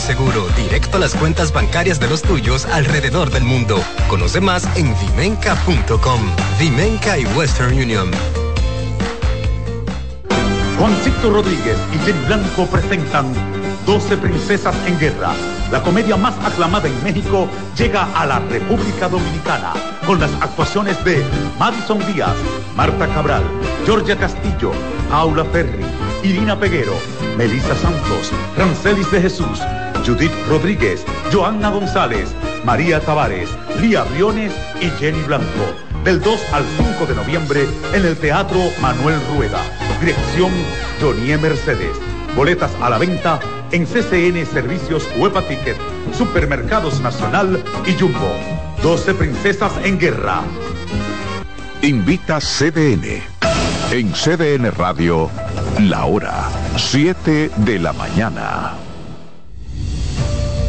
seguro, directo a las cuentas bancarias de los tuyos alrededor del mundo. Conoce más en vimenca.com. Vimenca y Western Union. Juancito Rodríguez y Jenny Blanco presentan 12 Princesas en Guerra. La comedia más aclamada en México llega a la República Dominicana con las actuaciones de Madison Díaz, Marta Cabral, Georgia Castillo, Paula Ferri, Irina Peguero, Melissa Santos, Rancelis de Jesús, Judith Rodríguez, Joanna González, María Tavares, Lía Briones y Jenny Blanco. Del 2 al 5 de noviembre en el Teatro Manuel Rueda. Dirección Jonie Mercedes. Boletas a la venta en CCN Servicios Huepa Ticket, Supermercados Nacional y Jumbo. 12 Princesas en Guerra. Invita CDN. En CDN Radio, la hora 7 de la mañana.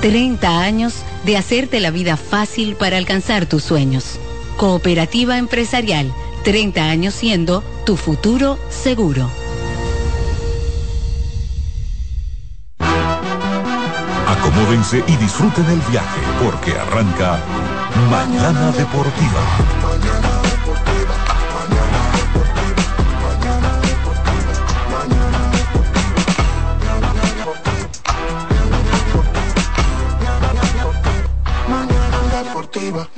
30 años de hacerte la vida fácil para alcanzar tus sueños. Cooperativa Empresarial, 30 años siendo tu futuro seguro. Acomódense y disfruten el viaje porque arranca Mañana Deportiva. Deportiva.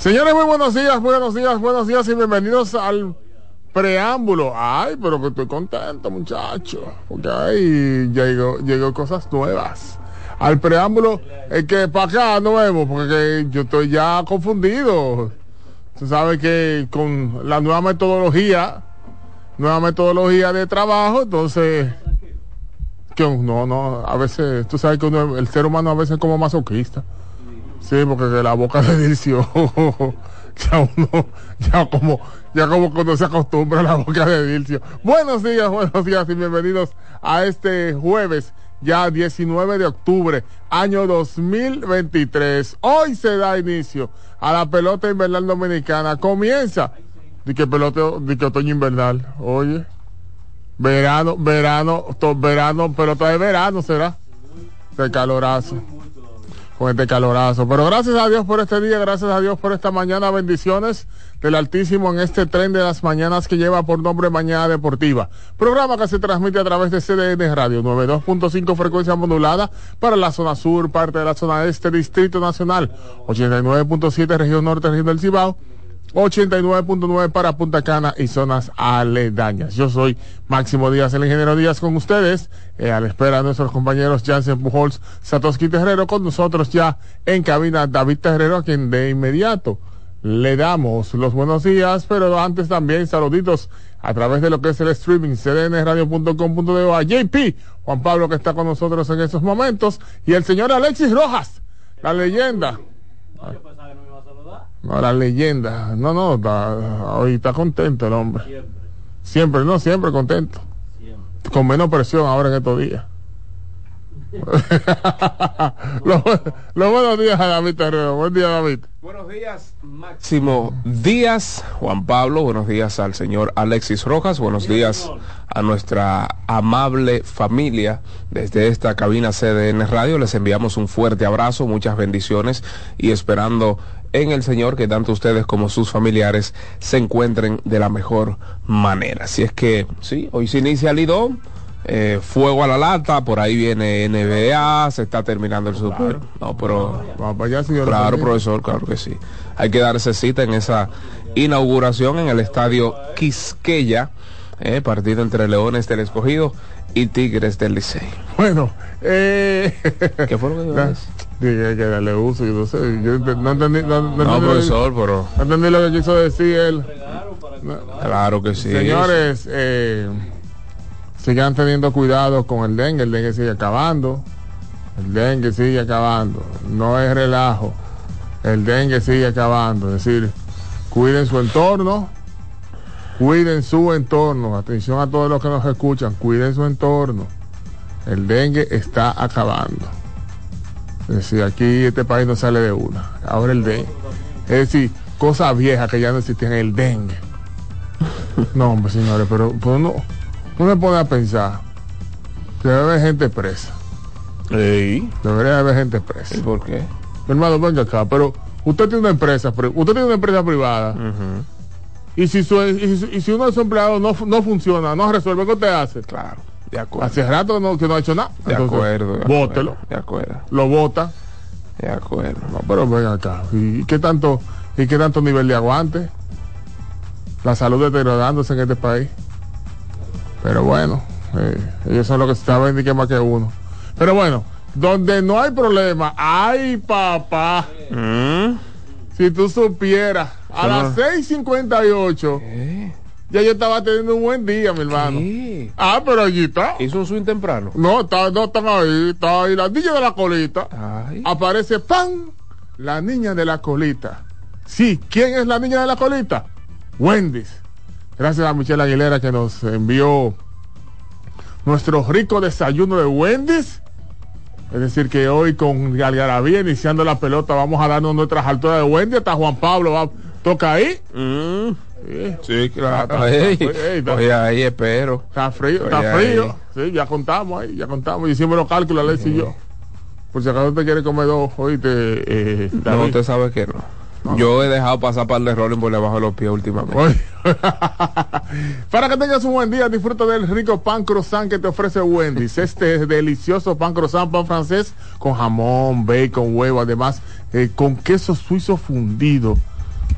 Señores, muy buenos días, buenos días, buenos días y bienvenidos al preámbulo. Ay, pero que estoy contento, muchacho, porque ahí llegó, cosas nuevas. Al preámbulo, es que para acá no vemos, porque yo estoy ya confundido. Tú sabes que con la nueva metodología, nueva metodología de trabajo, entonces, que no, no, a veces, tú sabes que el ser humano a veces es como masoquista. Sí, porque la boca de Dilcio, ya uno, ya como, ya como cuando se acostumbra a la boca de Dilcio. Buenos días, buenos días y bienvenidos a este jueves, ya 19 de octubre, año 2023. Hoy se da inicio a la pelota invernal dominicana. Comienza, de que pelota, de que otoño invernal, oye. Verano, verano, to- verano, pelota de verano será. De calorazo con este calorazo. Pero gracias a Dios por este día, gracias a Dios por esta mañana, bendiciones del Altísimo en este tren de las mañanas que lleva por nombre Mañana Deportiva. Programa que se transmite a través de CDN Radio 92.5 frecuencia modulada para la zona sur, parte de la zona este, Distrito Nacional, 89.7 región norte, región del Cibao 89.9 para Punta Cana y zonas aledañas. Yo soy Máximo Díaz, el ingeniero Díaz, con ustedes, eh, a la espera de nuestros compañeros Jansen Pujols, Satoshi Terrero, con nosotros ya en cabina David Terrero, a quien de inmediato le damos los buenos días, pero antes también saluditos a través de lo que es el streaming cdnradio.com.de a JP, Juan Pablo que está con nosotros en estos momentos, y el señor Alexis Rojas, la leyenda. La leyenda. No, no, está, hoy está contento el hombre. Siempre. Siempre, no, siempre contento. Siempre. Con menos presión ahora en estos días. los, buenos días a David Terrero. Buen día, David. Buenos días, Máximo Díaz, Juan Pablo. Buenos días al señor Alexis Rojas. Buenos días a nuestra amable familia desde esta cabina CDN Radio. Les enviamos un fuerte abrazo, muchas bendiciones y esperando en el Señor que tanto ustedes como sus familiares se encuentren de la mejor manera. Si es que, sí, hoy se inicia el Lidón, eh, fuego a la lata, por ahí viene NBA, se está terminando el Super. No, pero... claro, profesor, claro que sí. Hay que darse cita en esa inauguración en el estadio Quisqueya, eh, partido entre Leones del Escogido y Tigres del Licey. Bueno, eh... ¿qué fue lo que Dije que darle uso, yo no sé, yo no entendí, no, no, no profesor, pero... No entendí lo que quiso decir él. Claro que sí. Señores, eh, sigan teniendo cuidado con el dengue, el dengue sigue acabando, el dengue sigue acabando, no es relajo, el dengue sigue acabando, es decir, cuiden su entorno, cuiden su entorno, atención a todos los que nos escuchan, cuiden su entorno, el dengue está acabando. Es decir, aquí este país no sale de una. Ahora el dengue. Es decir, cosas viejas que ya no existían, el dengue. No, hombre, señores, pero pues uno, uno me pone a pensar que debe haber gente presa. ¿Sí? Debería haber gente presa. ¿Y por qué? Mi hermano, venga acá, pero usted tiene una empresa, usted tiene una empresa privada. y, si su, y, si uno de sus empleados no, no funciona, no resuelve, ¿qué usted hace? Claro. De acuerdo. Hace rato que no, que no ha hecho nada. De acuerdo. bótelo. De acuerdo. Lo vota. De acuerdo. No, pero ven acá. ¿Y qué tanto, y qué tanto nivel de aguante? La salud deteriorándose en este país. Pero bueno, eh, ellos son los que saben ni que más que uno. Pero bueno, donde no hay problema, ay papá. Mm. Si tú supieras, a las 6.58. ¿Qué? Ya yo estaba teniendo un buen día, mi hermano. Ah, pero allí está. ¿Hizo un swing temprano? No, está, no están ahí. Está ahí la niña de la colita. Aparece ¡pam! La niña de la colita. Sí, ¿quién es la niña de la colita? Wendy's. Gracias a Michelle Aguilera que nos envió nuestro rico desayuno de Wendy's. Es decir, que hoy con Algarabía iniciando la pelota vamos a darnos nuestras alturas de Wendy. Hasta Juan Pablo va, toca ahí. Mm. Sí, claro. Oye, ahí espero. Está frío, está frío. Sí, ya contamos ahí, ya contamos. Hicimos los cálculos, Alex y yo. Por si acaso te quiere comer dos, oíste. Eh, no, usted sabe que no. Yo he dejado pasar par de rolling por debajo de los pies últimamente. Para que tengas un buen día, disfruta del rico pan croissant que te ofrece Wendy's. Este delicioso pan croissant, pan francés, con jamón, bacon, huevo, además eh, con queso suizo fundido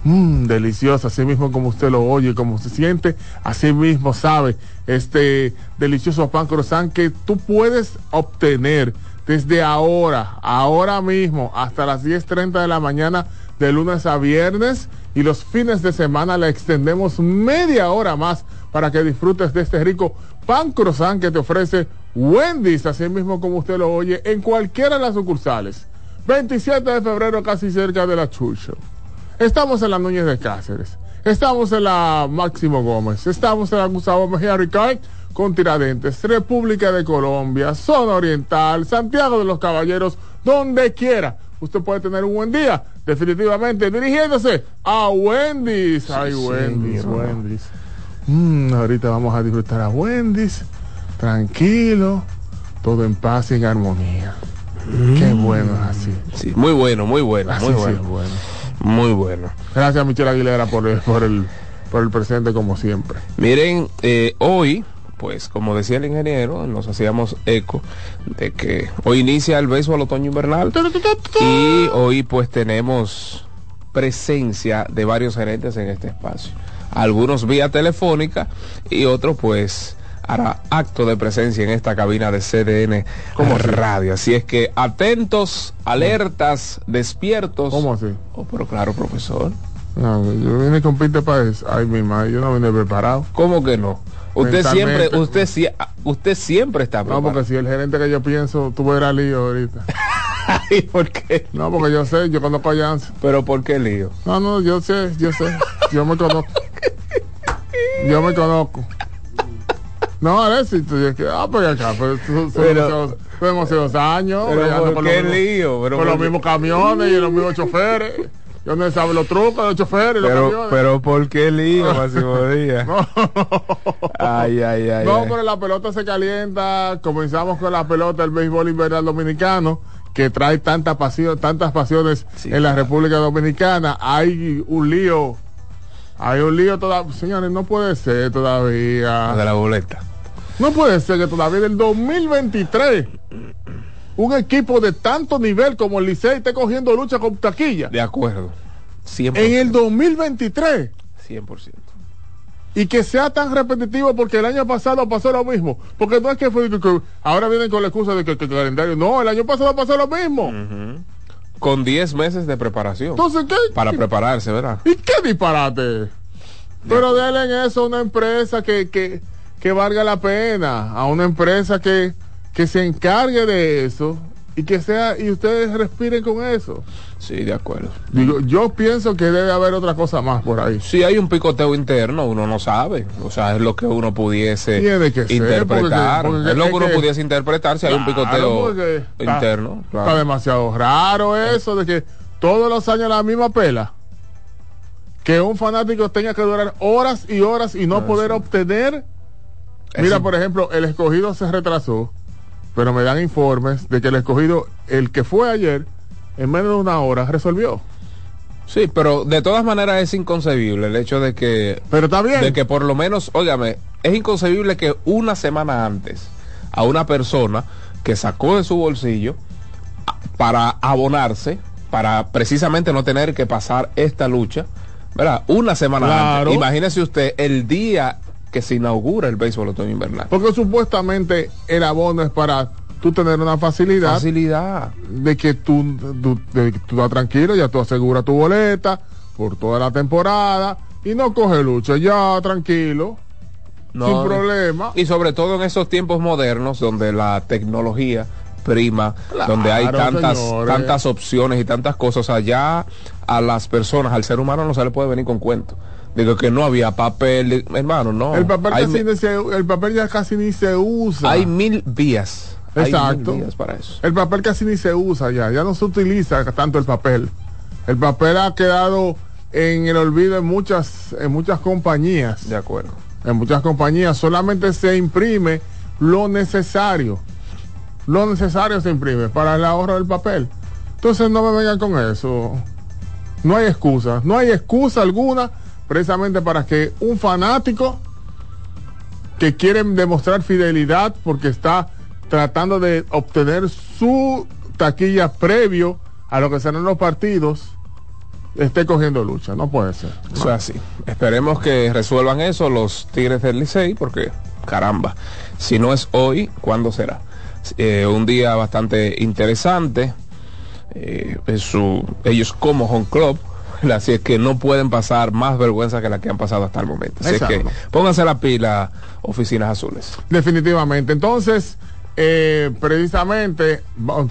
Mmm, delicioso, así mismo como usted lo oye, como se siente, así mismo sabe este delicioso pan croissant que tú puedes obtener desde ahora, ahora mismo, hasta las 10.30 de la mañana, de lunes a viernes, y los fines de semana le extendemos media hora más para que disfrutes de este rico pan croissant que te ofrece Wendy's, así mismo como usted lo oye, en cualquiera de las sucursales. 27 de febrero, casi cerca de la Chucho. Estamos en la Núñez de Cáceres. Estamos en la Máximo Gómez. Estamos en la Gustavo Mejía Ricard con Tiradentes, República de Colombia, Zona Oriental, Santiago de los Caballeros, donde quiera. Usted puede tener un buen día, definitivamente, dirigiéndose a Wendy's. Ay, Wendy's, Wendy's. Mm, ahorita vamos a disfrutar a Wendy's, tranquilo, todo en paz y en armonía. Qué mm. bueno así. Sí, muy bueno, muy bueno, muy bueno. bueno. Muy bueno. Gracias, Michelle Aguilera, por el, por el, por el presente, como siempre. Miren, eh, hoy, pues, como decía el ingeniero, nos hacíamos eco de que hoy inicia el beso al otoño invernal. Y hoy, pues, tenemos presencia de varios gerentes en este espacio. Algunos vía telefónica y otros pues hará acto de presencia en esta cabina de CDN como radio. Así es que atentos, alertas, despiertos. ¿Cómo así? Oh, pero claro, profesor. No, yo vine con pinte para eso. Ay, mi madre, yo no vine preparado. ¿Cómo que no? Usted siempre, usted, sie- usted siempre está No, preparado. porque si el gerente que yo pienso, tú verás lío ahorita. Ay, ¿por qué? No, porque yo sé, yo conozco a Janssen. Pero ¿por qué lío? No, no, yo sé, yo sé. Yo me conozco. Yo me conozco. No, Alexis, tú dices que, ah, pues acá, pues son Pero- demasiados- años. Pero ¿por con qué los mismos- lío? Pero con ¿por los mismos camiones y los mismos choferes. Yo no sabe los trucos de los choferes los Pero, pero ¿por qué lío, Máximo Díaz? no, Ay, ay, ay. no, ay. pero la pelota se calienta. Comenzamos con la pelota del béisbol invernal dominicano, que trae tanta pasión, tantas pasiones Sí, en la claro. República Dominicana. Hay un lío. Hay un lío todavía. Señores, no puede ser todavía. de la boleta. No puede ser que todavía en el 2023 un equipo de tanto nivel como el Licey esté cogiendo lucha con taquilla. De acuerdo. 100%. En el 2023. 100%. y que sea tan repetitivo porque el año pasado pasó lo mismo. Porque no es que fue que- que ahora vienen con la excusa de que, que el calendario. No, el año pasado pasó lo mismo. Con 10 meses de preparación. Entonces, ¿qué? para prepararse, ¿verdad? ¿Y qué disparate? Pero denle en eso a una empresa que, que, que valga la pena, a una empresa que, que se encargue de eso y que sea, y ustedes respiren con eso. Sí, de acuerdo. Digo, yo pienso que debe haber otra cosa más por ahí. Si hay un picoteo interno, uno no sabe. O sea, es lo que uno pudiese ser, interpretar. porque- porque es lo que uno que- pudiese interpretar si hay un picoteo está- interno. claro. Está demasiado raro eso de que todos los años la misma pela. Que un fanático tenga que durar horas y horas y no poder obtener. Mira, por ejemplo, el escogido se retrasó, pero me dan informes de que el escogido, el que fue ayer, en menos de una hora resolvió. Sí, pero de todas maneras es inconcebible el hecho de que Pero está bien. de que por lo menos, óigame, es inconcebible que una semana antes a una persona que sacó de su bolsillo para abonarse, para precisamente no tener que pasar esta lucha, ¿verdad? Una semana Claro. antes. Imagínese usted el día que se inaugura el béisbol otoño invernal. Porque supuestamente el abono es para tú tener una facilidad. Facilidad. de que tú, tú, de que tú estás tranquilo, ya tú aseguras tu boleta por toda la temporada y no coge lucha, ya tranquilo, No. sin problema. Y sobre todo en esos tiempos modernos donde la tecnología prima, Claro, donde hay tantas señores. tantas opciones y tantas cosas allá a las personas, al ser humano no se le puede venir con cuento. Digo que no había papel, hermano, no. el, papel hay, casi mi- ni se- el papel ya casi ni se usa. hay mil vías. Hay Exacto. mil vías para eso. El papel casi ni se usa ya, ya no se utiliza tanto el papel. El papel ha quedado en el olvido en muchas, en muchas compañías. De acuerdo. en muchas compañías solamente se imprime lo necesario. Lo necesario se imprime para el ahorro del papel. Entonces no me vengan con eso. No hay excusa. No hay excusa alguna precisamente para que un fanático que quiere demostrar fidelidad porque está tratando de obtener su taquilla previo a lo que serán los partidos esté cogiendo lucha. No puede ser. Eso es así. Esperemos que resuelvan eso los Tigres del Licey, porque caramba, si no es hoy, ¿cuándo será? Eh, un día bastante interesante. eh, su- ellos como home club, así es que no pueden pasar más vergüenza que la que han pasado hasta el momento. Así es que pónganse la pila, oficinas azules. Definitivamente. Entonces, eh, precisamente,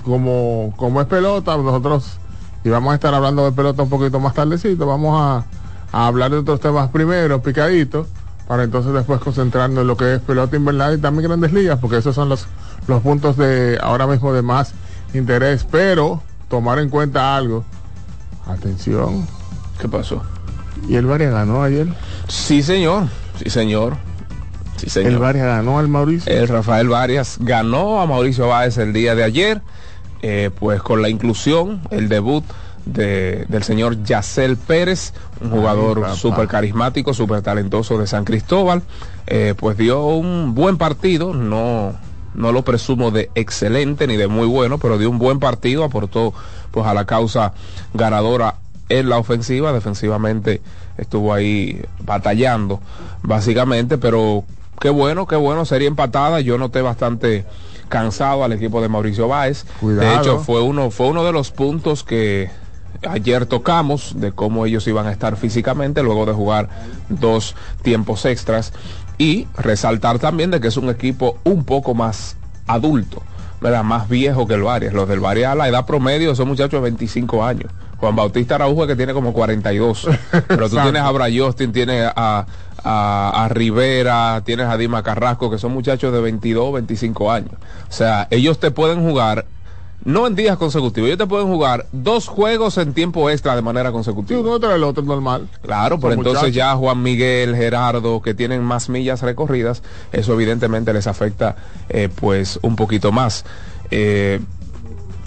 como, como es pelota, nosotros y vamos a estar hablando de pelota un poquito más tardecito, vamos a, a hablar de otros temas primero, picaditos, para entonces después concentrarnos en lo que es pelota invernal y también grandes ligas, porque esos son los, los puntos de ahora mismo de más interés. Pero tomar en cuenta algo. Atención. ¿Qué pasó? ¿Y el Varia ganó ayer? Sí, señor. Sí, señor. Sí, señor. El Varia ganó al Mauricio. El Rafael Varias ganó a Mauricio Báez el día de ayer, eh, pues con la inclusión, el debut de- del señor Yacel Pérez, un jugador súper carismático, súper talentoso de San Cristóbal, eh, pues dio un buen partido, no, no lo presumo de excelente ni de muy bueno, pero dio un buen partido, aportó pues a la causa ganadora en la ofensiva, defensivamente estuvo ahí batallando básicamente, pero qué bueno, qué bueno, sería empatada, yo noté bastante cansado al equipo de Mauricio Báez. De hecho, fue uno, fue uno de los puntos que ayer tocamos de cómo ellos iban a estar físicamente luego de jugar dos tiempos extras y resaltar también de que es un equipo un poco más adulto, ¿verdad? más viejo que el Varias. Los del Varias a la edad promedio son muchachos de 25 años. Juan Bautista Araujo que tiene como 42. Pero tú tienes a Brayostin, tienes a, a, Rivera, tienes a Dima Carrasco, que son muchachos de 22, 25 años. O sea, ellos te pueden jugar no en días consecutivos. Ellos te pueden jugar dos juegos en tiempo extra de manera consecutiva. Sí, uno tras el otro normal. Claro, pero entonces ya Juan Miguel, Gerardo, que tienen más millas recorridas, eso evidentemente les afecta eh, pues un poquito más. Eh,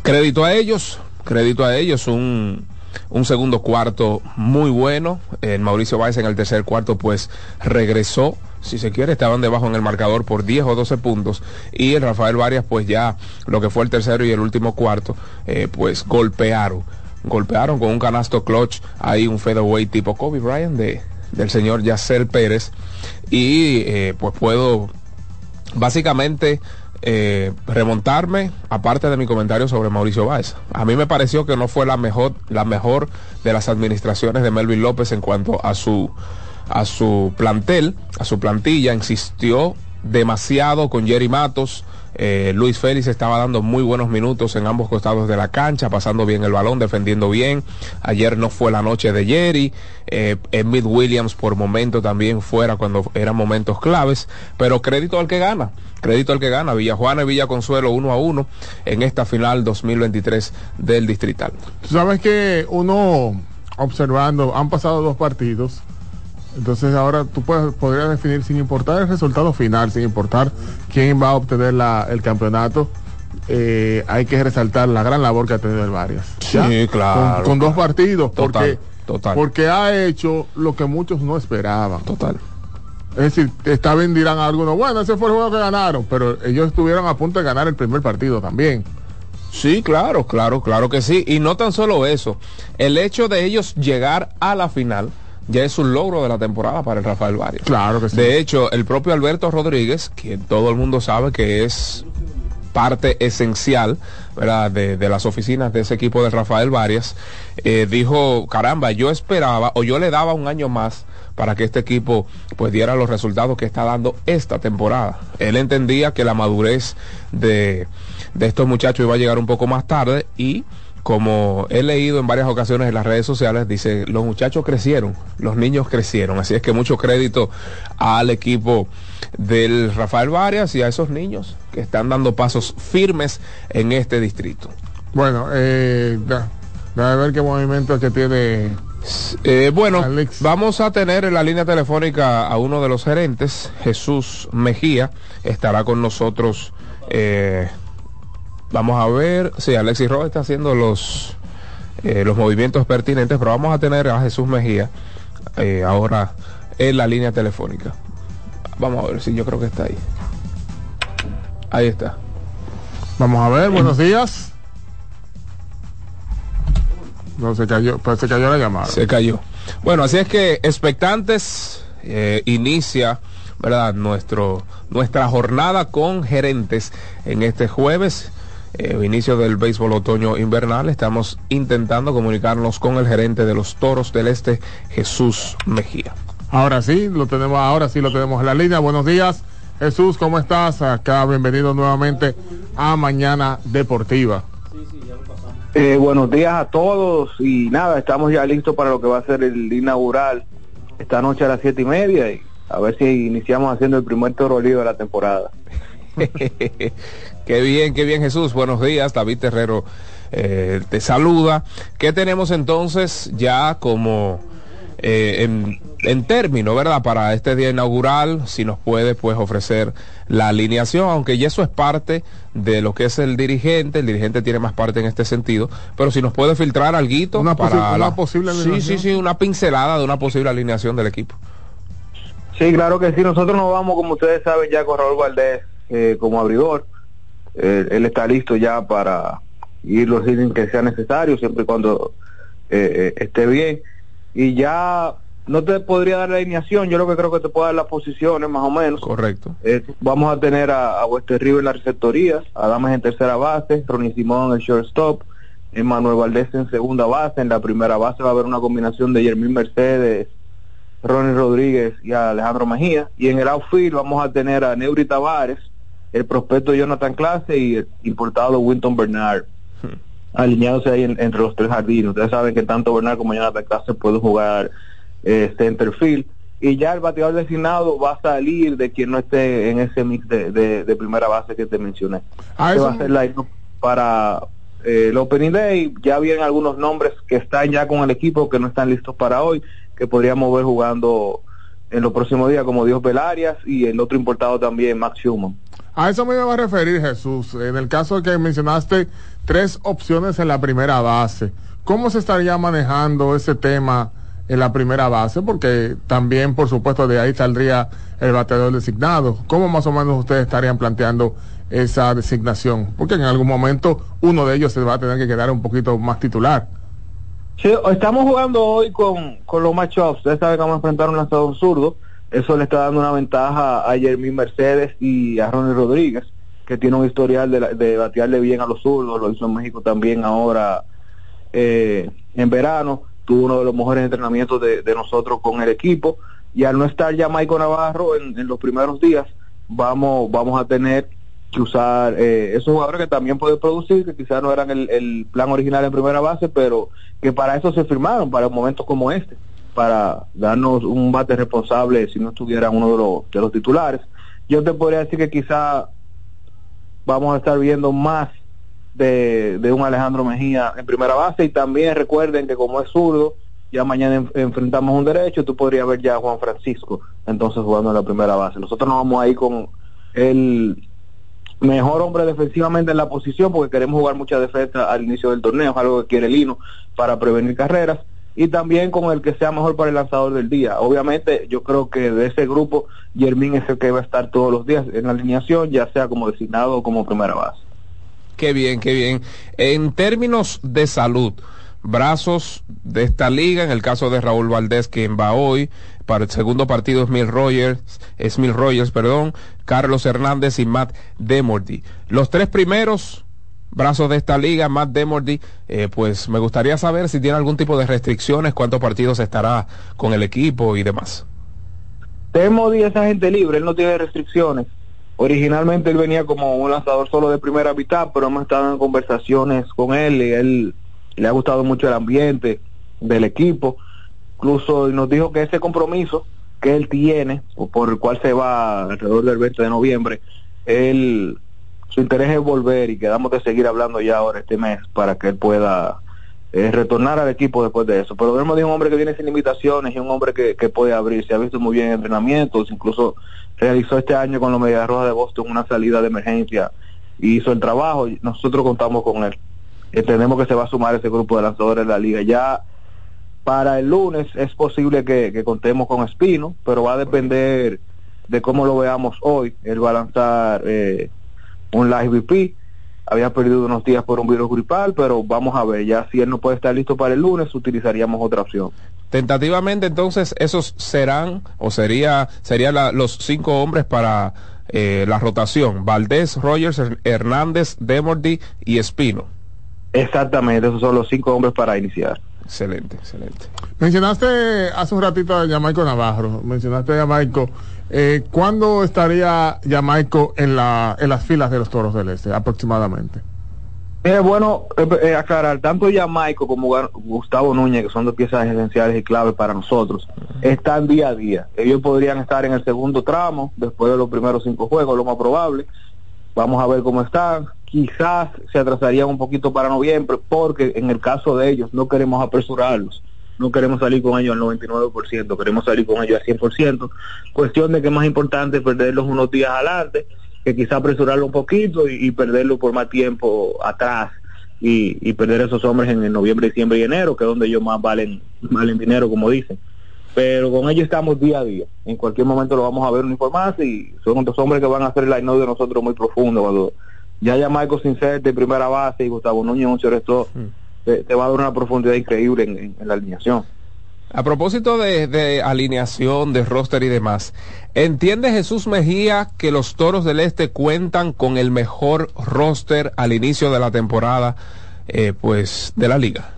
crédito a ellos, crédito a ellos, un, un segundo cuarto muy bueno. El Mauricio Báez en el tercer cuarto pues regresó si se quiere, estaban debajo en el marcador por 10 o 12 puntos. Y el Rafael Varias, pues ya lo que fue el tercero y el último cuarto, eh, pues golpearon. Golpearon con un canasto clutch, ahí un featherweight tipo Kobe Bryant de, del señor Yacel Pérez. Y eh, pues puedo básicamente eh, remontarme, aparte de mi comentario sobre Mauricio Báez. A mí me pareció que no fue la mejor, la mejor de las administraciones de Melvin López en cuanto a su a su plantel, a su plantilla, insistió demasiado con Jerry Matos. Eh, Luis Félix estaba dando muy buenos minutos en ambos costados de la cancha, pasando bien el balón, defendiendo bien. Ayer no fue la noche de Jerry. Eh, Williams por momento también fuera cuando eran momentos claves. Pero crédito al que gana. Crédito al que gana. Villajuana y Villa Consuelo uno a uno en esta final 2023 del Distrital. Sabes que uno observando, han pasado dos partidos entonces ahora tú puedes, podrías definir sin importar el resultado final, sin importar quién va a obtener el campeonato. Eh, hay que resaltar la gran labor que ha tenido el Varias. Sí, claro. Con, dos partidos, porque, total. porque ha hecho lo que muchos no esperaban. Total. Es decir, esta vez dirán algunos, bueno, ese fue el juego que ganaron, pero ellos estuvieron a punto de ganar el primer partido también. Sí, claro, claro, claro que sí. Y no tan solo eso, el hecho de ellos llegar a la final ya es un logro de la temporada para el Rafael Varias. Claro que sí. De hecho, el propio Alberto Rodríguez, quien todo el mundo sabe que es parte esencial ¿verdad? De, las oficinas de ese equipo de Rafael Varias, eh, dijo, caramba, yo esperaba o yo le daba un año más para que este equipo pues diera los resultados que está dando esta temporada. Él entendía que la madurez de, de estos muchachos iba a llegar un poco más tarde y como he leído en varias ocasiones en las redes sociales, dice, los muchachos crecieron, los niños crecieron. Así es que mucho crédito al equipo del Rafael Varias y a esos niños que están dando pasos firmes en este distrito. Bueno, eh, a ver qué movimiento que tiene. Eh, bueno, vamos a tener en la línea telefónica a uno de los gerentes, Jesús Mejía, estará con nosotros. Eh, Vamos a ver, sí, Alexis Rojas está haciendo los, eh, los movimientos pertinentes, pero vamos a tener a Jesús Mejía eh, ahora en la línea telefónica. Vamos a ver si yo creo que está ahí. Ahí está. Vamos a ver, buenos días. No, se cayó, pues se cayó la llamada. Se cayó. Bueno, así es que expectantes eh, inicia, ¿verdad? Nuestro, nuestra jornada con gerentes en este jueves eh, inicio del béisbol otoño invernal, estamos intentando comunicarnos con el gerente de los Toros del Este, Jesús Mejía. Ahora sí, lo tenemos, ahora sí lo tenemos en la línea. Buenos días, Jesús, ¿cómo estás? Acá, bienvenido nuevamente a Mañana Deportiva. Eh, buenos días a todos y nada, estamos ya listos para lo que va a ser el inaugural esta noche a las siete y media y a ver si iniciamos haciendo el primer toro de la temporada. Qué bien, qué bien Jesús. Buenos días, David Terrero eh, te saluda. ¿Qué tenemos entonces ya como eh, en, en, término, verdad, para este día inaugural? Si nos puede pues ofrecer la alineación, aunque ya eso es parte de lo que es el dirigente, el dirigente tiene más parte en este sentido, pero si nos puede filtrar algo para la posible alineación. Sí, sí, sí, una pincelada de una posible alineación del equipo. Sí, claro que sí, nosotros nos vamos, como ustedes saben, ya con Raúl Valdés eh, como abridor él está listo ya para ir los innings que sea necesario, siempre y cuando eh, esté bien. Y ya no te podría dar la alineación, yo lo que creo que te puedo dar las posiciones más o menos. Correcto. vamos a tener a, a Wester River en las receptorías, a Damas en tercera base, Ronnie Simón en el shortstop, Emmanuel Valdés en segunda base, en la primera base va a haber una combinación de Jermín Mercedes, Ronnie Rodríguez y Alejandro Mejía, y en el outfield vamos a tener a Neuri Tavares, el prospecto Jonathan Clase y el importado Winton Bernard, hmm. alineados ahí entre los tres jardines. Ustedes saben que tanto Bernard como Jonathan Clase pueden jugar eh, center field y ya el bateador designado va a salir de quien no esté en ese mix de, primera base que te mencioné. Ah, va a ser la para eh, el Opening Day. Ya vienen algunos nombres que están ya con el equipo que no están listos para hoy, que podríamos ver jugando en los próximos días, como Dios Velarias y el otro importado también, Max Schumann. A eso me iba a referir, Jesús. En el caso que mencionaste tres opciones en la primera base, ¿cómo se estaría manejando ese tema en la primera base? Porque también, por supuesto, de ahí saldría el bateador designado. ¿Cómo más o menos ustedes estarían planteando esa designación, porque en algún momento uno de ellos se va a tener que quedar un poquito más titular. Sí, estamos jugando hoy con, con los matchups, ustedes saben que vamos a enfrentar un lanzador zurdo, eso le está dando una ventaja a Jermín Mercedes y a Ronnie Rodríguez, que tiene un historial de, de batearle bien a los zurdos, lo hizo en México también ahora eh, en verano, tuvo uno de los mejores entrenamientos de, nosotros con el equipo, y al no estar ya Michael Navarro en, en los primeros días, vamos, vamos a tener que usar eh, esos jugadores que también pueden producir, que quizás no eran el, plan original en primera base, pero que para eso se firmaron, para momentos como este, para darnos un bate responsable si no estuviera uno de los, de los titulares. Yo te podría decir que quizá vamos a estar viendo más de, de un Alejandro Mejía en primera base y también recuerden que como es zurdo, ya mañana enfrentamos un derecho, tú podrías ver ya a Juan Francisco entonces jugando en la primera base. Nosotros nos vamos ahí con el mejor hombre defensivamente en la posición porque queremos jugar mucha defensa al inicio del torneo, es algo que quiere Lino para prevenir carreras y también con el que sea mejor para el lanzador del día. Obviamente yo creo que de ese grupo Jermín es el que va a estar todos los días en la alineación, ya sea como designado o como primera base. Qué bien, qué bien. En términos de salud, brazos de esta liga, en el caso de Raúl Valdés, quien va hoy, para el segundo partido Smith Rogers, Smith Rogers, perdón, Carlos Hernández y Matt Demordi. Los tres primeros brazos de esta liga, Matt Demordi, eh, pues me gustaría saber si tiene algún tipo de restricciones, cuántos partidos estará con el equipo y demás. Demordi es agente libre, él no tiene restricciones. Originalmente él venía como un lanzador solo de primera mitad, pero hemos estado en conversaciones con él y él le ha gustado mucho el ambiente del equipo Incluso nos dijo que ese compromiso que él tiene, por el cual se va alrededor del 20 de noviembre, él, su interés es volver y quedamos de seguir hablando ya ahora este mes para que él pueda eh, retornar al equipo después de eso. Pero vemos de un hombre que viene sin limitaciones y un hombre que, que puede abrir. Se ha visto muy bien en entrenamientos, incluso realizó este año con los Medias Rojas de Boston una salida de emergencia y hizo el trabajo. y Nosotros contamos con él. Entendemos que se va a sumar ese grupo de lanzadores de la liga. Ya para el lunes es posible que, contemos con Espino, pero va a depender de cómo lo veamos hoy. Él va a lanzar eh, un live VP. Había perdido unos días por un virus gripal, pero vamos a ver, ya si él no puede estar listo para el lunes, utilizaríamos otra opción. Tentativamente, entonces, esos serán, o sería, serían los cinco hombres para eh, la rotación. Valdés, Rogers, Hernández, Demordi y Espino. Exactamente, esos son los cinco hombres para iniciar. Excelente, excelente. Mencionaste hace un ratito a Jamaico Navarro, mencionaste a Jamaico. Eh, ¿Cuándo estaría Jamaico en, la, en las filas de los Toros del Este, aproximadamente? Es bueno eh, eh, aclarar, tanto Jamaico como Gustavo Núñez, que son dos piezas esenciales y claves para nosotros, están día a día. Ellos podrían estar en el segundo tramo, después de los primeros cinco juegos, lo más probable. Vamos a ver cómo están quizás se atrasarían un poquito para noviembre, porque en el caso de ellos no queremos apresurarlos, no queremos salir con ellos al 99%, queremos salir con ellos al 100%. Cuestión de que es más importante perderlos unos días adelante, que quizás apresurarlo un poquito y, perderlo por más tiempo atrás. Y, perder esos hombres en, noviembre, diciembre y enero, que es donde ellos más valen, valen dinero, como dicen pero con ellos estamos día a día. En cualquier momento lo vamos a ver uniformarse y son dos hombres que van a hacer el line de nosotros muy profundo cuando ya ya Marco Sincerte, primera base, y Gustavo Núñez, un resto, te, va a dar una profundidad increíble en, la alineación. A propósito de, de, alineación, de roster y demás, ¿entiende Jesús Mejía que los Toros del Este cuentan con el mejor roster al inicio de la temporada eh, pues de la liga?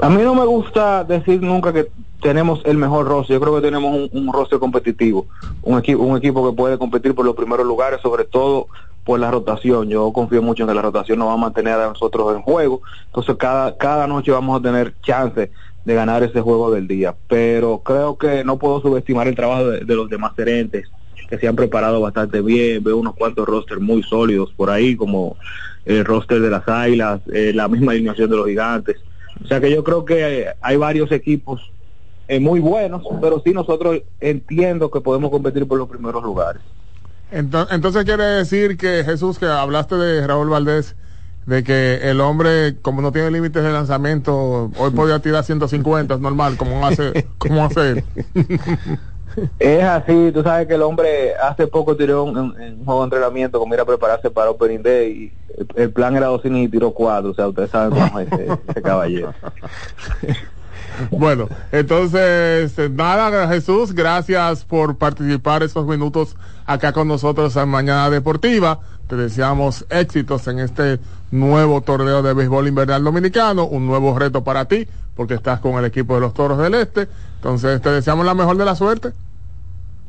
A mí no me gusta decir nunca que tenemos el mejor roster. Yo creo que tenemos un, un roster competitivo, un equipo, un equipo que puede competir por los primeros lugares, sobre todo por la rotación. Yo confío mucho en que la rotación nos va a mantener a nosotros en juego. Entonces cada, cada noche vamos a tener chance de ganar ese juego del día. Pero creo que no puedo subestimar el trabajo de, los demás gerentes que se han preparado bastante bien. Veo unos cuantos rosters muy sólidos por ahí, como el roster de las Águilas, eh, la misma alineación de los Gigantes. O sea que yo creo que hay varios equipos eh, muy buenos, pero sí nosotros entiendo que podemos competir por los primeros lugares. Entonces, quiere decir que Jesús, que hablaste de Raúl Valdés, de que el hombre, como no tiene límites de lanzamiento, hoy podía tirar 150, es normal, como hace, como hace Es así, tú sabes que el hombre hace poco tiró un, juego de entrenamiento como ir a prepararse para Opening Day y el, plan era dos y tiró cuatro, o sea, ustedes saben cómo es ese caballero. Bueno, entonces, nada, Jesús, gracias por participar estos minutos acá con nosotros en Mañana Deportiva. Te deseamos éxitos en este nuevo torneo de béisbol invernal dominicano, un nuevo reto para ti, porque estás con el equipo de los Toros del Este. Entonces, te deseamos la mejor de la suerte.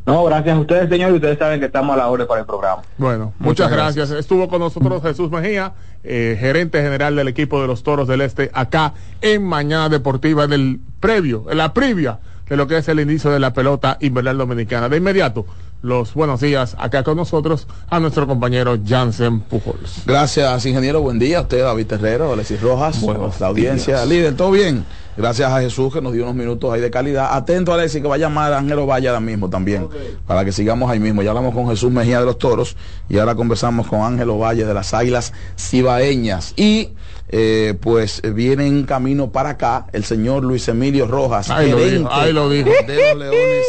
No, gracias a ustedes, señor, y ustedes saben que estamos a la hora para el programa. Bueno, muchas, gracias. Estuvo con nosotros Jesús Mejía, eh, gerente general del equipo de los Toros del Este, acá en Mañana Deportiva, en el previo, en la previa de lo que es el inicio de la pelota invernal dominicana. De inmediato, los buenos días acá con nosotros a nuestro compañero Jansen Pujols. Gracias, ingeniero. Buen día a usted, David Terrero, Alexis Rojas, bueno, la audiencia. Líder, ¿todo bien? Gracias a Jesús que nos dio unos minutos ahí de calidad. Atento a Alexis que va a llamar a Ángelo Valle ahora mismo también, para que sigamos ahí mismo. Ya hablamos con Jesús Mejía de los Toros y ahora conversamos con Ángelo Valle de las Águilas Cibaeñas. Y eh, pues viene en camino para acá el señor Luis Emilio Rojas, ahí lo dijo, ahí lo dijo. de los Leones,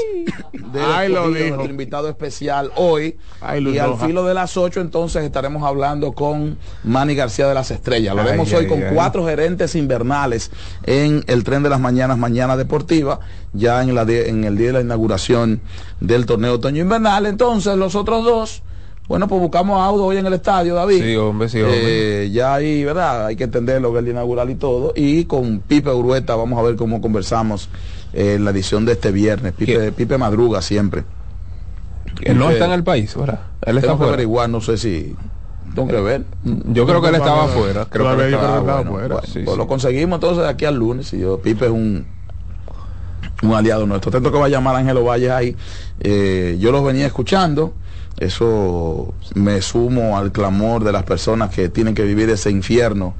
de lo dijo. nuestro invitado especial hoy. y al filo de las 8 entonces estaremos hablando con Manny García de las Estrellas. Lo haremos hoy con cuatro gerentes invernales en el tren de las mañanas, mañana deportiva, ya en, la en el día de la inauguración del torneo otoño invernal. Entonces los otros dos bueno, pues buscamos a Audo hoy en el estadio, David. Sí, hombre, sí, hombre. Eh, ya ahí, ¿verdad? Hay que entender lo que es el inaugural y todo. Y con Pipe Urueta vamos a ver cómo conversamos en la edición de este viernes. Pipe, Pipe madruga siempre. Él no está en el país, ¿verdad? Él está afuera. igual, no sé si... Tengo que ver. Yo creo que él estaba afuera. Creo que estaba, afuera. pues lo conseguimos entonces de aquí al lunes. Y yo, Pipe es un un aliado nuestro. Tanto que va a llamar a Ángelo Valle ahí. Eh, yo los venía escuchando eso me sumo al clamor de las personas que tienen que vivir ese infierno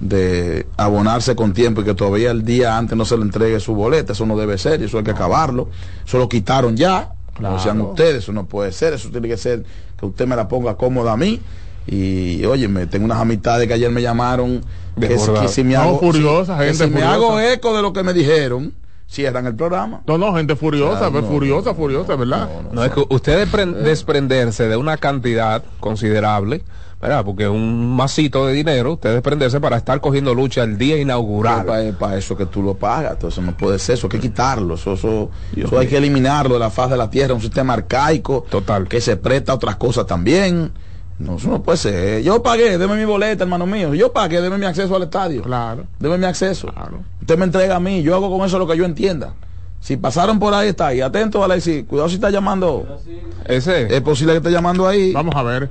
de abonarse con tiempo y que todavía el día antes no se le entregue su boleta. Eso no debe ser, eso hay que acabarlo. Eso lo quitaron ya, como sean ustedes, eso no puede ser, eso tiene que ser que usted me la ponga cómoda a mí. Y oye, me tengo unas amistades que ayer me llamaron que, si me hago, gente me hago eco de lo que me dijeron cierran el programa. No, no, gente furiosa, pues, furiosa, furiosa, ¿verdad? No, es que usted desprenderse de una cantidad considerable, ¿verdad? Porque un masito de dinero, usted desprenderse para estar cogiendo lucha el día inaugural. Para, eso que tú lo pagas, entonces no puede ser, eso hay que quitarlo, eso, eso, hay que eliminarlo de la faz de la tierra, un sistema arcaico, total, que se presta a otras cosas también. No, eso no puede ser. Yo pagué, deme mi boleta, hermano mío. Yo pagué, deme mi acceso al estadio. Claro. Deme mi acceso. Claro. Usted me entrega a mí, yo hago con eso lo que yo entienda. Si pasaron por ahí, está ahí. Atento, Alexis. Cuidado si está llamando. Ese. Es posible que esté llamando ahí. Vamos a ver.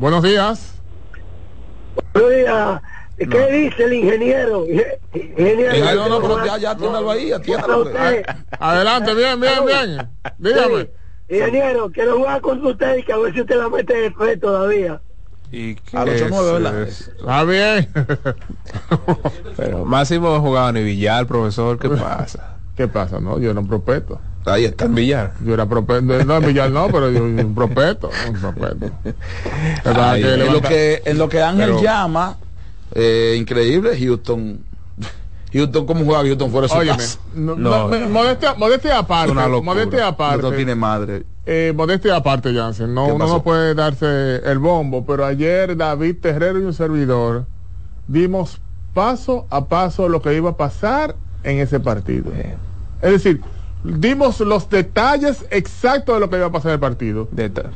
Buenos días. Buenos días. ¿Qué dice el ingeniero? ingeniero no, no, pero ya, ya, atiéndalo ahí, atiéndalo. Adelante, bien, bien, bien. Dígame. Ingeniero, quiero jugar con usted y que a ver si usted la mete después todavía. Y a los ¿verdad? Está bien. Pero Máximo jugaba en Villar, profesor, ¿qué pasa? ¿Qué pasa? No, yo era un propeto. Ahí está. En Villar. Yo era propeto. No, en Villar no, pero yo un propeto. Un propeto. en, lo que, en lo que Ángel llama, eh, increíble, Houston Houston, ¿cómo juega Houston fuera de su casa? No, no, modestia, modestia aparte. Modestia aparte. No tiene madre. Eh, modestia aparte, Jansen. No, uno no puede darse el bombo, pero ayer David Terrero y un servidor dimos paso a paso lo que iba a pasar en ese partido. Es decir, dimos los detalles exactos de lo que iba a pasar en el partido.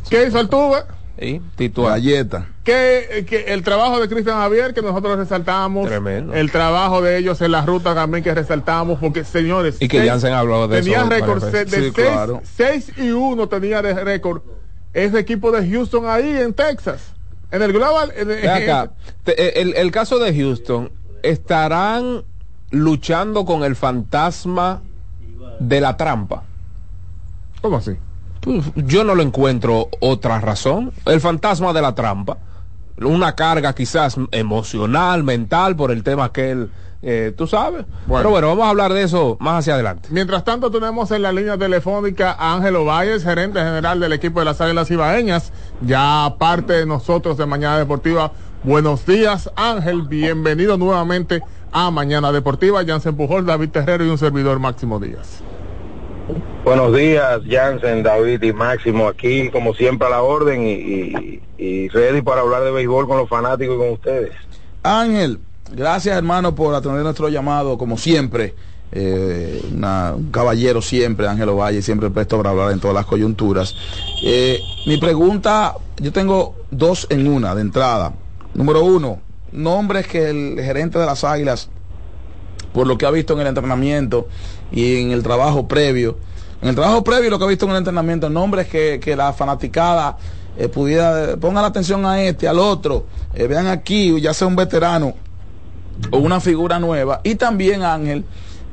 ¿Qué hizo Altuve? ¿Y? Galleta. Que, que, el trabajo de Cristian Javier, que nosotros resaltamos. Tremendo. El trabajo de ellos en la ruta también que resaltamos, porque señores. Y que seis- Jansen habló de tenía eso. récord de veces. Sí, 6 claro. y 1 tenía de récord ese equipo de Houston ahí en Texas. En el Global. en- Ve acá, te- el, el caso de Houston, ¿estarán luchando con el fantasma de la trampa? ¿Cómo así? Pues, yo no lo encuentro otra razón. El fantasma de la trampa. Una carga quizás emocional, mental, por el tema que él, eh, tú sabes. Pero bueno, vamos a hablar de eso más hacia adelante. Mientras tanto, tenemos en la línea telefónica a Ángelo Valles, gerente general del equipo de las Águilas Ibaeñas, ya parte de nosotros de Mañana Deportiva. Buenos días, Ángel. Bienvenido nuevamente a Mañana Deportiva. Jansen Pujol, David Terrero y un servidor Máximo Díaz. Buenos días, Jansen, David y Máximo, aquí como siempre a la orden y, ready para hablar de béisbol con los fanáticos y con ustedes. Ángel, gracias hermano por atender nuestro llamado, como siempre. Eh, un caballero siempre, Ángelo Valle, siempre presto para hablar en todas las coyunturas. Eh, mi pregunta, yo tengo dos en una de entrada. Número uno, nombres que el gerente de las Águilas, por lo que ha visto en el entrenamiento y en el trabajo previo, en el trabajo previo y lo que ha visto en el entrenamiento, nombres que, que la fanaticada eh, pudiera, ponga la atención a este, al otro, eh, vean aquí, ya sea un veterano o una figura nueva. Y también, Ángel,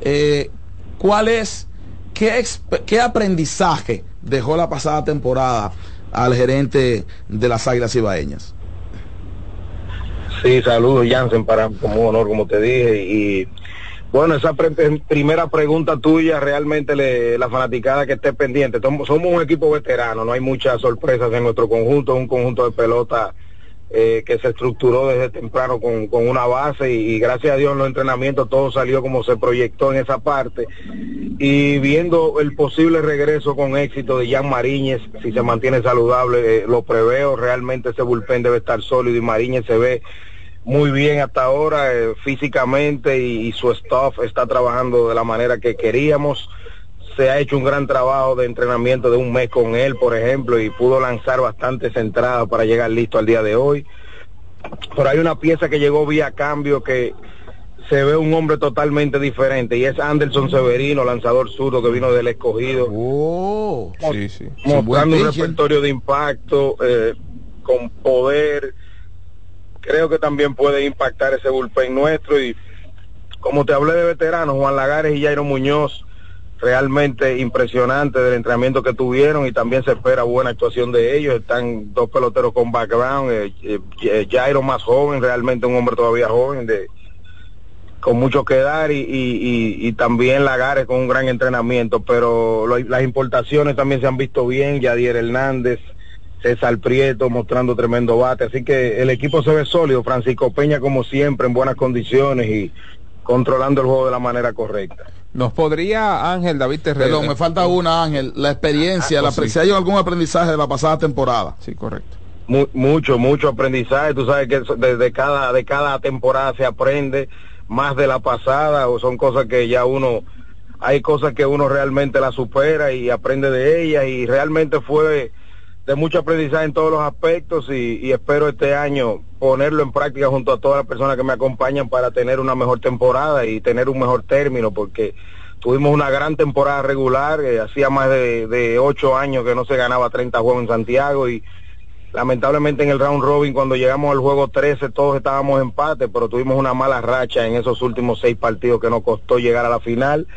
eh, ¿cuál es, qué, qué aprendizaje dejó la pasada temporada al gerente de las Águilas Ibaeñas? Sí, saludos, Jansen, para un honor, como te dije. Y bueno, esa pre- primera pregunta tuya, realmente le- la fanaticada que esté pendiente. Somos, somos un equipo veterano, no hay muchas sorpresas en nuestro conjunto, un conjunto de pelota eh, que se estructuró desde temprano con, con una base y, y gracias a Dios en los entrenamientos todo salió como se proyectó en esa parte. Y viendo el posible regreso con éxito de Jan Mariñez, si se mantiene saludable, eh, lo preveo, realmente ese bullpen debe estar sólido y Mariñez se ve muy bien hasta ahora eh, físicamente y, y su staff está trabajando de la manera que queríamos. Se ha hecho un gran trabajo de entrenamiento de un mes con él, por ejemplo, y pudo lanzar bastantes entradas para llegar listo al día de hoy. Pero hay una pieza que llegó vía cambio que se ve un hombre totalmente diferente y es Anderson Severino, lanzador zurdo que vino del escogido. Sí, sí. Mostrando un repertorio de impacto, eh, con poder. Creo que también puede impactar ese bullpen nuestro y como te hablé de veteranos, Juan Lagares y Jairo Muñoz, realmente impresionante del entrenamiento que tuvieron y también se espera buena actuación de ellos. Están dos peloteros con background, eh, eh, eh, Jairo más joven, realmente un hombre todavía joven, de con mucho que dar y, y, y- también Lagares con un gran entrenamiento, pero lo- las importaciones también se han visto bien, Yadier Hernández, César Prieto mostrando tremendo bate, así que el equipo se ve sólido, Francisco Peña como siempre en buenas condiciones y controlando el juego de la manera correcta. ¿Nos podría Ángel David Terrero? Perdón, me falta una, Ángel. La experiencia, Ah, la, sí. si hay algún aprendizaje de la pasada temporada. Sí, correcto. Mu- mucho, mucho aprendizaje. Tú sabes que desde cada, de cada temporada se aprende más de la pasada o son cosas que ya uno, hay cosas que uno realmente la supera y aprende de ellas y realmente fue de mucho aprendizaje en todos los aspectos y, espero este año ponerlo en práctica junto a todas las personas que me acompañan para tener una mejor temporada y tener un mejor término porque tuvimos una gran temporada regular, eh, hacía más de, de ocho años que no se ganaba 30 juegos en Santiago y lamentablemente en el round robin cuando llegamos al juego 13 todos estábamos empate, pero tuvimos una mala racha en esos últimos seis partidos que nos costó llegar a la final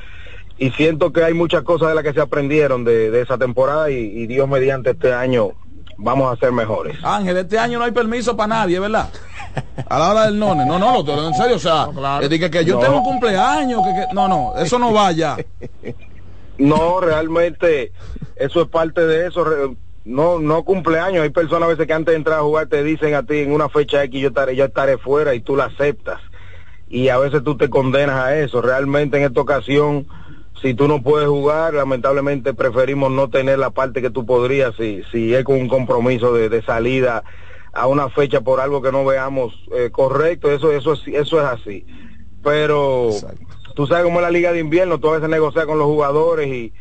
y siento que hay muchas cosas de las que se aprendieron de, de esa temporada y, y Dios mediante este año vamos a ser mejores. Ángel, este año no hay permiso para nadie, ¿verdad? A la hora del none. No, no, lo en serio, o sea, es de que, que yo No. tengo un cumpleaños, que, que- no, no, eso no vaya. No, realmente eso es parte de eso. No, no cumpleaños. Hay personas a veces que antes de entrar a jugar te dicen a ti en una fecha X yo estaré, yo estaré fuera y tú la aceptas. Y a veces tú te condenas a eso. Realmente en esta ocasión, si tú no puedes jugar, lamentablemente preferimos no tener la parte que tú podrías si, si es con un compromiso de, de salida a una fecha por algo que no veamos eh, correcto, eso, eso, es- eso es así. Pero tú sabes cómo es la liga de invierno, tú a veces negocias con los jugadores y,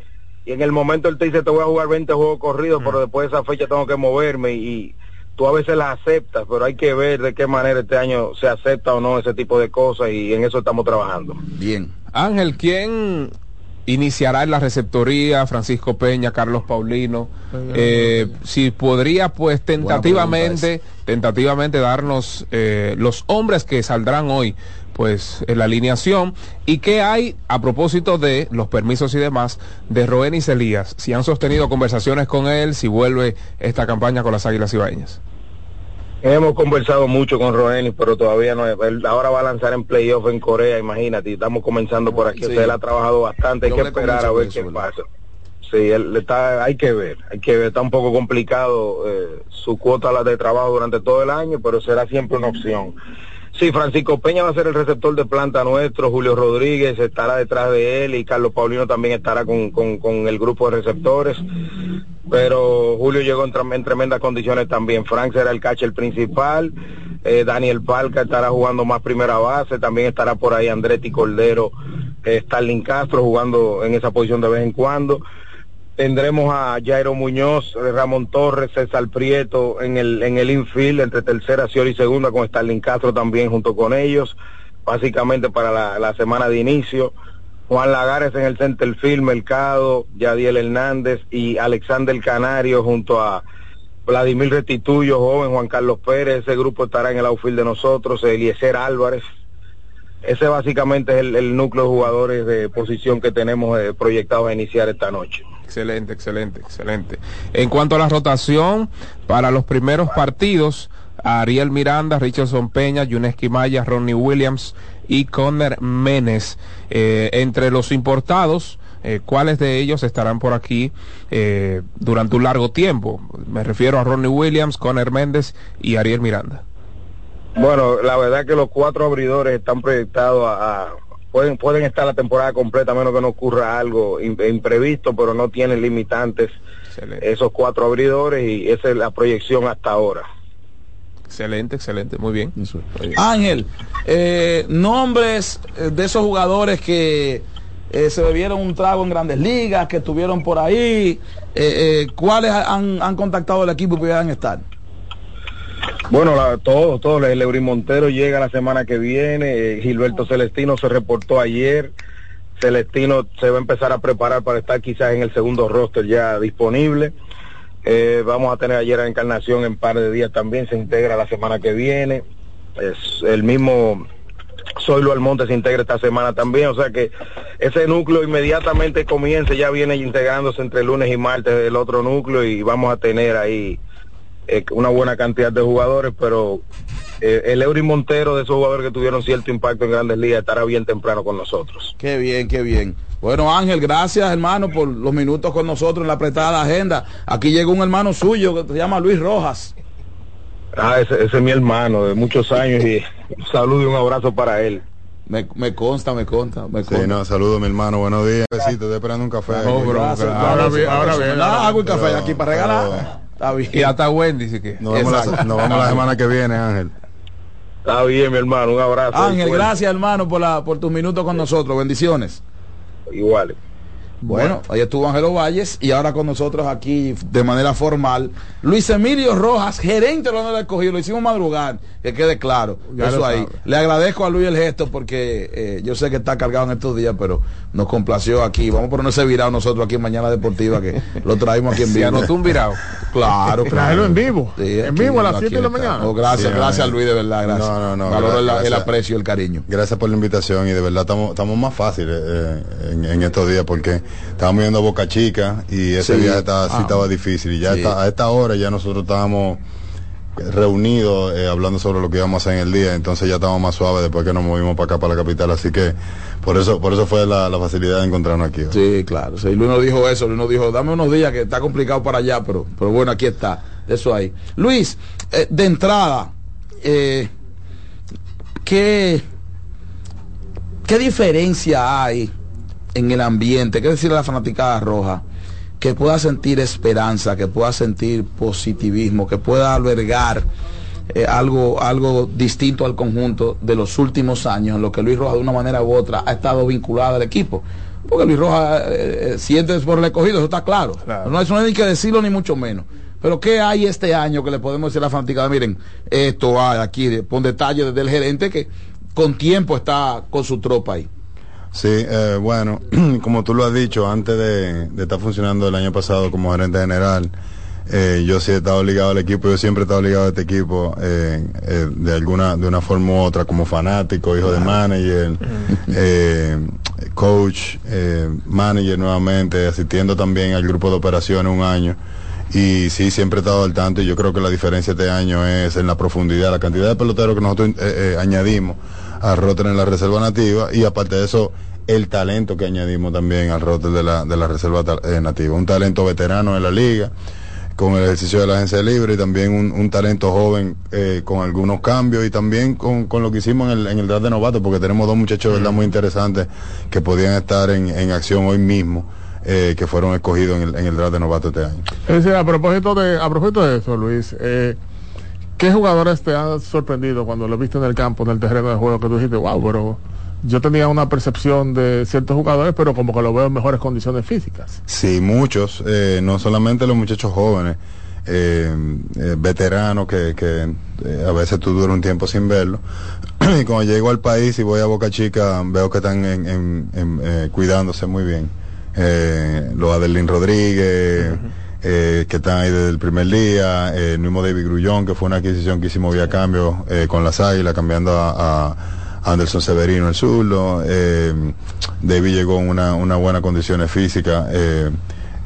y en el momento él te dice te voy a jugar 20 juegos corridos, pero después de esa fecha tengo que moverme y tú a veces las aceptas, pero hay que ver de qué manera este año se acepta o no ese tipo de cosas y en eso estamos trabajando. Bien. Ángel, ¿quién iniciará en la receptoría? Francisco Peña, Carlos Paulino. Eh, si podría, pues tentativamente, tentativamente darnos eh, los hombres que saldrán hoy, pues en la alineación. ¿Y qué hay a propósito de los permisos y demás de Roenis Elías? Si han sostenido conversaciones con él, si vuelve esta campaña con las Águilas Ibaeñas. Hemos conversado mucho con Roenis, pero todavía no. Él ahora va a lanzar en playoff en Corea, imagínate. Estamos comenzando por aquí. Sí. Sea, él ha trabajado bastante. Hay Yo que esperar a ver qué pasa. Sí, él está, hay que ver, hay que ver. Está un poco complicado eh, su cuota la de trabajo durante todo el año, pero será siempre una opción. Sí, Francisco Peña va a ser el receptor de planta nuestro, Julio Rodríguez estará detrás de él y Carlos Paulino también estará con, con, con el grupo de receptores. Pero Julio llegó en, trem- en tremendas condiciones también. Frank será el catcher principal, eh, Daniel Palca estará jugando más primera base, también estará por ahí Andretti Cordero, eh, Starling Castro jugando en esa posición de vez en cuando. Tendremos a Jairo Muñoz, Ramón Torres, César Prieto en el, en el infield, entre tercera, Ciori y segunda, con Starling Castro también junto con ellos, básicamente para la, la semana de inicio. Juan Lagares en el center field, Mercado, Yadiel Hernández y Alexander Canario junto a Vladimir Restituyo, joven Juan Carlos Pérez, ese grupo estará en el outfield de nosotros, Eliezer Álvarez. Ese básicamente es el, núcleo de jugadores de posición que tenemos eh, proyectados a iniciar esta noche. Excelente, excelente, excelente. En cuanto a la rotación, para los primeros partidos, Ariel Miranda, Richardson Peña, Yuneski Maya, Ronnie Williams y Conner Menes. Eh, entre los importados, eh, ¿cuáles de ellos estarán por aquí eh, durante un largo tiempo? Me refiero a Ronnie Williams, Conner Méndez y Ariel Miranda. Bueno, la verdad que los cuatro abridores están proyectados a, a- pueden pueden estar la temporada completa a menos que no ocurra algo im- imprevisto, pero no tienen limitantes esos cuatro abridores y esa es la proyección hasta ahora. Excelente, excelente, muy bien. Muy bien. Ángel, eh, nombres eh, de esos jugadores que eh, se bebieron un trago en grandes ligas, que estuvieron por ahí, eh, eh, ¿cuáles han, han contactado el equipo y pudieran estar? Bueno, la, todo, todo. El Eury Montero llega la semana que viene. eh, Gilberto Celestino se reportó ayer. Celestino se va a empezar a preparar para estar quizás en el segundo roster ya disponible. Eh, vamos a tener ayer a Encarnación en par de días también. Se integra la semana que viene. Es el mismo Zoilo Almonte se integra esta semana también. O sea que ese núcleo inmediatamente comienza. Ya viene integrándose entre lunes y martes el otro núcleo y vamos a tener ahí eh, una buena cantidad de jugadores, pero eh, el Eury Montero de esos jugadores que tuvieron cierto impacto en grandes ligas estará bien temprano con nosotros. Qué bien, qué bien. Bueno, Ángel, gracias hermano por los minutos con nosotros en la apretada agenda. Aquí llegó un hermano suyo que se llama Luis Rojas. Ah, ese, ese es mi hermano de muchos años y un saludo y un abrazo para él. Me, me consta, me consta, me Sí, no, saludo mi hermano, buenos días. Besito, estoy esperando un café. No, aquí. bro, Gracias, claro. ahora bien, ahora bien, agua y café aquí para regalar. Está bien. Y hasta Wendy, sí que. Nos vemos, la, Exacto. nos vemos la semana que viene, Ángel. Está bien, mi hermano, un abrazo. Ángel, gracias hermano por, la, por tus minutos con nosotros. Bendiciones. Igual. Bueno, ahí estuvo Ángelo Valles y ahora con nosotros aquí de manera formal Luis Emilio Rojas, gerente de la escogido, lo hicimos madrugar, que quede claro. Ya eso ahí. sabe. Le agradezco a Luis el gesto porque eh, yo sé que está cargado en estos días, pero nos complació aquí. Vamos a poner ese virado nosotros aquí en Mañana Deportiva que lo traímos aquí en vivo. anotó un virado. Claro, claro. Traerlo en vivo. Sí, en vivo a las aquí 7 de la mañana. Oh, gracias, Sí, gracias. Luis, de verdad, gracias. No, no, no. Valoro el- el aprecio y el cariño. Gracias por la invitación y de verdad estamos, estamos más fáciles eh, en, en estos días porque estábamos yendo a Boca Chica y ese Sí. viaje estaba, sí Ah. estaba difícil y ya Sí. está- a esta hora ya nosotros estábamos reunidos eh, hablando sobre lo que íbamos a hacer en el día, entonces ya estábamos más suaves después que nos movimos para acá, para la capital, así que por eso por eso fue la, la facilidad de encontrarnos aquí. Sí, claro. Sí, Luis nos dijo eso. Luis nos dijo, dame unos días que está complicado para allá, pero, pero bueno, aquí está. Eso ahí. Luis, eh, de entrada, eh, ¿qué, ¿qué diferencia hay en el ambiente? ¿Qué decir a la fanaticada roja? Que pueda sentir esperanza, que pueda sentir positivismo, que pueda albergar eh, algo, algo distinto al conjunto de los últimos años, en lo que Luis Rojas de una manera u otra ha estado vinculado al equipo. Porque Luis Rojas eh, eh, siente por el escogido, eso está claro. No, eso no hay ni que decirlo ni mucho menos. Pero ¿qué hay este año que le podemos decir a la fanaticada? Miren, esto hay aquí, pon detalle desde el gerente que con tiempo está con su tropa ahí. Sí, eh, bueno, como tú lo has dicho, antes de, de estar funcionando el año pasado como gerente general, eh, yo sí he estado ligado al equipo, yo siempre he estado ligado a este equipo eh, eh, de alguna de una forma u otra, como fanático, hijo de manager, eh, coach, eh, manager nuevamente, asistiendo también al grupo de operaciones un año. Y sí, siempre he estado al tanto y yo creo que la diferencia este año es en la profundidad, la cantidad de peloteros que nosotros eh, eh, añadimos al roster en la reserva nativa y aparte de eso, el talento que añadimos también al roster de la, de la reserva eh, nativa. Un talento veterano en la liga, con el ejercicio de la agencia libre y también un, un talento joven eh, con algunos cambios y también con, con lo que hicimos en el, en el draft de novato, porque tenemos dos muchachos verdad muy interesantes que podían estar en, en acción hoy mismo, eh, que fueron escogidos en el, en el draft de novato este año. Es decir, a propósito de, a propósito de eso, Luis, eh, ¿qué jugadores te han sorprendido cuando lo viste en el campo, en el terreno de juego, que tú dijiste, wow, pero yo tenía una percepción de ciertos jugadores, pero como que lo veo en mejores condiciones físicas? Sí, muchos, eh, no solamente los muchachos jóvenes, eh, eh, veteranos que, que a veces tú duras un tiempo sin verlo. y cuando llego al país y voy a Boca Chica, veo que están en, en- en, cuidándose muy bien. Los Adelín Rodríguez, eh, que están ahí desde el primer día, eh, el mismo David Grullón, que fue una adquisición que hicimos vía cambio eh, con las Águilas, cambiando a, Anderson Severino el zurdo. Eh, David llegó en una, una buena condiciones físicas.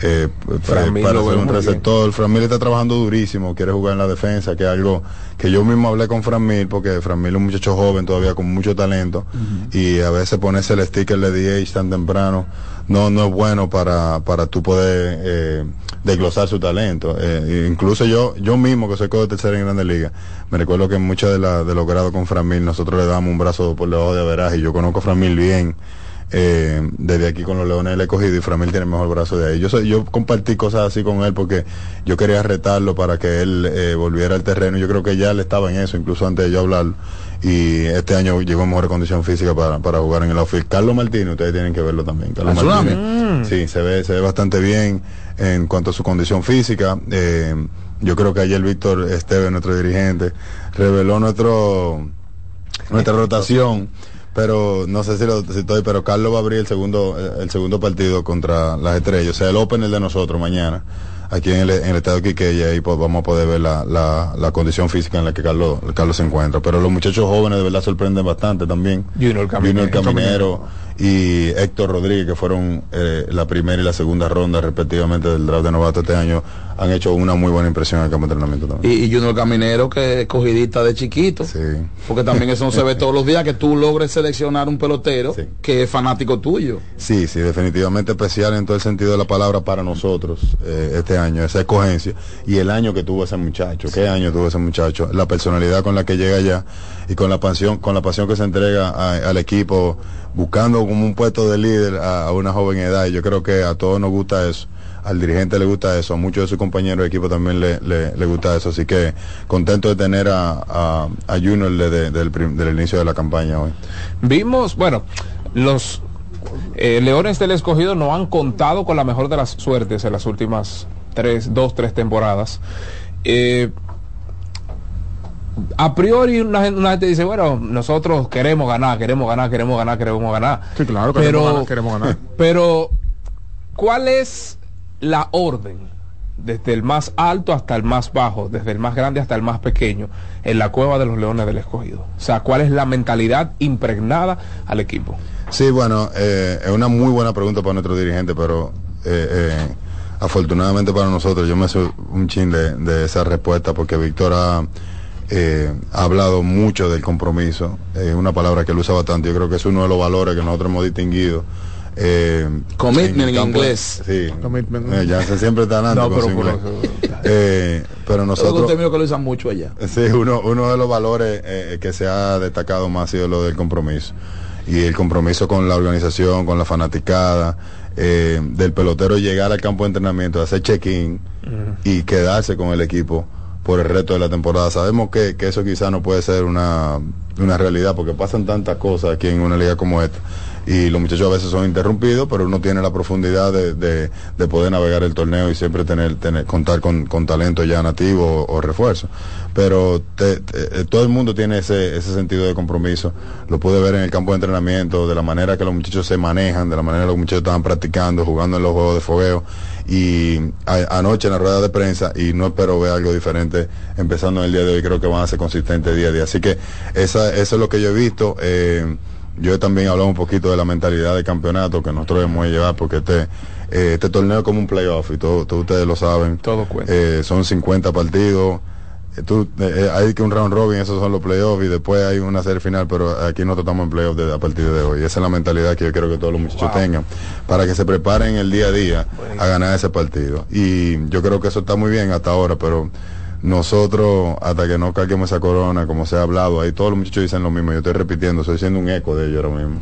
Eh, eh, para ser un receptor. Framil está trabajando durísimo, quiere jugar en la defensa, que es algo que yo mismo hablé con Framil, porque Framil es un muchacho joven todavía con mucho talento, y a veces ponerse el sticker de DH tan temprano no no es bueno para, para tú poder eh, desglosar su talento. Eh, incluso yo yo mismo, que soy coach de tercera en Grandes Ligas, me recuerdo que en muchos de, la, de los grados con Framil nosotros le damos un brazo por debajo de averaje, y yo conozco a Framil bien eh, desde aquí con los Leones le he cogido y Framil tiene el mejor brazo de ahí. Yo soy, yo compartí cosas así con él porque yo quería retarlo para que él eh, volviera al terreno. Yo creo que ya él estaba en eso, incluso antes de yo hablarlo. Y este año llegó en mejor condición física para, para jugar en el outfield. Carlos Martínez, ustedes tienen que verlo también. Carlos. Martínez, sí, se ve, se ve bastante bien en cuanto a su condición física. Eh, yo creo que ayer Víctor Esteve, nuestro dirigente, reveló nuestro nuestra rotación pero no sé si lo si estoy pero Carlos va a abrir el segundo el segundo partido contra las estrellas. O sea el opener de nosotros mañana aquí en el, en el estado de Quiqueya y pues vamos a poder ver la, la, la condición física en la que Carlos Carlos se encuentra. Pero los muchachos jóvenes de verdad sorprenden bastante también. Junior Caminero. Junior Caminero y Héctor Rodríguez que fueron eh, la primera y la segunda ronda respectivamente del draft de novato este año han hecho una muy buena impresión en el campo de entrenamiento también Y, y Junior Caminero que es cogidista de chiquito. Porque también eso no se ve todos los días que tú logres seleccionar un pelotero que es fanático tuyo. Sí, sí, definitivamente especial en todo el sentido de la palabra para nosotros eh, este año, esa escogencia y el año que tuvo ese muchacho, qué año tuvo ese muchacho, la personalidad con la que llega allá y con la pasión, con la pasión que se entrega a- al equipo, buscando como un puesto de líder a, una joven edad. Y yo creo que a todos nos gusta eso. Al dirigente le gusta eso, a muchos de sus compañeros de equipo también le, le, gusta eso, así que contento de tener a, a, a Junior desde, el inicio de la campaña hoy. Vimos, bueno, los eh, Leones del Escogido no han contado con la mejor de las suertes en las últimas tres, dos, tres temporadas. Eh, a priori una, gen- una gente dice, bueno, nosotros queremos ganar, queremos ganar, queremos ganar, queremos ganar. Sí, claro, pero, queremos ganar, queremos ganar. Pero, ¿cuál es la orden? Desde el más alto hasta el más bajo, desde el más grande hasta el más pequeño, en la cueva de los Leones del Escogido. O sea, ¿cuál es la mentalidad impregnada al equipo? Sí, bueno, eh, es una muy buena pregunta para nuestro dirigente, pero eh, eh, afortunadamente para nosotros, yo me sé un chin de, de esa respuesta porque Víctor ha, eh, ha hablado mucho del compromiso, es una palabra que él usa bastante, yo creo que es uno de los valores que nosotros hemos distinguido. Eh, Commitment en campo- inglés. Sí, Commitment. Eh, Jansen siempre está hablando No, con pero por. Eh, pero Nosotros, término que lo usan mucho allá. Sí, uno, uno de los valores eh, que se ha destacado más ha sido lo del compromiso. Y el compromiso con la organización, con la fanaticada, eh, del pelotero llegar al campo de entrenamiento, hacer check-in y quedarse con el equipo por el resto de la temporada. Sabemos que, que eso quizá no puede ser una, una realidad porque pasan tantas cosas aquí en una liga como esta y los muchachos a veces son interrumpidos, pero uno tiene la profundidad de, de, de poder navegar el torneo y siempre tener, tener contar con, con talento ya nativo o, o refuerzo. Pero te- te- eh, todo el mundo tiene ese, ese sentido de compromiso. Lo pude ver en el campo de entrenamiento, de la manera que los muchachos se manejan, de la manera que los muchachos estaban practicando, jugando en los juegos de fogueo. Y a- anoche en la rueda de prensa, y no espero ver algo diferente empezando en el día de hoy, creo que van a ser consistentes día a día. Así que esa, eso es lo que yo he visto. Eh, yo también he hablado un poquito de la mentalidad de campeonato que nosotros debemos de llevar porque este, eh, este torneo es como un playoff y todo, todos ustedes lo saben. Todo cuenta. Eh, son 50 partidos. Eh, tú, eh, eh, hay que un round robin, esos son los playoffs y después hay una serie final, pero aquí nosotros estamos en playoffs desde a partir de hoy. Esa es la mentalidad que yo quiero que todos los muchachos tengan para que se preparen el día a día a ganar ese partido. Y yo creo que eso está muy bien hasta ahora, pero nosotros, hasta que no carguemos esa corona, como se ha hablado, ahí todos los muchachos dicen lo mismo, yo estoy repitiendo, estoy siendo un eco de ellos ahora mismo.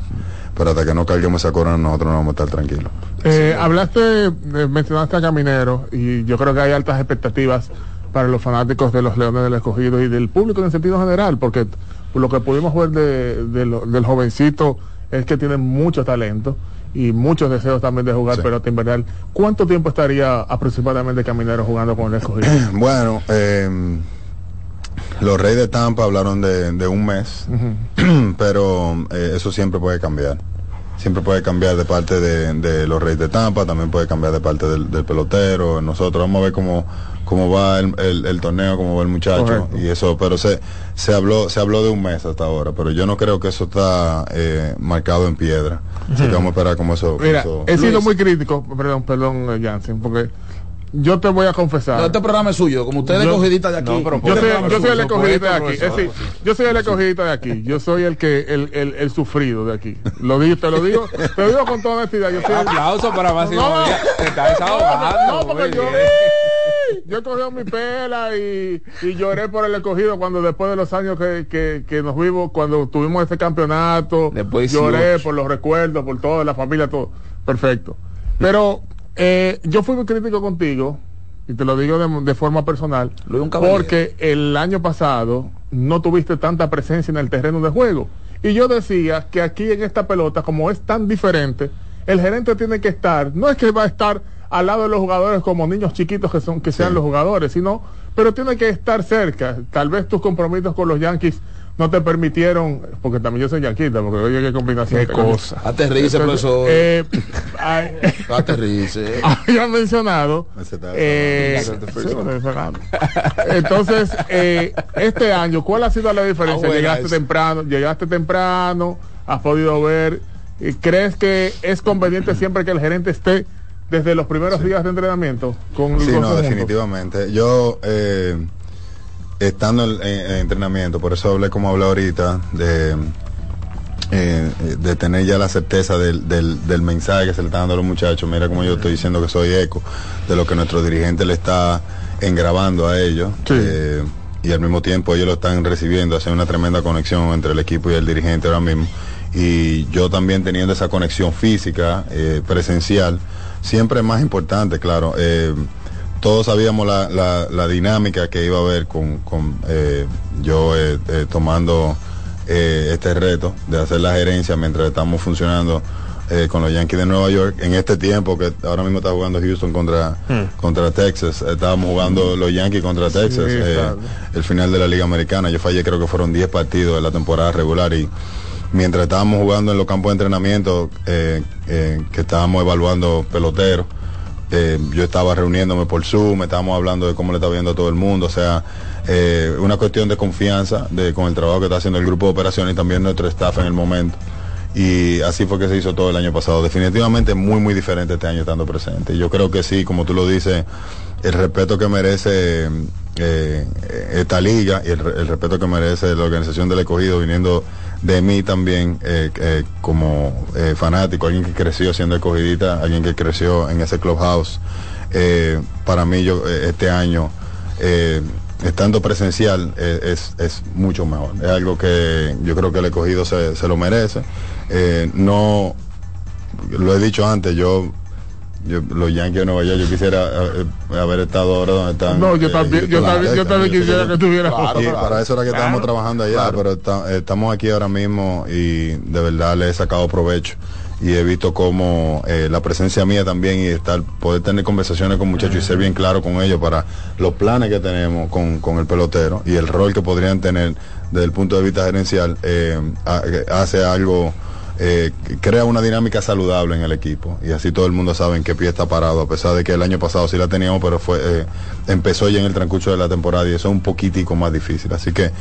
Pero hasta que no carguemos esa corona, nosotros no vamos a estar tranquilos. Eh, hablaste, eh, mencionaste a Caminero y yo creo que hay altas expectativas para los fanáticos de los Leones del Escogido y del público en el sentido general, porque por lo que pudimos ver de, de lo- del jovencito es que tiene mucho talento y muchos deseos también de jugar Sí. pelota invernal. ¿Cuánto tiempo estaría aproximadamente Caminero jugando con el Escogido? Bueno, eh, los Reyes de Tampa hablaron de, de un mes, pero eh, eso siempre puede cambiar. Siempre puede cambiar de parte de, de los Reyes de Tampa, también puede cambiar de parte del, del pelotero. Nosotros vamos a ver cómo, cómo va el, el- el torneo, cómo va el muchacho Correcto. y eso. Pero se, se habló se habló de un mes hasta ahora, pero yo no creo que eso está eh, marcado en piedra. Así que vamos a esperar cómo eso. Mira, eso- he sido muy crítico, perdón, perdón, eh, Jansen, porque yo te voy a confesar. No, este programa es suyo, como usted es Yo- escogidita de aquí. No, pero Yo este soy, yo soy el escogidita de aquí. Es decir, yo soy el escogidita de aquí. Yo soy el que el, el, el sufrido de aquí. Lo digo, te lo digo, te lo digo con toda honestidad. Yo soy el- Aplauso para Máximo No. Te está desahogando. No, porque yo, bien. Yo cogí mi pela y, y lloré por el escogido cuando después de los años que, que, que nos vimos, cuando tuvimos ese campeonato, Después lloré 18. por los recuerdos, por toda la familia, todo. Perfecto. Pero eh, yo fui muy crítico contigo, y te lo digo de, de forma personal, porque el año pasado no tuviste tanta presencia en el terreno de juego. Y yo decía que aquí en esta pelota, como es tan diferente, el gerente tiene que estar, no es que va a estar al lado de los jugadores como niños chiquitos que son que sean Sí. los jugadores, sino, pero tiene que estar cerca. Tal vez tus compromisos con los Yankees no te permitieron, porque también yo soy yanquita, porque oye qué combinación. Qué cosa. Aterrice, profesor. eh, ay- Aterrice. había mencionado eh, entonces eh, este año cuál ha sido la diferencia Ah, llegaste esa. temprano llegaste temprano has podido ver y crees que es conveniente siempre que el gerente esté desde los primeros días de entrenamiento con Sí, no, definitivamente. Yo, eh, estando en, en- en entrenamiento, por eso hablé como hablé ahorita, de, eh, de tener ya la certeza del, del, del mensaje que se le está dando a los muchachos. Mira como yo estoy diciendo que soy eco de lo que nuestro dirigente le está engrabando a ellos. Sí. Eh, y al mismo tiempo ellos lo están recibiendo, hace una tremenda conexión entre el equipo y el dirigente ahora mismo. Y yo también teniendo esa conexión física, eh, presencial, siempre es más importante, claro. Eh, todos sabíamos la, la, la dinámica que iba a haber con, con eh, yo eh, eh, tomando eh, este reto de hacer la gerencia mientras estamos funcionando con los Yankees de Nueva York. En este tiempo que ahora mismo está jugando Houston contra, contra Texas, estábamos jugando los Yankees contra Texas, el final de la Liga Americana. Yo fallé, creo que fueron 10 partidos de la temporada regular y mientras estábamos jugando en los campos de entrenamiento, eh, eh, que estábamos evaluando peloteros, eh, yo estaba reuniéndome por Zoom, estábamos hablando de cómo le está viendo a todo el mundo, o sea, una cuestión de confianza de, con el trabajo que está haciendo el grupo de operaciones y también nuestro staff en el momento. Y así fue que se hizo todo el año pasado. Definitivamente muy, muy diferente este año estando presente. Yo creo que sí, como tú lo dices, el respeto que merece esta liga y el, el respeto que merece la organización del escogido viniendo de mí también eh, eh, como eh, fanático, alguien que creció siendo escogidita, alguien que creció en ese clubhouse. Para mí yo este año estando presencial es, es mucho mejor. Es algo que yo creo que el escogido se, se lo merece. No, lo he dicho antes, yo yo, los Yankees de Nueva York, yo quisiera eh, haber estado ahora donde están. No, yo eh, también, yo también, yo también quisiera que- estuviera. Sí, para eso era que estábamos trabajando allá, pero esta- estamos aquí ahora mismo y de verdad le he sacado provecho y he visto cómo eh, la presencia mía también y estar poder tener conversaciones con muchachos y ser bien claro con ellos para los planes que tenemos con, con el pelotero y el rol que podrían tener desde el punto de vista gerencial eh, ha- hace algo eh, crea una dinámica saludable en el equipo. Y así todo el mundo sabe en qué pie está parado a pesar de que el año pasado sí la teníamos pero fue eh, empezó ya en el transcurso de la temporada y eso es un poquitico más difícil. Así que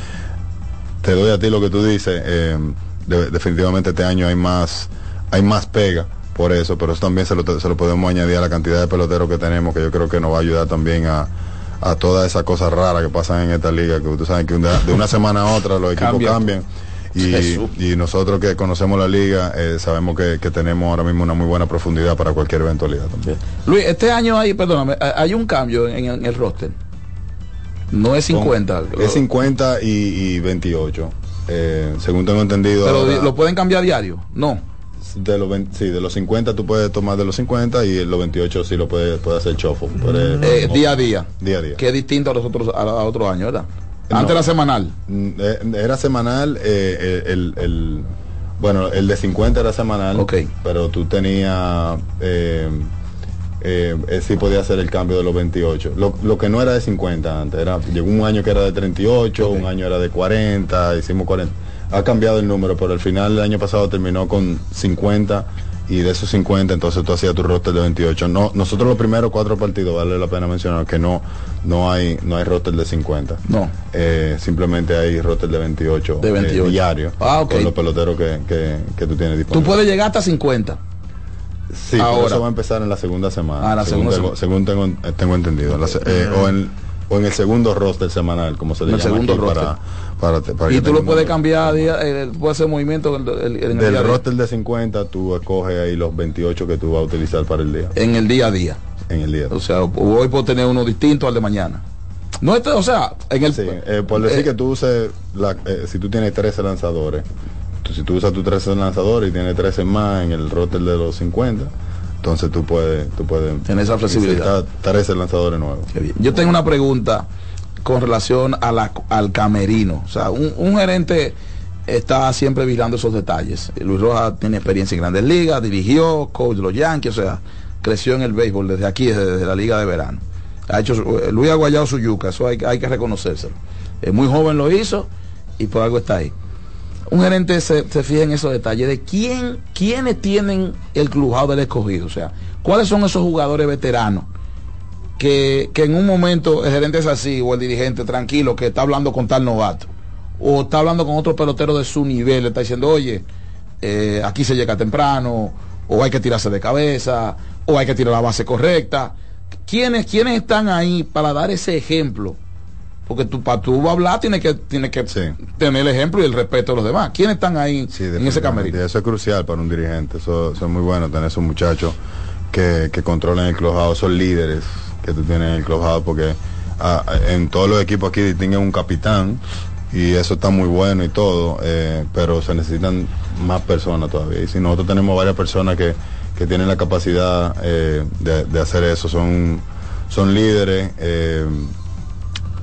te doy a ti lo que tú dices eh, de- definitivamente este año hay más hay más pega por eso pero eso también se lo, se lo podemos añadir a la cantidad de peloteros que tenemos que yo creo que nos va a ayudar también a a todas esas cosas raras que pasan en esta liga que ustedes saben que de una semana a otra los equipos cambian y, nosotros que conocemos la liga eh, sabemos que, que tenemos ahora mismo una muy buena profundidad para cualquier eventualidad también. Luis, este año hay, perdóname, hay un cambio en, en el roster. No es 50. Es 50 y, y 28. eh, según tengo entendido. Pero ahora- lo pueden cambiar diario. No. de los 20 sí, de los 50 tú puedes tomar de los 50 y los 28 sí lo puedes puede hacer chofo. Eh, día a día. Día a día. Que es distinto a los otros a, a otros años, ¿verdad? No. Antes era semanal. Mm, eh, Era semanal, eh, el, el- bueno, el de 50 era semanal, pero tú tenías, eh, eh, eh, sí podía hacer el cambio de los 28. Lo, lo que no era de 50 antes, era, llegó un año que era de 38, un año era de 40, hicimos 40. Ha cambiado el número, pero al final el año pasado terminó con 50 y de esos 50 entonces tú hacías tu roster de 28. No, nosotros los primeros cuatro partidos, vale la pena mencionar que no, no hay, no hay roster de 50. No. Eh, simplemente hay roster de 28, De eh, 28. diario Ah, con los peloteros que, que, que tú tienes Tú disponibles. puedes llegar hasta 50. Sí, pero ahora. eso va a empezar en la segunda semana. Ah, la según segunda tengo, según tengo, eh, tengo entendido. La eh, o, en, o en el segundo roster semanal, como se le En el llama segundo aquí, roster. para, para, para Y tú lo puedes cambiar, día, eh, puedes hacer movimiento en el, en el Del día a día. roster de 50 tú escoges ahí los 28 que tú vas a utilizar para el día. En el día a día. En el día. O sea, hoy puedo tener uno distinto al de mañana. No este, o sea, en el Sí, eh, por decir eh, que tú uses, la, eh, si tú tienes 13 lanzadores, tú- si tú usas tus 13 lanzadores y tienes 13 más en el roster de los 50, entonces tú puedes, tú puedes Tener esa flexibilidad. 13 lanzadores nuevos. Yo tengo una pregunta con relación a la- al camerino. O sea, un, un gerente está siempre vigilando esos detalles. Luis Rojas tiene experiencia en grandes ligas, dirigió, coach de los Yankees, o sea, creció en el béisbol desde aquí, desde, desde la liga de verano. Ha hecho, eh, Luis ha guayado su yuca, eso hay, hay que reconocérselo. Eh, muy joven lo hizo y por algo está ahí. Un gerente se, se fija en esos detalles de quién, quiénes tienen el clubado del escogido, o sea, cuáles son esos jugadores veteranos que, que en un momento el gerente es así o el dirigente tranquilo que está hablando con tal novato o está hablando con otro pelotero de su nivel, le está diciendo, oye, eh, aquí se llega temprano, o hay que tirarse de cabeza, o hay que tirar la base correcta. ¿Quiénes, quiénes están ahí para dar ese ejemplo? Porque tú, para tú hablar tienes que, tienes que tener el ejemplo y el respeto de los demás. ¿Quiénes están ahí en ese camerino? Eso es crucial para un dirigente. Eso, eso es muy bueno tener esos muchachos que, que controlan el clubhouse, esos líderes que tú tienes en el clubhouse, porque ah, en todos los equipos aquí distinguen un capitán y eso está muy bueno y todo, eh, pero se necesitan más personas todavía. Y si nosotros tenemos varias personas que, que tienen la capacidad eh, de, de hacer eso, son, son líderes. eh,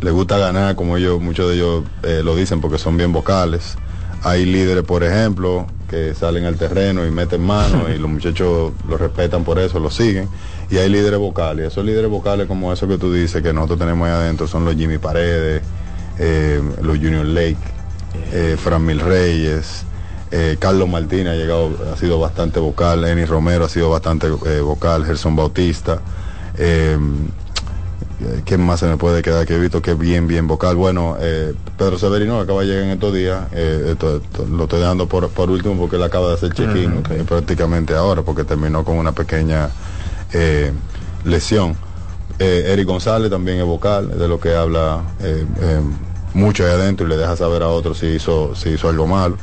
les gusta ganar, como ellos, muchos de ellos eh, lo dicen porque son bien vocales. Hay líderes, por ejemplo, que salen al terreno y meten mano y los muchachos lo respetan por eso, lo siguen. Y hay líderes vocales. Esos líderes vocales como eso que tú dices, que nosotros tenemos ahí adentro, son los Jimmy Paredes, eh, los Junior Lake, eh, Fran Mil Reyes, eh, Carlos Martínez ha llegado, ha sido bastante vocal, Eni Romero ha sido bastante vocal, Gerson Bautista. Eh, ¿Quién más se me puede quedar? Que he visto que es bien, bien vocal. Bueno, eh, Pedro Severino acaba de llegar en estos días. eh, esto- esto lo estoy dejando por, por último porque él acaba de hacer check-in eh, prácticamente ahora porque terminó con una pequeña eh, lesión. Eric González también es vocal, de lo que habla mucho ahí adentro y le deja saber a otros si hizo, si hizo algo malo.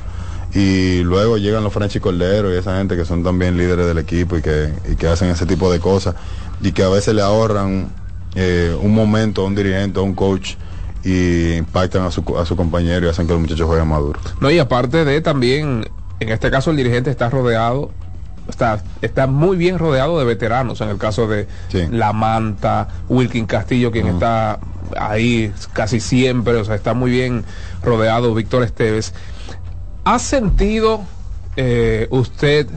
Y luego llegan los Franchi Cordero y esa gente que son también líderes del equipo y que, y que hacen ese tipo de cosas y que a veces le ahorran eh, un momento a un dirigente, a un coach y impactan a su, a su compañero y hacen que los muchachos jueguen maduros. No, y aparte de también, en este caso el dirigente está rodeado está, está muy bien rodeado de veteranos, en el caso de La Manta, Wilkin Castillo, quien está ahí casi siempre, o sea, está muy bien rodeado Víctor Esteves. ¿Ha sentido eh, usted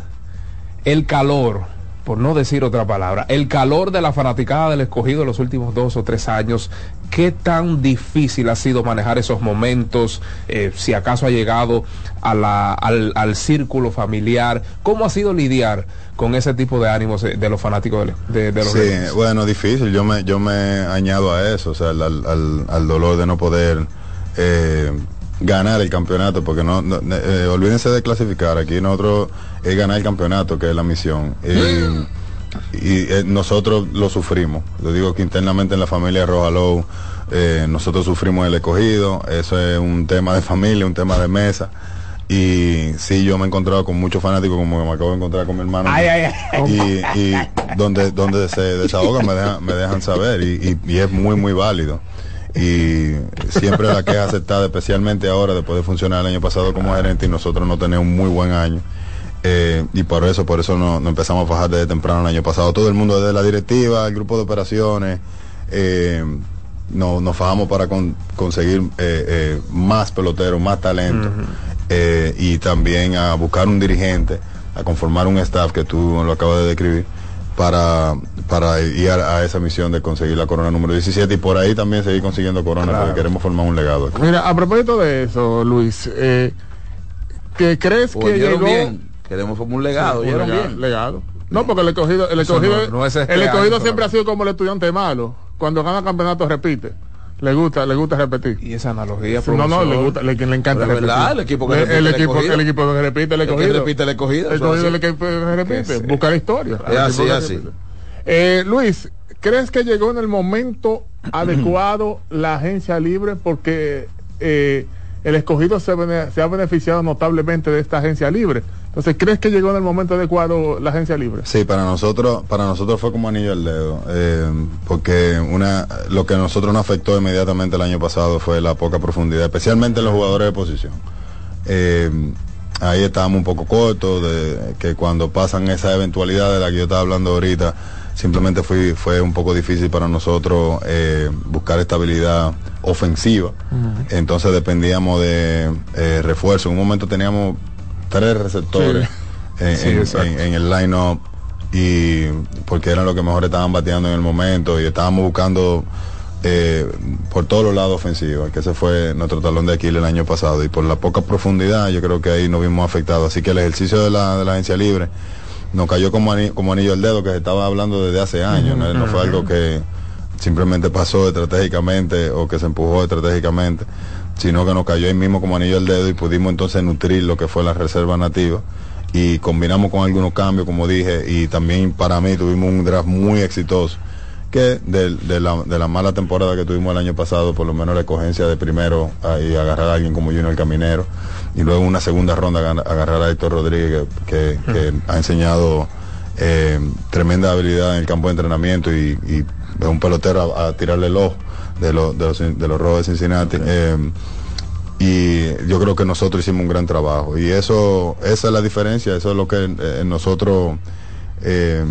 el calor, por no decir otra palabra, el calor de la fanaticada del escogido en los últimos dos o tres años? ¿Qué tan difícil ha sido manejar esos momentos? Eh, si acaso ha llegado a la, al, círculo familiar. ¿Cómo ha sido lidiar con ese tipo de ánimos de los fanáticos de, los Sí, bueno, difícil. Yo me, yo me añado a eso, o sea, al, dolor de no poder eh, ganar el campeonato, porque no, eh, olvídense de clasificar. Aquí nosotros es ganar el campeonato, que es la misión. y eh, nosotros lo sufrimos. Lo digo que internamente en la familia Roja Low, eh, nosotros sufrimos el escogido, eso es un tema de familia, un tema de mesa. Y sí, yo me he encontrado con muchos fanáticos, como me acabo de encontrar con mi hermano. y, donde, donde se desahogan me dejan, me dejan saber y, es muy, muy válido. Y siempre la queja aceptada, especialmente ahora, después de funcionar el año pasado como gerente y nosotros no tenemos un muy buen año. Eh, y por eso, por eso no empezamos a fajar desde temprano el año pasado. Todo el mundo, desde la directiva, el grupo de operaciones, eh, no, nos fajamos para conseguir eh, más peloteros, más talento. y también a buscar un dirigente, a conformar un staff que tú lo acabas de describir, para, para ir a, esa misión de conseguir la corona número 17 y por ahí también seguir consiguiendo corona porque queremos formar un legado. Mira, a propósito de eso, Luis, ¿qué crees que llegó... Bien queremos como un legado, sí, bien. Legado. No, porque el escogido, el escogido, este el escogido siempre ha sido como el estudiante malo. Cuando gana campeonato repite. Le gusta, le gusta repetir. Y esa analogía, No, no, le gusta, le, le encanta repetir. Verdad, el equipo que repite, el, equipo, el equipo que repite, el escogido. El que repite, el escogido. El escogido, el equipo que repite. Buscar historia. Es así, así. Eh, Luis, ¿crees que llegó en el momento adecuado la agencia libre? Porque eh, el escogido se, se, ha beneficiado notablemente de esta agencia libre. Entonces, ¿crees que llegó en el momento adecuado la agencia libre? Sí, para nosotros, para nosotros fue como anillo al dedo, eh, porque una, lo que a nosotros nos afectó inmediatamente el año pasado fue la poca profundidad, especialmente en los jugadores de posición. Eh, ahí estábamos un poco cortos, de que cuando pasan esa eventualidad de la que yo estaba hablando ahorita, simplemente fue, fue un poco difícil para nosotros eh, buscar estabilidad ofensiva. Entonces dependíamos de refuerzo. En un momento teníamos tres receptores en, el line-up y porque eran los que mejor estaban bateando en el momento y estábamos buscando eh, por todos los lados ofensivos, que ese fue nuestro talón de Aquiles el año pasado y por la poca profundidad yo creo que ahí nos vimos afectados. Así que el ejercicio de la, de la agencia libre nos cayó como anillo, como anillo al dedo que se estaba hablando desde hace años, ¿no? no fue algo que simplemente pasó estratégicamente o que se empujó estratégicamente sino que nos cayó ahí mismo como anillo al dedo y pudimos entonces nutrir lo que fue la reserva nativa. Y combinamos con algunos cambios, como dije, y también para mí tuvimos un draft muy exitoso, que de, la, mala temporada que tuvimos el año pasado, por lo menos la escogencia de primero ahí agarrar a alguien como Junior Caminero, y luego una segunda ronda agarrar a Héctor Rodríguez, que, ha enseñado eh, tremenda habilidad en el campo de entrenamiento y, y es un pelotero a tirarle el ojo de, los, de, los, de los robos de Cincinnati. Eh, y yo creo que nosotros hicimos un gran trabajo. Y eso, esa es la diferencia, eso es lo que eh, nosotros eh,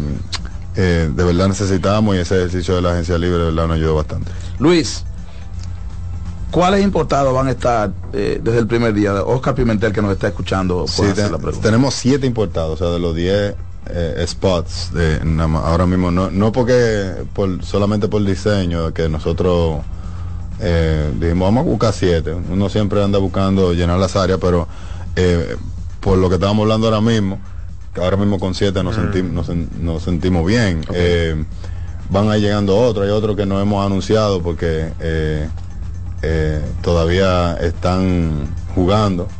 de verdad necesitamos y ese ejercicio de la agencia libre de verdad nos ayudó bastante. Luis, ¿cuáles importados van a estar desde el primer día? Oscar Pimentel que nos está escuchando. tenemos siete importados, o sea, de los diez eh, spots de, ahora mismo no, no porque por, solamente por diseño que nosotros eh, dijimos vamos a buscar siete uno siempre anda buscando llenar las áreas pero eh, por lo que estamos hablando ahora mismo que ahora mismo con siete nos, sentimos, nos, sentimos bien. Van a ir llegando otros hay otros que no hemos anunciado porque todavía están jugando. eh,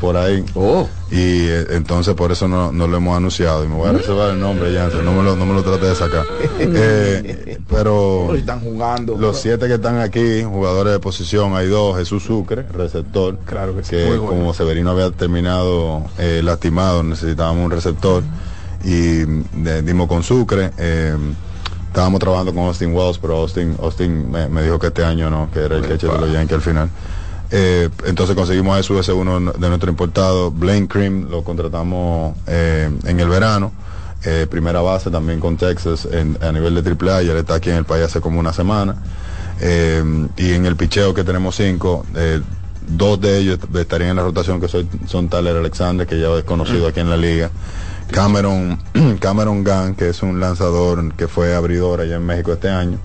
por ahí. Oh. Y eh, entonces por eso no, lo hemos anunciado. Y me voy a reservar el nombre ya, no me lo, no me lo trate de sacar. Eh, pero están jugando. Los siete que están aquí, jugadores de posición, hay dos, Jesús Sucre, receptor. Claro que, como Severino había terminado lastimado, necesitábamos un receptor. Y dimos con Sucre. estábamos trabajando con Austin Wells, pero Austin, Austin me, dijo que este año no, que era el catcher de los Yankees al final. Eh, entonces conseguimos a eso, ese uno de nuestro importado. Blaine Cream lo contratamos eh, en el verano. Eh, primera base también con Texas a nivel de AAA. Ya está aquí en el país hace como una semana. Y en el picheo que tenemos cinco, dos de ellos estarían en la rotación que soy- son Tyler Alexander, que ya es conocido aquí en la liga. Cameron, Cameron Gunn, que es un lanzador que fue abridor allá en México este año.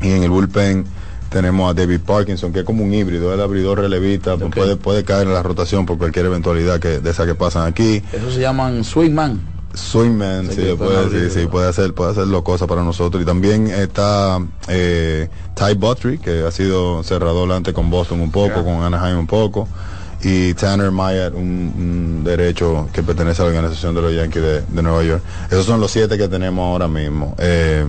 Y en el bullpen tenemos a David Parkinson, que es como un híbrido, el abridor relevista, pues puede, puede caer en la rotación por cualquier eventualidad que, de esa que pasan aquí. Eso se llaman swingman. Swingman, Sí, puede, abrir, sí, sí, puede hacer, puede hacerlo cosas para nosotros. Y también está eh, Ty Buttrey, que ha sido cerrador antes con Boston un poco, con Anaheim un poco. Y Tanner Myatt, un, un derecho que pertenece a la organización de los Yankees de, de Nueva York. Esos son los siete que tenemos ahora mismo. Eh,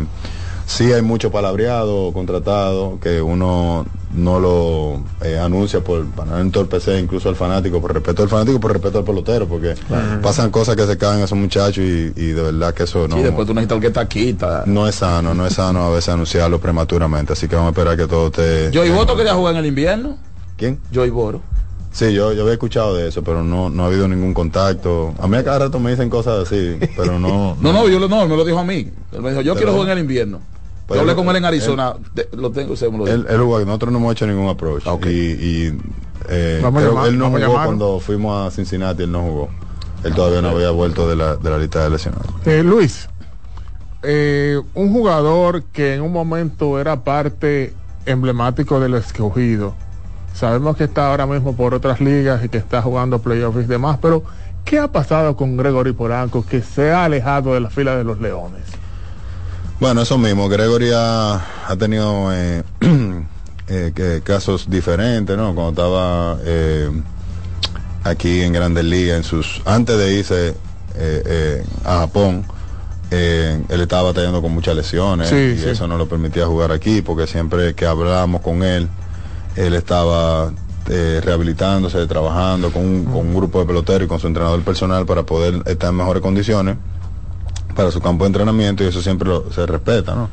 sí hay mucho palabreado, contratado, que uno no lo eh, anuncia por, para no entorpecer incluso al fanático, por respeto al fanático, por respeto al pelotero, porque pasan cosas que se caen a esos muchachos y, y de verdad que eso no, Sí, después tú necesitas que está quita. no es sano, no es sano a veces anunciarlo prematuramente, así que vamos a esperar que todo esté... Joey Boto quería jugar en el invierno. ¿Quién? Joey Boro. Sí, yo, yo había escuchado de eso, pero no, no ha habido ningún contacto. A mí a cada rato me dicen cosas así, pero no... No, no, yo lo- no, él me lo dijo a mí. Él me dijo, yo quiero jugar en el invierno. Pero yo hablé él- con él en Arizona, de- lo tengo, se me lo. Él, él jugó, nosotros no hemos hecho ningún approach. Y, y, eh, llamar- él no jugó cuando fuimos a Cincinnati, él no jugó. Él todavía no había vuelto de la, de la lista de lesionados. Eh, Luis, eh, un jugador que en un momento era parte emblemático del escogido. Sabemos que está ahora mismo por otras ligas y que está jugando playoffs y demás, pero ¿qué ha pasado con Gregory Polanco que se ha alejado de la fila de los Leones? Bueno, eso mismo, Gregory ha, ha tenido eh, eh, que- casos diferentes, ¿no? Cuando estaba eh, aquí en Grandes Ligas, en sus, antes de irse a Japón, él estaba batallando con muchas lesiones Sí, y sí. eso no lo permitía jugar aquí, porque siempre que hablábamos con él, él estaba eh, rehabilitándose, trabajando con un, con un grupo de peloteros y con su entrenador personal para poder estar en mejores condiciones para su campo de entrenamiento y eso siempre lo- se respeta, ¿no?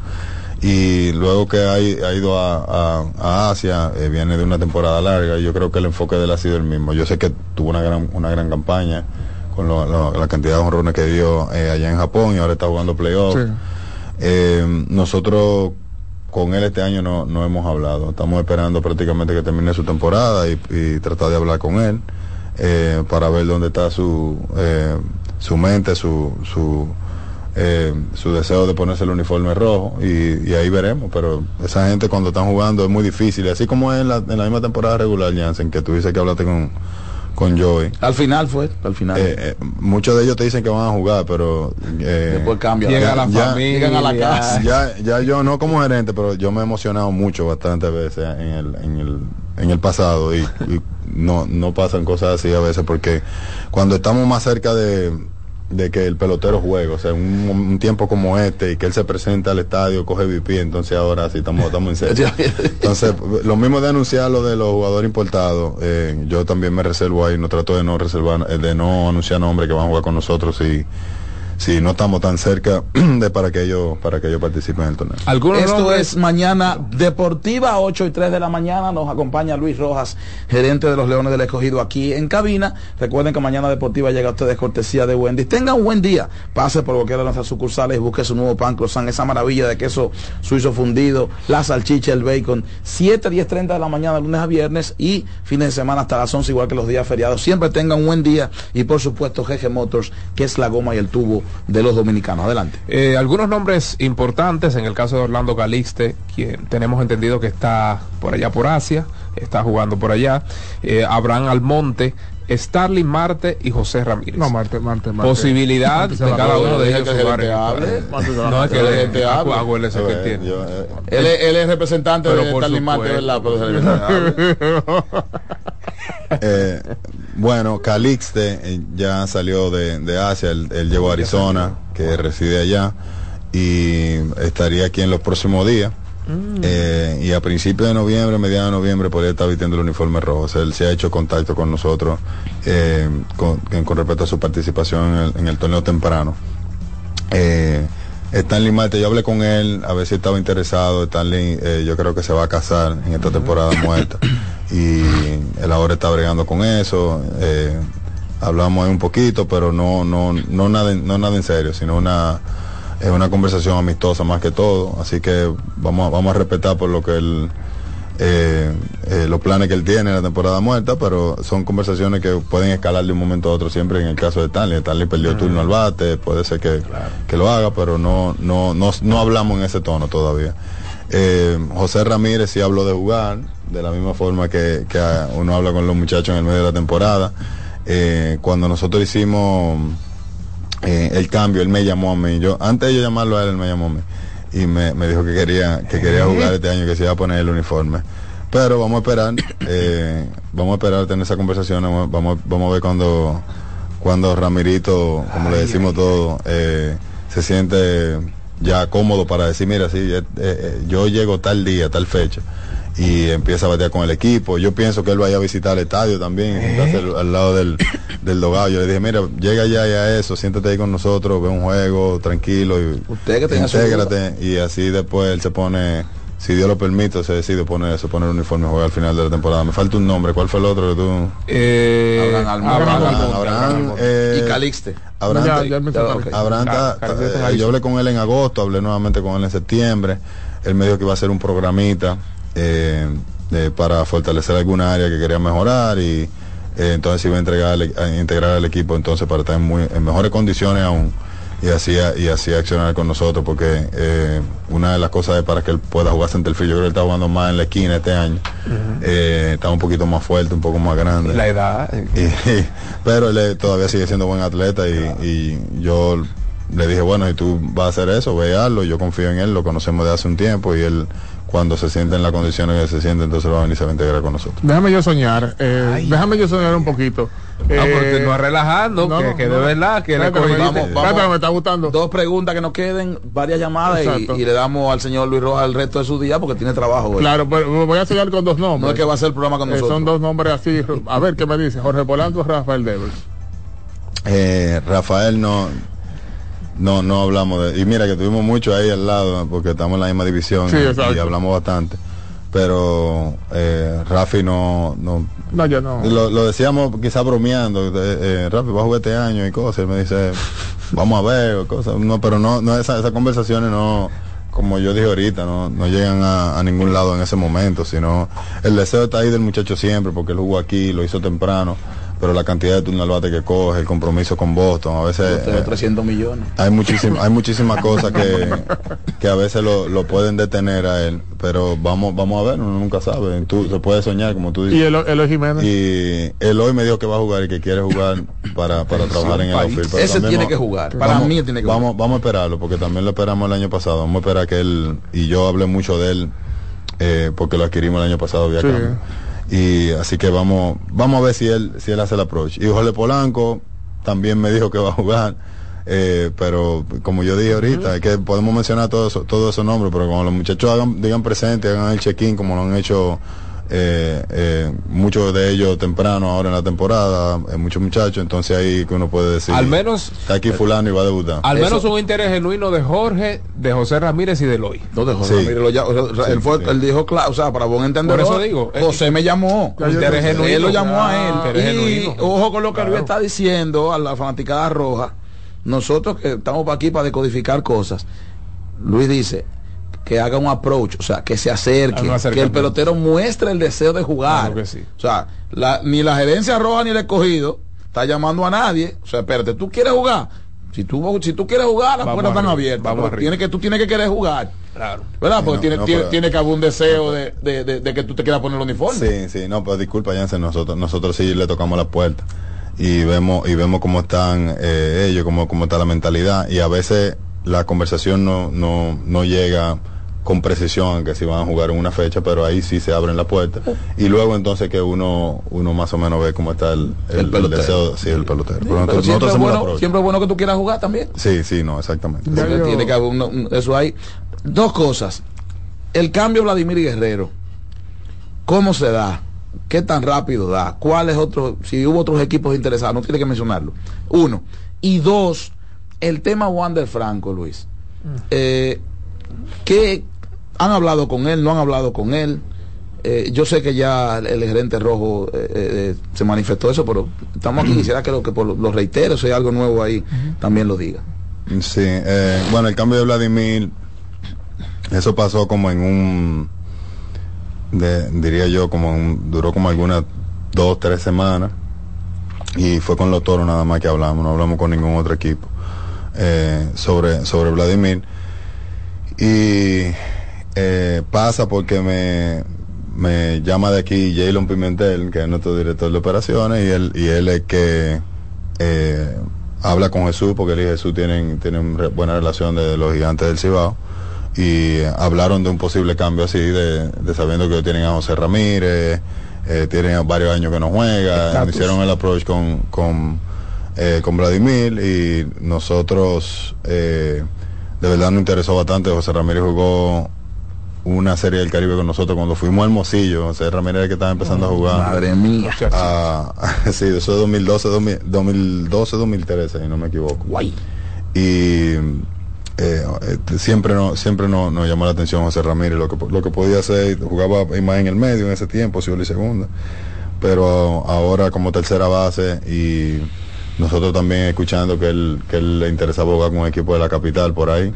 Y luego que ha, ha ido a, a- a Asia, eh, viene de una temporada larga y yo creo que el enfoque de él ha sido el mismo. Yo sé que tuvo una gran, una gran campaña con lo- lo- la cantidad de honrones que dio eh, allá en Japón y ahora está jugando playoffs. Sí. Eh, nosotros con él este año no, no hemos hablado. Estamos esperando prácticamente que termine su temporada y, y tratar de hablar con él eh, para ver dónde está su, eh, su mente, su, su, eh, su deseo de ponerse el uniforme rojo y, y ahí veremos. Pero esa gente cuando están jugando es muy difícil. Así como es en la, en la misma temporada regular, Jansen, que tú dices que hablaste con, con Joey. Al final fue, al final. Eh, eh, muchos de ellos te dicen que van a jugar, pero eh, Después cambia. Llega la ya- familia. llegan a la casa. ya, ya yo no como gerente, pero yo me he emocionado mucho bastantes veces en el, en el, en el pasado y, y no, no pasan cosas así a veces porque cuando estamos más cerca de, de que el pelotero juegue, o sea, un, un tiempo como este y que él se presenta al estadio, coge VP, entonces ahora sí estamos, estamos en serio. Entonces, lo mismo de anunciar lo de los jugadores importados, eh, yo también me reservo ahí, no trato de no reservar, de no anunciar nombres que van a jugar con nosotros y si no estamos tan cerca de para que ellos, para que ellos participen en el torneo. Esto nombres- es mañana deportiva, 8 y 3 de la mañana. Nos acompaña Luis Rojas, gerente de los Leones del Escogido aquí en cabina. Recuerden que mañana deportiva llega a ustedes cortesía de Wendy. Tengan un buen día. Pase por cualquiera de nuestras sucursales y busque su nuevo pan croissant, esa maravilla de queso suizo fundido, la salchicha, el bacon. 7, 10, 30 de la mañana, lunes a viernes y fines de semana hasta las 11, igual que los días feriados. Siempre tengan un buen día y por supuesto GG Motors, que es la goma y el tubo de los dominicanos. Adelante. Eh, algunos nombres importantes, en el caso de Orlando Calixte, quien tenemos entendido que está por allá por Asia, está jugando por allá, eh, Abraham Almonte, Starling Marte y José Ramírez. No, Marte, Marte, Marte. Posibilidad Marte de cada uno de ellos que jugar el- hable. Marte se va a- No es que el le gerente hable. acuérdese que él tiene. yo, eh, Él es, él es representante Pero de Stanley Marte. ¿verdad? Pero Eh, bueno, Calixte eh, ya salió de, de Asia, él, él llegó a Arizona, que reside allá, y estaría aquí en los próximos días. Eh, y a principios de noviembre, mediados de noviembre, podría estar vistiendo el uniforme rojo. O sea, él se ha hecho contacto con nosotros eh, con, con respecto a su participación en el, en el torneo temprano. Eh, Stanley Marte, yo hablé con él a ver si estaba interesado. Stanley, eh, yo creo que se va a casar en esta temporada muerta y él ahora está bregando con eso. Eh, hablamos ahí un poquito, pero no, no, no nada, no nada en serio, sino una, es una conversación amistosa más que todo. Así que vamos, a- vamos a respetar por lo que él, eh, eh, los planes que él tiene en la temporada muerta, pero son conversaciones que pueden escalar de un momento a otro siempre en el caso de Stanley. Stanley perdió turno al bate, puede ser que, que lo haga, pero no, no, no, no hablamos en ese tono todavía. Eh, José Ramírez sí habló de jugar, de la misma forma que, que ah, uno habla con los muchachos en el medio de la temporada. Cuando nosotros hicimos eh, el cambio, él me llamó a mí. Yo, antes de yo llamarlo a él, él me llamó a mí. Y me, me dijo que quería, que quería jugar este año, que se iba a poner el uniforme. Pero vamos a esperar, eh, vamos a esperar a tener esa conversación, vamos, vamos, a ver cuando, cuando Ramirito, como le decimos todos, eh, se siente ya cómodo para decir, mira, sí, yo llego tal día, tal fecha, y empieza a batear con el equipo. Yo pienso que él vaya a visitar el estadio también, sentarse al, al lado del, del dogado. Yo le dije, mira, llega ya y a eso, siéntate ahí con nosotros, ve un juego tranquilo y Usted que intégrate. Y así después él se pone, si Dios lo permite, se decide poner eso, poner el uniforme y jugar al final de la temporada. Me falta un nombre, ¿cuál fue el otro que tú? Eh, Abraham Abraham Almonte. Almonte, Abraham, Abraham Almonte. eh, y Calixte. Abraham, Ya, Abraham eh, yo hablé con él en agosto, hablé nuevamente con él en septiembre. Él me dijo que iba a hacer un programita eh, eh, para fortalecer alguna área que quería mejorar y eh, entonces iba a, entregar, e- a integrar al equipo entonces para estar en, muy, en mejores condiciones aún y así, y así accionar con nosotros porque eh, una de las cosas es para que él pueda jugar centerfield. Yo creo que él está jugando más en la esquina este año. Eh, está un poquito más fuerte, un poco más grande. La edad. Y- pero él todavía sigue siendo buen atleta y, y yo le dije, bueno, si tú vas a hacer eso, ve hazlo. Yo confío en él, lo conocemos de hace un tiempo y él cuando se siente en las condiciones que se siente, entonces va a venir y se va a integrar con nosotros. Déjame yo soñar, eh, déjame yo soñar un poquito. No, pero Eh, no es relajando, no, que, no, que no. de verdad que le vamos, vamos. me está gustando. Dos preguntas que nos queden, varias llamadas y, le damos al señor Luis Rojas el resto de su día porque tiene trabajo hoy. Claro, pero voy a soñar con dos nombres. No es que va a ser el programa con Eh, nosotros. son dos nombres así. A ver, ¿qué me dice? Jorge Polanco o Rafael Devers. Eh, Rafael no no no hablamos de y mira que tuvimos mucho ahí al lado porque estamos en la misma división Sí, y- y hablamos bastante. Pero eh, Rafi no no. No, yo no. Lo, lo decíamos quizá bromeando, eh, eh, Rafi va a jugar este año y cosas, él me dice, vamos a ver, o cosas, no, pero no, no esa- esas conversaciones no, como yo dije ahorita, no, no llegan a, a ningún lado en ese momento, sino el deseo está ahí del muchacho siempre, porque él jugó aquí, lo hizo temprano, pero la cantidad de turno al bate que coge, el compromiso con Boston, a veces eh, 300 millones. hay muchísimas hay muchísimas cosas que, que a veces lo, lo pueden detener a él, pero vamos vamos a ver, uno nunca sabe, tú se puede soñar como tú dices. Y Elo- Eloy Jiménez. Y él hoy me dijo que va a jugar y que quiere jugar para, para trabajar en el outfield. Ese tiene vamos- que jugar. Para vamos- mí tiene que vamos, Vamos a esperarlo, porque también lo esperamos el año pasado. Vamos a esperar que él, y yo hablé mucho de él, eh, porque lo adquirimos el año pasado vía Sí. Y así que vamos, vamos a ver si él, si él hace el approach. Y Jorge Polanco también me dijo que va a jugar. eh, pero como yo dije ahorita, es que podemos mencionar todos todos esos nombres, pero cuando los muchachos hagan, digan presente, hagan el check-in como lo han hecho eh, eh, muchos de ellos temprano ahora en la temporada, eh, muchos muchachos, entonces ahí que uno puede decir, Al menos- está aquí fulano y va a debutar. Al Eso- menos un interés genuino de Jorge, de José Ramírez y de Eloy. No de José Sí. Ramírez, lo ya- o sea, Sí, él, fue, sí. él dijo claro, o sea, para buen entender. Por eso digo, José me llamó. Interés genuino. Él lo llamó a él. Y genuino. ojo con lo que Luis Claro. está diciendo a la fanaticada roja. Nosotros que estamos para aquí para decodificar cosas. Luis dice que haga un approach, o sea, que se acerque, que el pelotero muestre el deseo de jugar. Claro que sí. O sea, la- ni la gerencia roja ni el escogido está llamando a nadie. O sea, espérate, ¿tú quieres jugar? Si tú, si tú quieres jugar, las Vamos puertas están abiertas. vamos pero arriba. tiene que, tú tienes que querer jugar. Claro. ¿Verdad? Sí, Porque no, tiene, no, tiene, pero- tiene que haber un deseo de, de- de- de que tú te quieras poner el uniforme. Sí, sí, no, pues disculpa, Jansen, nosotros, nosotros sí le tocamos la puerta y vemos, y vemos cómo están eh, ellos, cómo, cómo está la mentalidad, y a veces la conversación no, no, no llega con precisión que si van a jugar en una fecha, pero ahí sí se abren la puerta. Y luego entonces que uno, uno más o menos ve cómo está el, el, El pelotero. deseo, sí, el pelotero. Pero Pero nosotros, siempre, es bueno, siempre es bueno que tú quieras jugar también. Sí, sí, no, exactamente. Porque Tiene que haber un- un- eso ahí. Dos cosas. El cambio Vladimir Guerrero. ¿Cómo se da? ¿Qué tan rápido da? ¿Cuáles otros? Si hubo otros equipos interesados, no tiene que mencionarlo. Uno. Y dos, el tema Wander Franco, Luis. Eh, ¿Qué han hablado con él? ¿No han hablado con él? eh, yo sé que ya el, gerente rojo eh, eh, se manifestó eso, pero estamos aquí, quisiera que lo que por lo reitero, si hay algo nuevo ahí, también lo diga. Sí, bueno, el cambio de Vladimir, eso pasó como en un, diría yo, como duró como algunas dos, tres semanas, y fue con los toros nada más que hablamos, no hablamos con ningún otro equipo sobre, sobre Vladimir. Y pasa porque me, me llama de aquí Jalen Pimentel, que es nuestro director de operaciones, y él, y él es que eh, habla con Jesús, porque él y Jesús tienen, tienen buena relación de los gigantes del Cibao, y hablaron de un posible cambio así, de, sabiendo que tienen a José Ramírez, eh, tienen varios años que no juega, hicieron el approach con, con, eh, con Vladimir, y nosotros, de verdad nos interesó bastante, José Ramírez jugó una serie del Caribe con nosotros cuando fuimos al Mocillo, o sea, Ramírez que estaba empezando a jugar. Madre mía. Ah, sí, eso es 2012, 2012, 2013, si no me equivoco. Guay. Y eh, siempre no, siempre no, nos llamó la atención José Ramírez, lo que, lo que podía hacer, jugaba más en el medio en ese tiempo, si y segunda, pero ahora como tercera base y nosotros también escuchando que él, que él le interesaba jugar con un equipo de la capital por ahí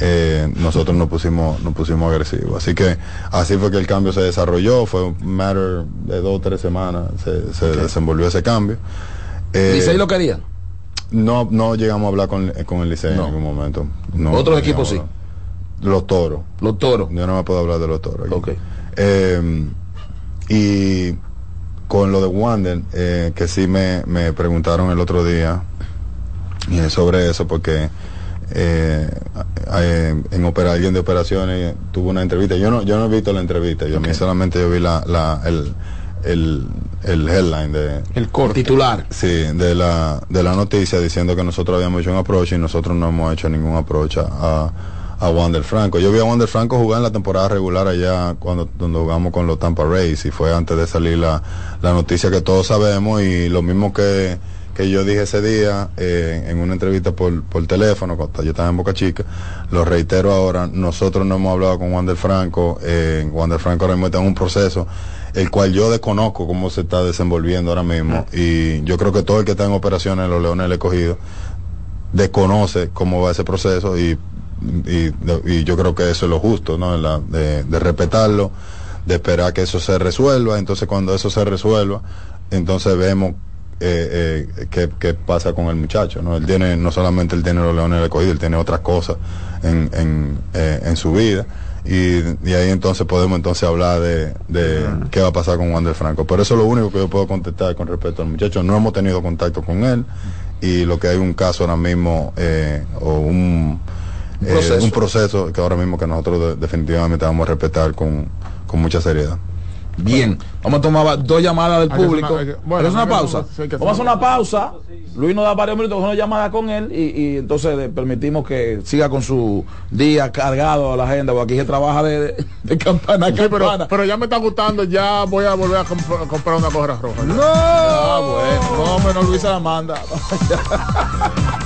eh, nosotros nos pusimos, nos pusimos agresivos. Así que así fue que el cambio se desarrolló, fue un matter de dos o tres semanas, se, desenvolvió ese cambio. Eh, lo quería? No, no llegamos a hablar con, con el Licey en ningún momento. ¿Otros equipos sí? Los toros. Los toros. Yo no me puedo hablar de los toros. Eh, y con lo de Wander, eh, que sí me, me preguntaron el otro día sobre eso, porque eh, eh, en opera, alguien de operaciones tuvo una entrevista. Yo no, yo no he visto la entrevista, yo solamente yo vi la, la el, el, el, headline de el titular. Sí de la de la noticia diciendo que nosotros habíamos hecho un approach y nosotros no hemos hecho ningún approach a, a Wander Franco. Yo vi a Wander Franco jugar en la temporada regular allá cuando, cuando jugamos con los Tampa Rays y fue antes de salir la, la noticia que todos sabemos y lo mismo que que yo dije ese día eh, en una entrevista por, por teléfono, cuando yo estaba en Boca Chica, lo reitero ahora, nosotros no hemos hablado con Juan del Franco, eh, Juan del Franco ahora mismo está en un proceso el cual yo desconozco cómo se está desenvolviendo ahora mismo y yo creo que todo el que está en operaciones en los Leones del Escogido desconoce cómo va ese proceso y, y, yo creo que eso es lo justo, ¿no? de, de respetarlo, de esperar que eso se resuelva, entonces cuando eso se resuelva, entonces vemos eh, eh, qué, pasa con el muchacho. ¿no? Él tiene, no solamente él tiene los leones del cogido, él tiene otras cosas en, en, eh, en su vida. Y, y, ahí entonces podemos entonces hablar de, de qué va a pasar con Juan del Franco. Pero eso es lo único que yo puedo contestar con respecto al muchacho. No hemos tenido contacto con él y lo que hay un caso ahora mismo eh, o un, un proceso. un, proceso. que ahora mismo que nosotros definitivamente vamos a respetar con, con mucha seriedad. Bien, vamos a tomar dos llamadas del público. bueno, ¿Es una pausa? vamos a hacer una pausa. Luis nos da varios minutos, una llamada con él y, entonces permitimos que siga con su día cargado a la agenda, porque aquí se trabaja de, campana a campana. Pero, ya me está gustando, ya voy a volver a, comprar una gorra roja. No, ah, bueno, no, menos Luis la manda.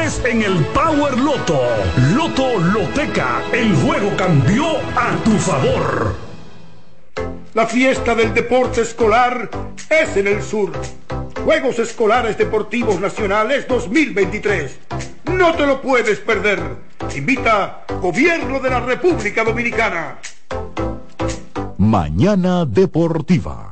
en el Power Loto. Loto Loteca, el juego cambió a tu favor. La fiesta del deporte escolar es en el sur. Juegos Escolares Deportivos Nacionales 2023. No te lo puedes perder. Invita Gobierno de la República Dominicana. Mañana Deportiva.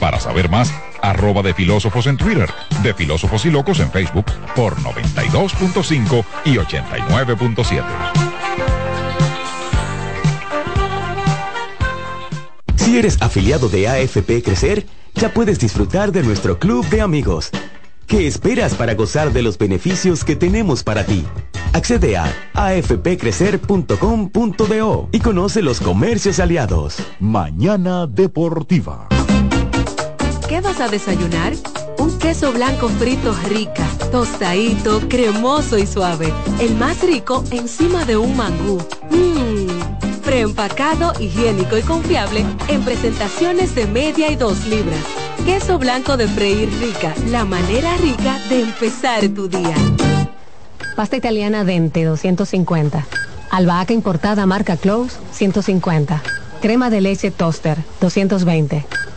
Para saber más, arroba de filósofos en Twitter, de filósofos y locos en Facebook por 92.5 y 89.7. Si eres afiliado de AFP Crecer, ya puedes disfrutar de nuestro club de amigos. ¿Qué esperas para gozar de los beneficios que tenemos para ti? Accede a afpcrecer.com.do y conoce los comercios aliados. Mañana Deportiva. ¿Qué vas a desayunar? Un queso blanco frito rica, tostadito, cremoso y suave. El más rico encima de un mangú. Mmm. Preempacado, higiénico y confiable en presentaciones de media y dos libras. Queso blanco de freír rica, la manera rica de empezar tu día. Pasta italiana Dente 250. Albahaca importada marca Close 150. Crema de leche Toaster 220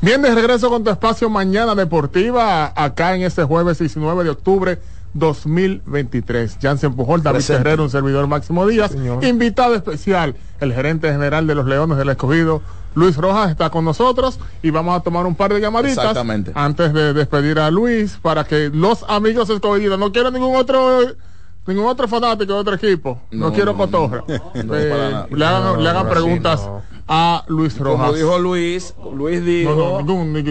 Bien, de regreso con tu espacio Mañana Deportiva, acá en este jueves 19 de octubre 2023. Jansen Pujol, David Presente. Herrero, un servidor Máximo Díaz. Invitado especial, el gerente general de los Leones del Escogido, Luis Rojas, está con nosotros y vamos a tomar un par de llamaditas Exactamente. antes de despedir a Luis para que los amigos escogidos, no quiero ningún otro ningún otro fanático de otro equipo, no, No, quiero cotorra. no. Eh, No, le hagan, le hagan preguntas a Luis Rojas. Como dijo Luis, Luis dijo,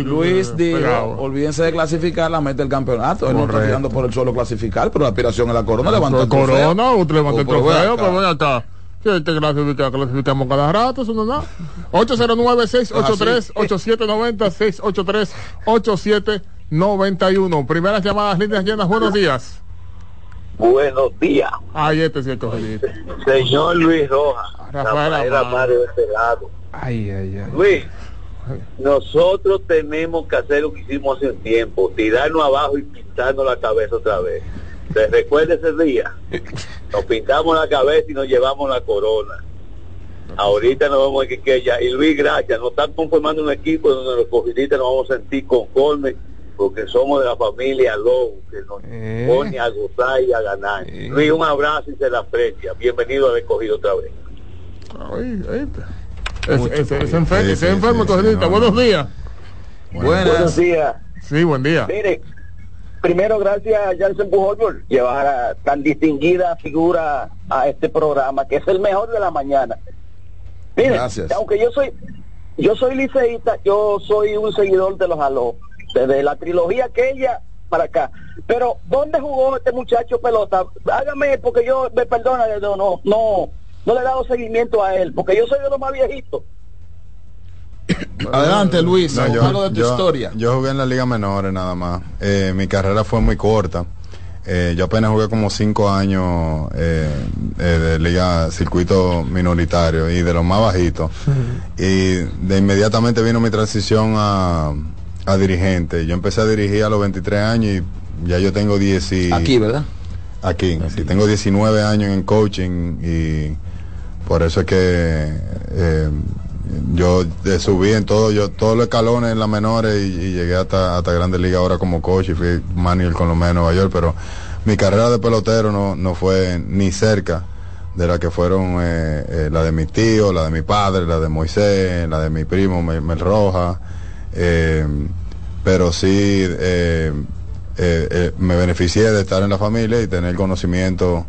Luis dijo, olvídense de clasificar la meta del campeonato. Él no está tirando por el solo clasificar, pero la aspiración es la corona, levantar el trofeo. Corona, usted levanta el trofeo, pero ven acá. Que clasificar, clasificamos cada rato, eso no es nada. 809-683-8790, 683-8791. Primeras llamadas, líneas llenas, buenos días. Buenos días, Ay, este sí es cogidito. señor Luis Rojas. Rafael. Amado de este lado. Ay, ay, ay. Luis, nosotros tenemos que hacer lo que hicimos hace un tiempo, tirarnos abajo y pintarnos la cabeza otra vez. ¿Se recuerda ese día? Nos pintamos la cabeza y nos llevamos la corona. Ahorita nos vamos a que ya. Y Luis, gracias. Nos están conformando un equipo donde los cogidistas nos vamos a sentir conformes porque somos de la familia Lowe, que nos Eh. pone a gozar y a ganar. Luis, un abrazo y se la aprecia. Bienvenido al escogido otra vez. Ay, ay, ese, ese, ese enfer- ese enfermo cogerita. Buenos días. Buenos días. Sí, buen día. Mire, primero gracias a Jansen Pujol por llevar a tan distinguida figura a este programa, que es el mejor de la mañana. Mire, Gracias. aunque yo soy yo soy liceísta, yo soy un seguidor de los Aló, desde la trilogía aquella para acá. Pero, ¿dónde jugó este muchacho pelota? Hágame, porque yo, me perdona, no, no, no, no le he dado seguimiento a él, porque yo soy de los más viejitos. Adelante, Luis, No, yo, algo de tu yo- historia. yo jugué en la liga menores nada más. Eh, mi carrera fue muy corta. Eh, yo apenas jugué como cinco años eh, eh, de liga circuito minoritario y de los más bajitos. Y de inmediatamente vino mi transición a, a dirigente. Yo empecé a dirigir a los 23 años y ya yo tengo 10 y- Aquí, ¿verdad? Aquí, sí, tengo 19 años en coaching y por eso es que eh, yo subí en todo, yo todos los escalones en las menores y, y llegué hasta, hasta Grandes Ligas ahora como coach y fui manager con los Mets de Nueva York, pero mi carrera de pelotero no, no fue ni cerca de la que fueron eh, eh, la de mi tío, la de mi padre, la de Moisés, la de mi primo Mel, Mel Roja, eh, pero sí eh, eh, eh, me beneficié de estar en la familia y tener conocimiento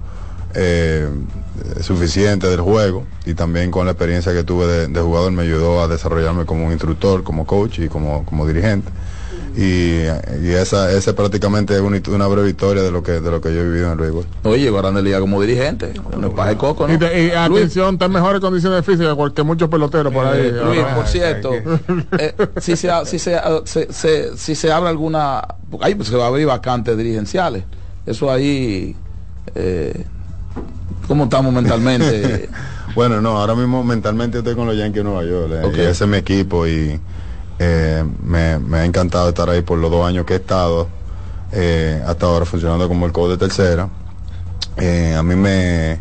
suficiente del juego y también con la experiencia que tuve de, de jugador me ayudó a desarrollarme como un instructor, como coach y como, como dirigente. Y, y esa, esa es prácticamente una, una breve historia de lo que de lo que yo he vivido en el béisbol. Oye, llegó a Grande Liga como dirigente. No es paja de coco, ¿no? Y, te- y atención, está en mejores condiciones físicas que que muchos peloteros por ahí. Eh, Luis, por cierto, eh, si, se, ha- si, se, ha- se- se- si se abre alguna, ahí pues, se va a abrir vacantes dirigenciales, eso ahí, eh, ¿cómo estamos mentalmente? Bueno, no, ahora mismo mentalmente estoy con los Yankees de Nueva York. eh, Ok. y ese es mi equipo y eh, me, me ha encantado estar ahí por los dos años que he estado. eh, hasta ahora funcionando como el coach de tercera. Eh, a mí me,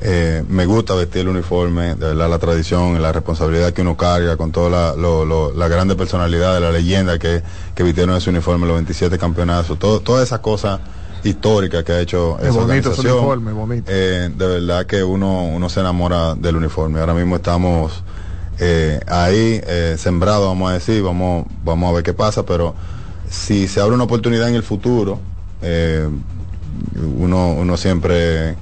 eh, me gusta vestir el uniforme, de verdad la tradición, la responsabilidad que uno carga con toda la, lo- lo- la grande personalidad de la leyenda que, que vistieron ese uniforme, los 27 campeonatos, todo, todas esas cosas históricas que ha hecho Es esa bonito ese organización. uniforme, bonito. Eh, de verdad que uno, uno se enamora del uniforme. Ahora mismo estamos eh, ahí eh, sembrados, vamos a decir, vamos, vamos a ver qué pasa, pero si se abre una oportunidad en el futuro, eh, uno, uno siempre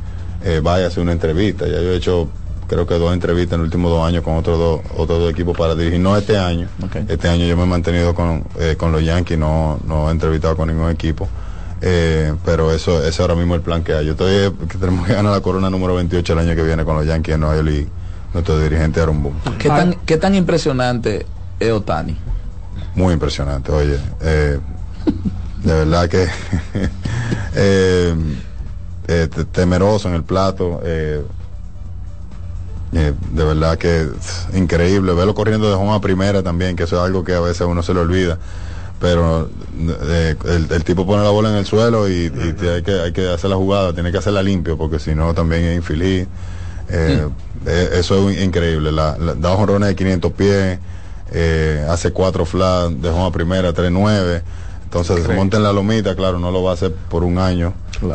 eh, vaya a hacer una entrevista. Ya yo he hecho creo que dos entrevistas en los últimos dos años con otros dos, otros dos equipos para dirigir, no este año. Este año yo me he mantenido con, eh, con los Yankees, no, no he entrevistado con ningún equipo. Eh, pero eso, ese es ahora mismo el plan que hay. Yo estoy que tenemos que ganar la corona número 28 el año que viene con los Yankees de Nueva York nuestro dirigente Aaron Boone. ¿Qué tan, ¿Qué tan impresionante es Otani? Muy impresionante, oye. eh, de verdad que eh, eh, te- temeroso en el plato. eh, eh, de verdad que es increíble. Verlo corriendo de home a primera también, que eso es algo que a veces a uno se le olvida. Pero eh, el, el tipo pone la bola en el suelo y, hay, que, hay que hacer la jugada, tiene que hacerla limpio, porque si no también es infeliz. Eh, eh, eso es increíble. La, la- da jonrones de 500 pies, eh, hace cuatro flat de home a primera, 3-9. Entonces se monta en la lomita, claro, no lo va a hacer por un año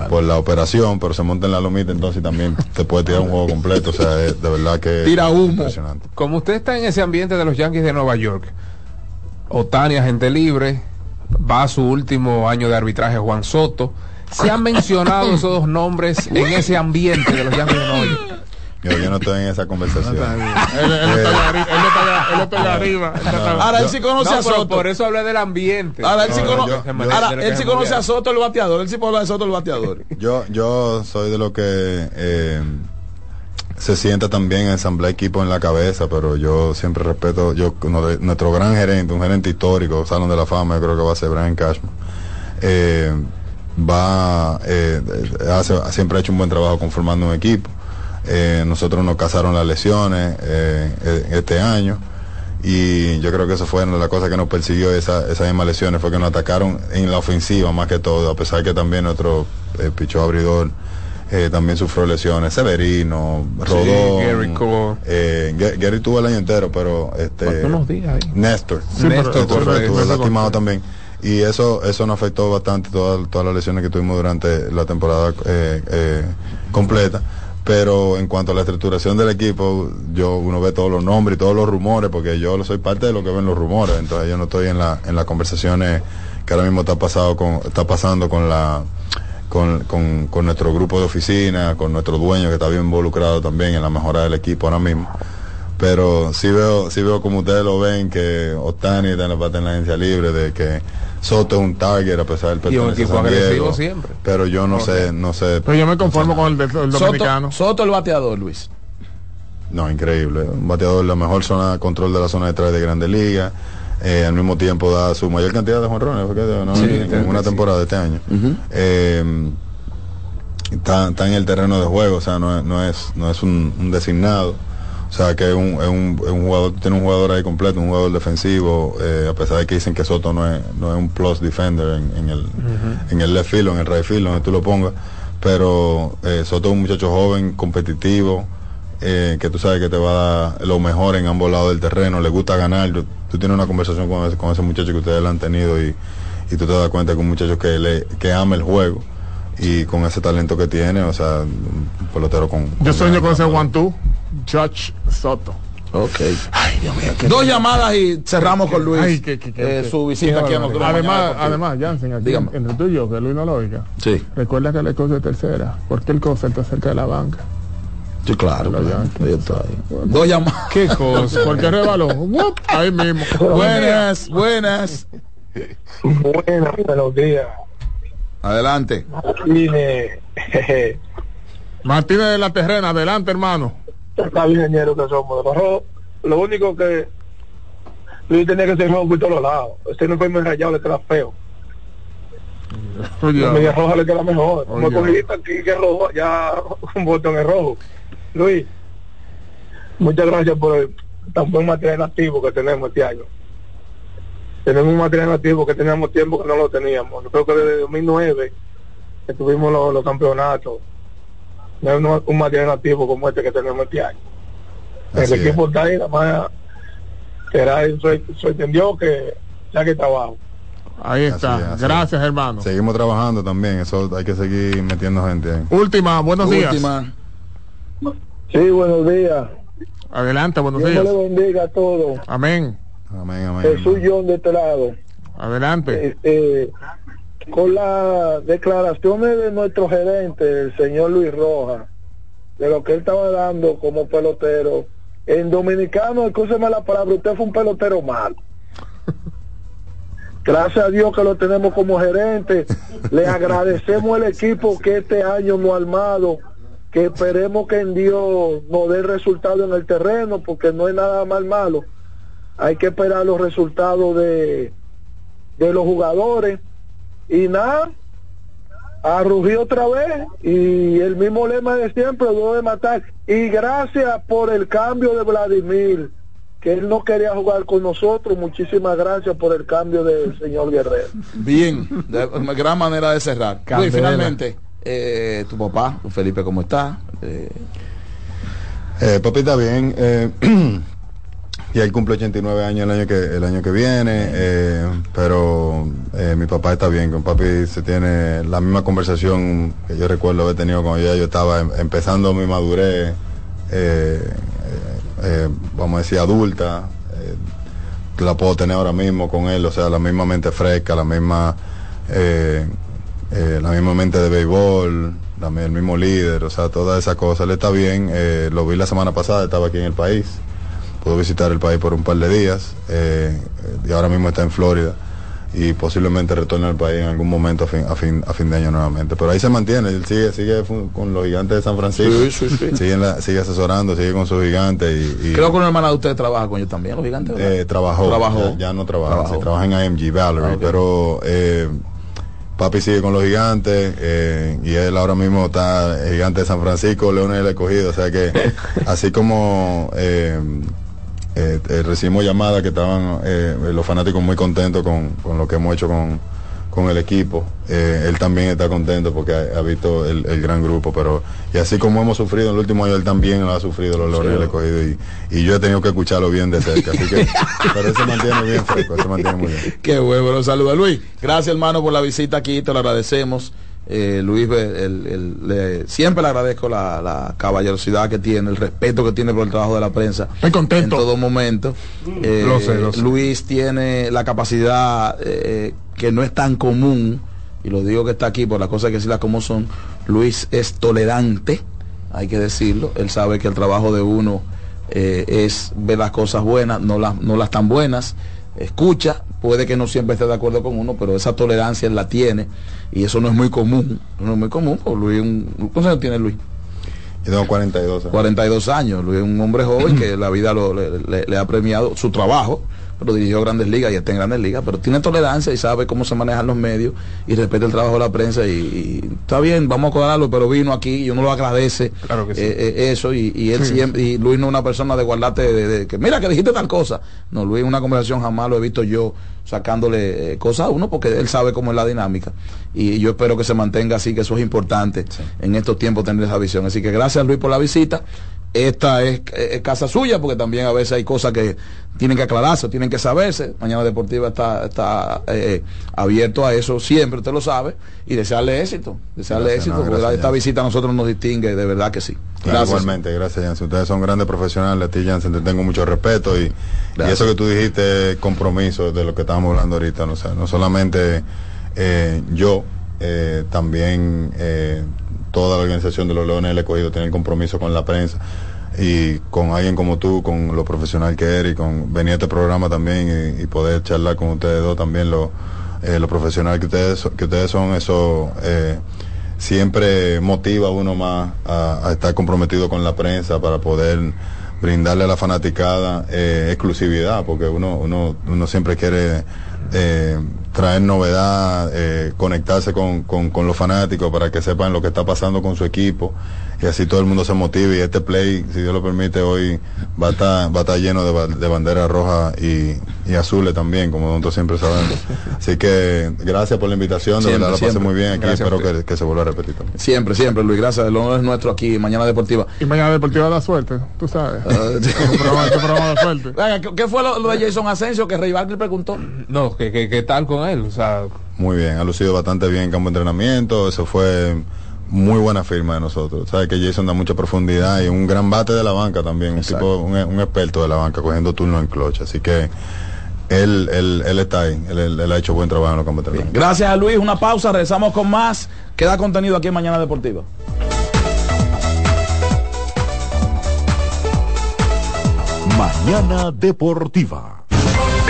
por la operación, pero se monta en la lomita, entonces también te puede tirar un juego completo. O sea, es de verdad que impresionante. Como usted está en ese ambiente de los Yankees de Nueva York, Otani, agente libre, va a su último año de arbitraje Juan Soto. ¿Se han mencionado esos dos nombres en ese ambiente de los Yankees de Nueva York? Yo, yo no estoy en esa conversación. Él, él está allá arri- él está allá- él está allá arriba. él está- Ahora él sí conoce No, a Soto. Por eso hablé del ambiente. Ahora él sí, No, cono- yo- yo- ahora, yo- él sí yo- conoce a Soto el bateador, él sí puede hablar de Soto el bateador. Yo, yo soy de lo que eh, se sienta también ensamblar equipo en la cabeza, pero yo siempre respeto, yo uno de- nuestro gran gerente, un gerente histórico, Salón de la Fama, yo creo que va a ser Brian Cashman. Eh, va, eh, hace- siempre ha hecho un buen trabajo conformando un equipo. Eh, nosotros nos casaron las lesiones eh, eh, este año y yo creo que eso fue una de las cosas que nos persiguió esa, esas mismas lesiones, fue que nos atacaron en la ofensiva más que todo, a pesar que también nuestro eh, pichó abridor eh, también sufrió lesiones, Severino, Rodón, Gary Cole. eh, Ga- Gary tuvo el año entero, pero este Unos días ahí. Néstor, Sí, Néstor estuvo lastimado también. Y eso eso nos afectó bastante todas todas las lesiones que tuvimos durante la temporada eh, eh, completa pero en cuanto a la estructuración del equipo, yo uno ve todos los nombres y todos los rumores, porque yo soy parte de lo que ven los rumores, entonces yo no estoy en la en las conversaciones que ahora mismo está pasado está pasando con la con, con, con nuestro grupo de oficina, con nuestro dueño que está bien involucrado también en la mejora del equipo ahora mismo. Pero sí veo, sí veo como ustedes lo ven que Otani está en la parte de la agencia libre, de que Soto es un target a pesar del Y un pertenecer a equipo agresivo siempre. Pero yo no sé, no sé. Pero yo me conformo con el, de- el dominicano. Soto, Soto el bateador, Luis. No, increíble. Un bateador, la mejor zona de control de la zona de tres de Grandes Ligas. Eh, al mismo tiempo da su mayor cantidad de jonrones ¿no? Sí, en, una sí. temporada de este año. Eh, está, está en el terreno de juego, o sea, no es, no es, no es un, un designado. O sea, que es un, es un, es un jugador, tiene un jugador ahí completo, un jugador defensivo, eh, a pesar de que dicen que Soto no es, no es un plus defender en, en el, en el left field o en el right field, donde tú lo pongas. Pero eh, Soto es un muchacho joven, competitivo, eh, que tú sabes que te va a dar lo mejor en ambos lados del terreno, le gusta ganar. Yo- tú tienes una conversación con ese, con ese muchacho que ustedes le han tenido y, y tú te das cuenta que es un muchacho que, le, que ama el juego y con ese talento que tiene, o sea, un pelotero con... Yo sueño con ese one-two, Judge Soto. Ok. Dos llamadas y cerramos con Luis. Ay, que- que- que- eh, su visita aquí a nosotros. Además, además, Jansen, aquí Dígame. entre tú y yo, que Luis no lo oiga. Sí. Recuerda que la cosa es tercera. porque el cosa está cerca de la banca? Sí, claro. claro. Ahí está, ahí. Dos llamadas. ¿Qué cosa? Porque rebaló. Ahí mismo. Buenas, buenas. Buenas, buenos días. Adelante. Martínez, Martínez de la Terrena, adelante, hermano. Ingeniero que somos. Rojos, lo único que Luis tenía que ser rojo por todos lados. Este no fue muy rayado, le queda feo. La media roja le queda mejor. Como cogidita aquí que rojo, ya un botón es rojo. Luis, muchas gracias por el tan buen material activo que tenemos este año. Tenemos un material activo que teníamos tiempo que no lo teníamos. Yo creo que desde 2009 que tuvimos los, los campeonatos. No hay un, material activo como este que tenemos este año. Así el es. equipo está ahí, nada más será sorprendió que ya que trabajo. Ahí está. Así es, así Gracias, hermano. Seguimos trabajando también, eso hay que seguir metiendo gente ahí. Última, buenos Última. días. Sí, buenos días. Adelante, buenos Dios días. le bendiga a todos. Amén. Amén, amén. Jesús John de este lado. Adelante. Este, con las declaraciones de nuestro gerente, el señor Luis Rojas, de lo que él estaba dando como pelotero, en dominicano, escúcheme la palabra, usted fue un pelotero malo. Gracias a Dios que lo tenemos como gerente. Le agradecemos el equipo que este año nos ha armado. Que esperemos que en Dios nos dé resultado en el terreno, porque no es nada más malo. Hay que esperar los resultados de, de los jugadores. Y nada, a rugir otra vez. Y el mismo lema de siempre, lo de matar. Y gracias por el cambio de Vladimir que él no quería jugar con nosotros. Muchísimas gracias por el cambio del señor Guerrero. Bien, de gran manera de cerrar. Luis, finalmente, eh, tu papá, Felipe, ¿cómo está? Eh, Eh, papi está bien. y él cumple 89 años el año que el año que viene, eh, pero eh, mi papá está bien. Con papi se tiene la misma conversación que yo recuerdo haber tenido cuando ya yo estaba em- empezando mi madurez, eh, vamos a decir adulta. la puedo tener ahora mismo con él, o sea, la misma mente fresca, la misma la misma mente de béisbol, la el mismo líder, o sea, todas esas cosas. Él está bien, lo vi la semana pasada, estaba aquí en el país, pudo visitar el país por un par de días eh, y ahora mismo está en Florida y posiblemente retorne al país en algún momento a fin, a fin, a fin de año nuevamente. Pero ahí se mantiene, él sigue, sigue con los gigantes de San Francisco, Sí, sí, sí. Sigue, la- sigue asesorando, sigue con sus gigantes y, y- creo que una hermana de ustedes trabaja con ellos también, los gigantes. eh, trabajó, Trabajó. Ya, ya no trabaja, trabaja en IMG Valerie, Ah, pero eh, papi sigue con los gigantes eh, y él ahora mismo está gigante de San Francisco, Leones del Escogido, o sea que así como eh, eh, eh, recibimos llamadas que estaban eh, los fanáticos muy contentos con, con lo que hemos hecho con, con el equipo. Él también está contento porque ha, ha visto el, el gran grupo, pero y así como hemos sufrido en el último año, él también lo ha sufrido los Leones del Escogido y, y yo he tenido que escucharlo bien de cerca, así que pero él se mantiene bien fresco, se mantiene muy bien. Qué bueno, saludos Luis. Gracias hermano por la visita aquí, te lo agradecemos. Eh, Luis, el- el- le- siempre le agradezco la, la caballerosidad que tiene, el respeto que tiene por el trabajo de la prensa. Estoy contento. En todo momento. Eh, Lo sé, lo sé. Luis tiene la capacidad eh, que no es tan común, y lo digo que está aquí por las cosas que decirlas como son. Luis es tolerante, hay que decirlo. Él sabe que el trabajo de uno eh, es ver las cosas buenas, no las, no las tan buenas. Escucha, puede que no siempre esté de acuerdo con uno, pero esa tolerancia él la tiene. Y eso no es muy común. No es muy común. Pues Luis, un, ¿cuántos años tiene Luis? Yo tengo 42 años. 42 años. Luis es un hombre joven que la vida lo- le, le- le ha premiado su trabajo, pero dirigió grandes ligas y está en grandes ligas, pero tiene tolerancia y sabe cómo se manejan los medios y respeta el trabajo de la prensa y, y está bien, vamos a cobrarlo, pero vino aquí y uno lo agradece Claro que sí. eh, eh, eso y, y él Sí. siempre, y Luis no es una persona de guardarte de, de- que mira que dijiste tal cosa. No, Luis en una conversación jamás lo he visto yo sacándole eh, cosas a uno porque él sabe cómo es la dinámica y yo espero que se mantenga así, que eso es importante en estos tiempos tener esa visión. Así que gracias Luis por la visita. Esta es, es casa suya porque también a veces hay cosas que tienen que aclararse, tienen que saberse. Mañana Deportiva está, está eh, abierto a eso siempre, usted lo sabe, y desearle éxito, desearle Gracias, éxito, no, porque gracias, esta visita a nosotros nos distingue, de verdad que sí. Igualmente, gracias Jansen. Ustedes son grandes profesionales, a ti Jansen te tengo mucho respeto y, y eso que tú dijiste, compromiso de lo que estábamos hablando ahorita, no, sé, no solamente eh, yo, eh, también eh, toda la organización de los Leones del Escogido tiene el compromiso con la prensa y con alguien como tú, con lo profesional que eres y con venir a este programa también y, poder charlar con ustedes dos también lo, eh, lo profesional que ustedes, que ustedes son, eso eh, siempre motiva a uno más a, a estar comprometido con la prensa para poder brindarle a la fanaticada eh, exclusividad, porque uno, uno, uno siempre quiere eh, traer novedad, eh, conectarse con, con, con los fanáticos para que sepan lo que está pasando con su equipo y así todo el mundo se motive y este play, si Dios lo permite, hoy va a estar, va a estar lleno de, de banderas rojas y, y azules también, como nosotros siempre sabemos. Así que gracias por la invitación, de Siempre, verdad la pasé siempre. muy bien aquí, Gracias espero que, que se vuelva a repetir también. Siempre, siempre, Luis, gracias. El honor es nuestro aquí, Mañana Deportiva. Y mañana Deportiva da suerte, tú sabes. Programa- programa da suerte. Venga, ¿qué, qué fue lo, lo de Jason Asensio que Rey Barkley preguntó? No, ¿qué, qué, qué tal con él? O sea, Muy bien, ha lucido bastante bien en campo de entrenamiento, eso fue muy buena firma de nosotros. Sabes que Jason da mucha profundidad y un gran bate de la banca también, un tipo, un, un experto de la banca cogiendo turnos en clutch, así que él, él, él está ahí, él, él- él ha hecho buen trabajo en los campos de. Gracias a Luis, una pausa, regresamos con más. Queda contenido aquí en Mañana Deportiva. Mañana Deportiva.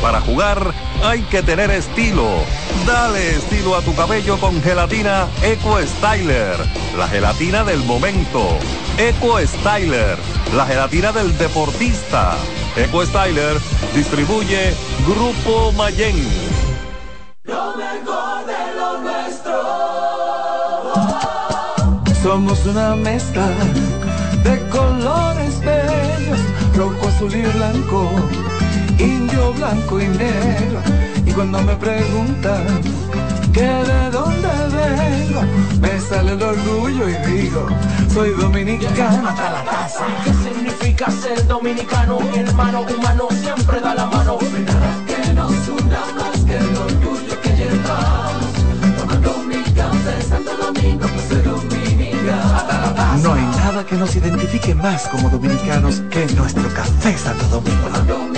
Para jugar hay que tener estilo. Dale estilo a tu cabello con gelatina Eco Styler, la gelatina del momento. Eco Styler, la gelatina del deportista. Eco Styler distribuye Grupo Mayen. Lo mejor de lo nuestro. Somos una mezcla de colores bellos, rojo, azul y blanco. Indio blanco y negro. Y cuando me preguntan que de dónde vengo, me sale el orgullo y digo, soy dominicano hasta la casa. ¿Qué significa ser dominicano? Mi hermano humano siempre da la mano. Nada que nos una más que el orgullo que llevamos. Tomando mi café Santo Domingo, pues soy dominicano. No hay nada que nos identifique más como dominicanos que nuestro café Santo Domingo.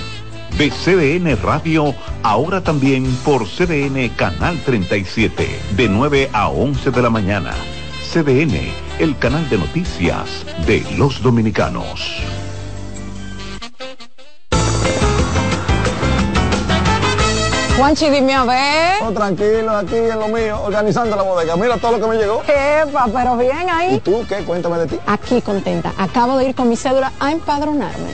De CDN Radio, ahora también por CDN Canal 37, de 9 a 11 de la mañana. CDN, el canal de noticias de los dominicanos. Juanchi, dime a ver. Oh, tranquilo, aquí en lo mío, organizando la bodega. Mira todo lo que me llegó. Epa, pero bien ahí. ¿Y tú qué? Cuéntame de ti. Aquí contenta. Acabo de ir con mi cédula a empadronarme.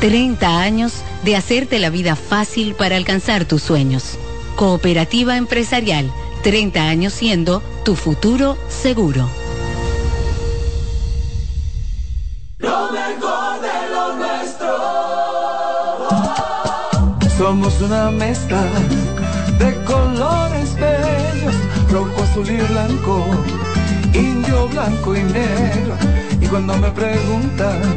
30 años de hacerte la vida fácil para alcanzar tus sueños. Cooperativa Empresarial, 30 años siendo tu futuro seguro. Lo mejor de lo nuestro. Somos una mezcla de colores bellos, rojo, azul y blanco, indio, blanco y negro. Y cuando me preguntan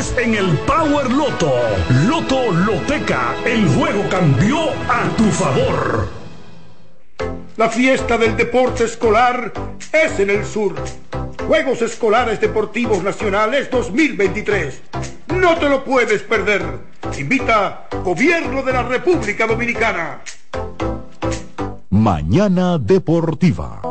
en el Power Loto. Loto Loteca, el juego cambió a tu favor. La fiesta del deporte escolar es en el sur. Juegos Escolares Deportivos Nacionales 2023. No te lo puedes perder. Invita Gobierno de la República Dominicana. Mañana Deportiva.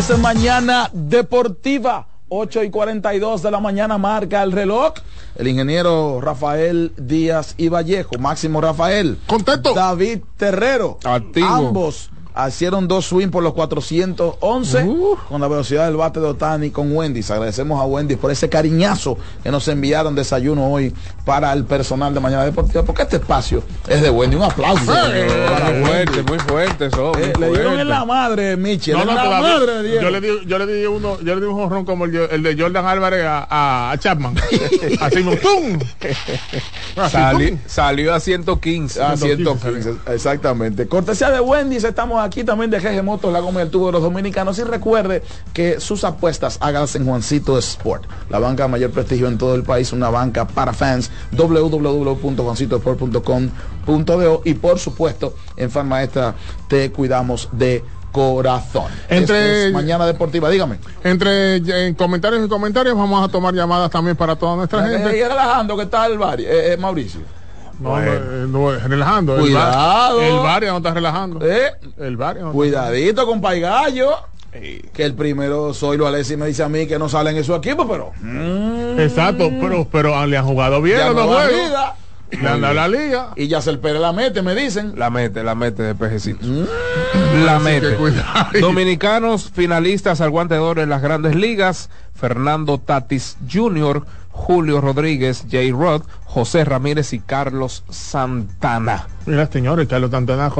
Es mañana deportiva. 8 y 42 de la mañana marca el reloj. El ingeniero Rafael Díaz y Vallejo, Máximo Rafael. Contento. David Terrero. Activo. Ambos hicieron dos swing por los 411 con la velocidad del bate de Otani con Wendy's. Agradecemos a Wendy's por ese cariñazo que nos enviaron desayuno hoy para el personal de Mañana Deportiva, porque este espacio es de Wendy. Un aplauso. Eh, para muy Wendy. fuerte, muy fuerte eso. Eh, le dieron en la madre, Michel. No, la madre Diego. yo le di, yo le di uno, yo le di un jonrón como el, el de Jordan Álvarez a, a, a Chapman. Así ¡tum! Así, Sali- ¡tum! salió a 115. Ah, 115, 115, exactamente. Cortesía de Wendy's, estamos aquí también de GG Motos, la goma y el tubo de los dominicanos. Y recuerde que sus apuestas háganlas en Juancito Sport, la banca de mayor prestigio en todo el país, una banca para fans, www.juancitosport.com.do y por supuesto, en Fan Maestra te cuidamos de corazón. Entre- es mañana deportiva, dígame. Entre en comentarios y comentarios vamos a tomar llamadas también para toda nuestra Eh, gente. y relajando, ¿qué tal el? Eh, eh, Mauricio? No, no, eh, no, relajando. El Cuidado. bar- El Varia no está relajando. Eh, El Varia no está Cuidadito con Paigallo. Que el primero soy lo Alessi me dice a mí que no salen en su equipo, pero Exacto, pero, pero le han jugado bien ya los no dos va juegos. vida. Le han dado la liga. Y ya se el Pérez la mete, me dicen. La mete, la mete de pejecito. Mm. La mete. Dominicanos finalistas al guante de oro en las grandes ligas. Fernando Tatis Jr., Julio Rodríguez, J. Rod, José Ramírez y Carlos Santana. Mira, señores, Carlos Santana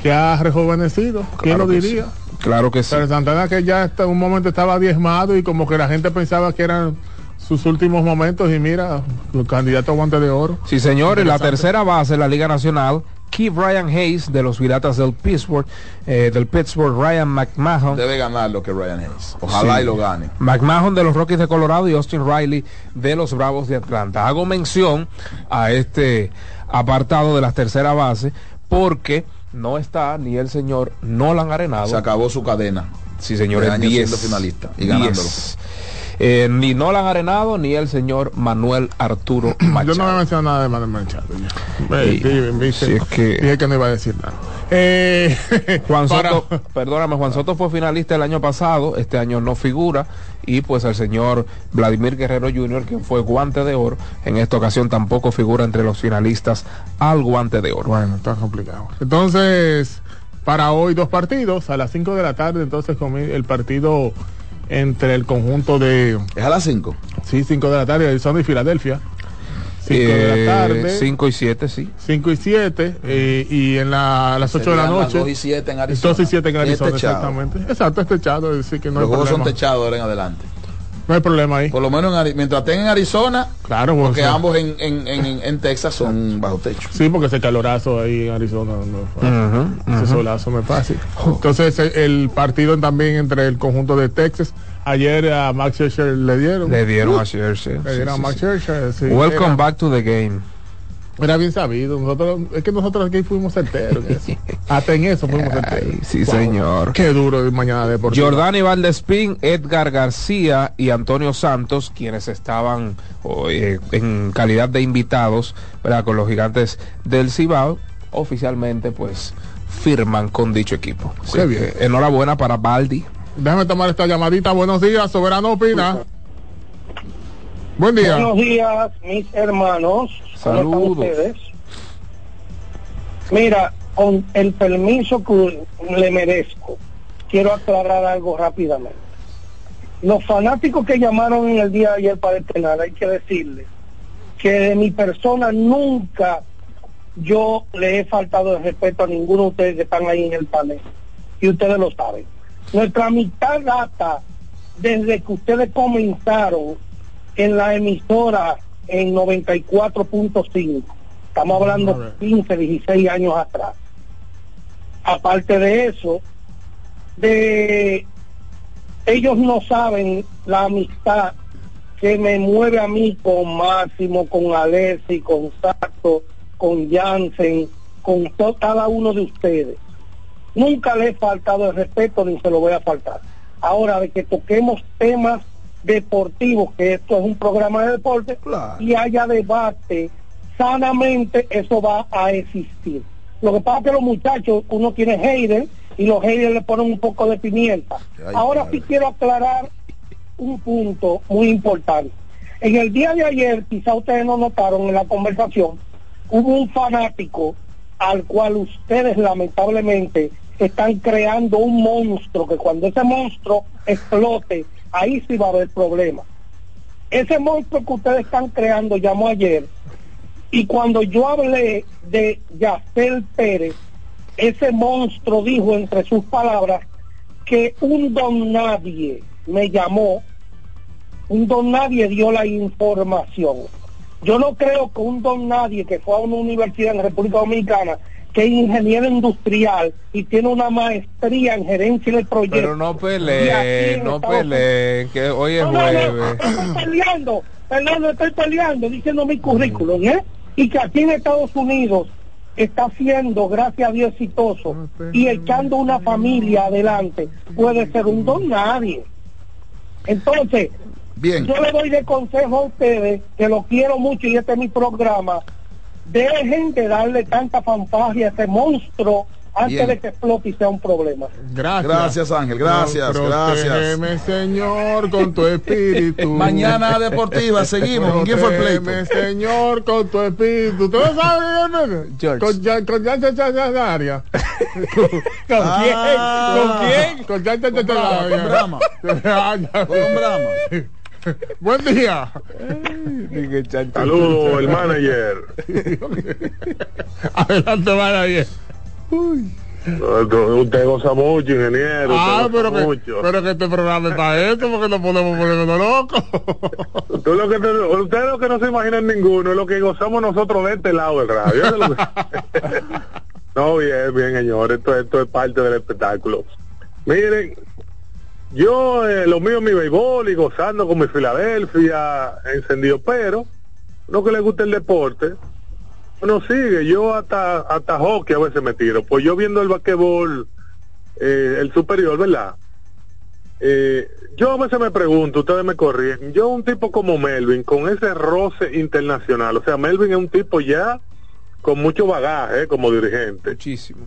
que ha rejuvenecido. ¿Quién Claro lo diría? Claro que sí. Pero Santana que ya hasta un momento estaba diezmado y como que la gente pensaba que eran sus últimos momentos y mira, el candidato guante de oro. Sí, señores, la tercera base de la Liga Nacional, Key Ryan Hayes de los Piratas del Pittsburgh, eh, del Pittsburgh Ryan McMahon. Debe ganar lo que Ryan Hayes. Ojalá Sí. y lo gane. McMahon de los Rockies de Colorado y Austin Riley de los Bravos de Atlanta. Hago mención a este apartado de la tercera base porque no está ni el señor Nolan Arenado. Se acabó su cadena. Sí, señores, años 10. siendo finalista y 10. ganándolo. Eh, ni Nolan Arenado ni el señor Manuel Arturo Machado. Yo no me he mencionado nada de Manuel Machado. Eh, sí, es que- dije que no iba a decir nada. Eh, Juan para- Soto, perdóname, Juan Soto fue finalista el año pasado, este año no figura, y pues el señor Vladimir Guerrero Jr., que fue guante de oro, en esta ocasión tampoco figura entre los finalistas al guante de oro. Bueno, está complicado. Entonces, para hoy dos partidos, a las 5 de la tarde, entonces el partido entre el conjunto de... ¿Es a las 5? Sí, 5 de la tarde, Arizona y Filadelfia. 5 de la tarde. 5 Eh, y 7, sí. 5 y 7 eh, y en la, a las 8 de la noche 2 y 7 en Arizona. 2 y 7 en Arizona techado. exactamente exacto es techado es decir que no Los hay juegos son problema techados ahora en adelante. No hay problema ahí Por lo menos en Ari- mientras estén en Arizona, claro pues, porque sí. ambos en, en, en, en Texas son bajo techo. sí porque ese calorazo ahí en Arizona no fácil. Ujú, ese solazo no es fácil entonces eh, el partido también entre el conjunto de Texas ayer a Max Scherzer le dieron Le dieron Uh, a Scherzer. le dieron sí, a Max sí. Scherzer sí. Welcome Era- back to the game. Era bien sabido. Nosotros, es que nosotros aquí fuimos certeros en eso. Hasta en eso fuimos certeros. sí, señor. Qué duro de mañana deportivo. Jordani Valdespín, Edgar García y Antonio Santos, quienes estaban oh, eh, en calidad de invitados ¿verdad? con los gigantes del Cibao, oficialmente pues firman con dicho equipo. Qué bien. enhorabuena para Baldi. Déjame tomar esta llamadita. Buenos días, Soberano Opina. Buen día. Buenos días, mis hermanos. ¿Cómo están Saludos. ustedes? Mira, con el permiso que le merezco, quiero aclarar algo rápidamente. Los fanáticos que llamaron en el día de ayer para el penal, hay que decirles que de mi persona nunca yo le he faltado el respeto a ninguno de ustedes que están ahí en el panel. Y ustedes lo saben. Nuestra amistad data desde que ustedes comenzaron en la emisora en 94.5. Estamos hablando 15, 16 años atrás. Aparte de eso, de ellos no saben la amistad que me mueve a mí con Máximo, con Alessi, con Sato, con Jansen, con to- cada uno de ustedes. Nunca le he faltado el respeto ni se lo voy a faltar. Ahora, de que toquemos temas deportivos, que esto es un programa de deporte, y haya debate sanamente, eso va a existir. Lo que pasa es que los muchachos, uno tiene haters y los haters le ponen un poco de pimienta. Ay, Ahora sí quiero aclarar un punto muy importante. En el día de ayer, quizá ustedes no notaron en la conversación, hubo un fanático al cual ustedes lamentablemente están creando un monstruo que cuando ese monstruo explote, ahí sí va a haber problemas. Ese monstruo que ustedes están creando llamó ayer y cuando yo hablé de Yacel Pérez, ese monstruo dijo entre sus palabras que un don nadie me llamó, un don nadie dio la información. Yo no creo que un don nadie que fue a una universidad en República Dominicana, que es ingeniero industrial y tiene una maestría en gerencia del proyecto. Pero no peleen, en no peleen, que hoy es no, no, estoy peleando, Fernando, estoy peleando, diciendo mi currículum, ¿eh? Y que aquí en Estados Unidos está siendo, gracias a Dios, exitoso y echando una familia adelante, puede ser un don nadie. Entonces, Bien. yo le doy de consejo a ustedes, que lo quiero mucho y este es mi programa, dejen de darle tanta fantasía a ese monstruo antes Bien. de que explote y sea un problema. Gracias. Gracias, Ángel, gracias, No, gracias. Señor, con tu espíritu. Mañana deportiva, seguimos. ¿Con quién fue el pleito? Señor, con tu espíritu. ¿Tú sabes? George. Con Jan, con Jan Chachacharia. ¿Con quién? Ah. ¿Con quién? Con Jan Chachacharia. Con Brahma, Ah, ya. Con Brahma. Buen día. Saludos, el manager. Adelante, manager. Usted goza mucho, ingeniero. Ah, pero que, mucho. pero que este programa es para esto, porque no podemos ponernos locos. Tú lo que te- usted lo que no se imagina ninguno es lo que gozamos nosotros de este lado del radio. Que- no, bien, bien, señor. Esto, esto es parte del espectáculo. Miren, yo eh, lo mío mi béisbol y gozando con mi Filadelfia encendido, pero no que le guste el deporte, Bueno, sigue, yo hasta, hasta hockey a veces me tiro. Pues yo viendo el basquetbol, eh, el superior, ¿verdad? Eh, yo a veces me pregunto, ustedes me corrigen, yo un tipo como Melvin, con ese roce internacional, o sea, Melvin es un tipo ya con mucho bagaje eh, como dirigente. Muchísimo.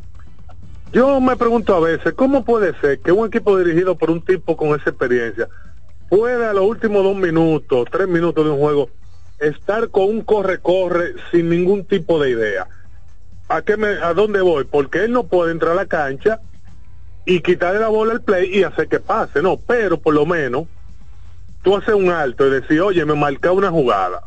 Yo me pregunto a veces, ¿cómo puede ser que un equipo dirigido por un tipo con esa experiencia pueda a los últimos dos minutos, tres minutos de un juego, estar con un corre-corre sin ningún tipo de idea? ¿A, qué me, ¿A dónde voy? Porque él no puede entrar a la cancha y quitarle la bola al play y hacer que pase, no, pero por lo menos tú haces un alto y decir, oye, me marca una jugada.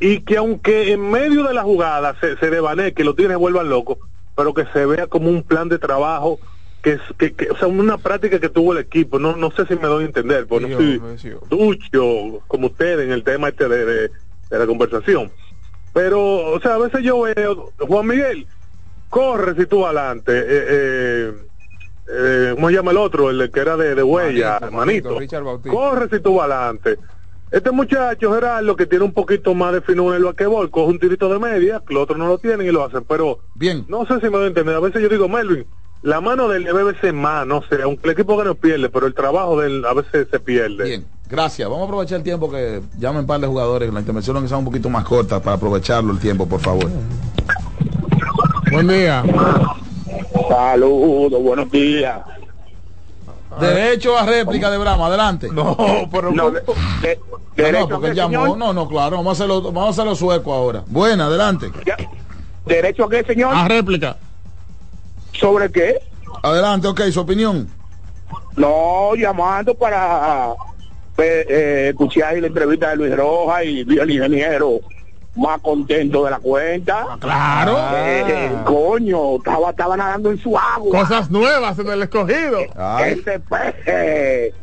Y que aunque en medio de la jugada se, se desvanee, que lo tienes vuelvan loco, pero que se vea como un plan de trabajo, que, es- que, que- o sea, una práctica que tuvo el equipo, no no sé si me doy a entender, porque no soy ducho como usted en el tema este de, de, de la conversación. Pero, o sea, a veces yo veo, Juan Miguel, corre si tú adelante, eh, eh, eh, ¿cómo se llama el otro? El que era de, de huella, Manito, Richard Bautista. Corre si tú vas adelante. Este muchacho, Gerardo, que tiene un poquito más de finura en el basquetbol, coge un tirito de media, que los otros no lo tienen y lo hacen. Pero, bien. no sé si me doy a entender. A veces yo digo, Melvin, la mano del debe ser más, no sé, aunque el equipo gane o pierde, pero el trabajo de él a veces se pierde. Bien, gracias. Vamos a aprovechar el tiempo que llamen un par de jugadores, la intervención que sea un poquito más corta para aprovecharlo el tiempo, por favor. Buen día. Saludos, buenos días. Derecho a réplica de Brahma, adelante. No, pero No, de- de- No, porque él llamó. señor? No, no, claro. Vamos a hacerlo, vamos a hacerlo sueco ahora. Buena, adelante. ¿Derecho a qué, señor? A réplica. ¿Sobre qué? Adelante, ok, su opinión. No, llamando para eh, eh, escuchar la entrevista de Luis Rojas y al ingeniero más contento de la cuenta. Claro. Eh, coño, estaba, estaba nadando en su agua. Cosas nuevas en el escogido. Ese peje.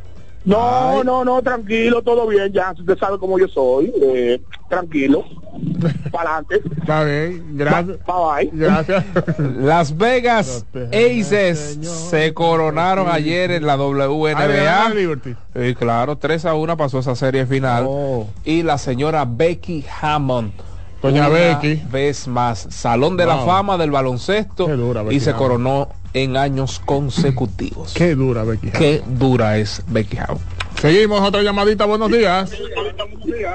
No, no, no, tranquilo, todo bien, ya usted sabe cómo yo soy, eh, tranquilo, para adelante. Está bien, gracias. Bye, bye. Gracias. Las Vegas Aces se coronaron ayer en la WNBA. Y claro, 3 a 1 pasó esa serie final. Y la señora Becky Hammond. Doña una Becky. vez más, Salón de la. Fama del baloncesto. Becky y se coronó en años consecutivos. Qué dura, Becky. Qué dura es Becky Hammond. Seguimos, otra llamadita, buenos días.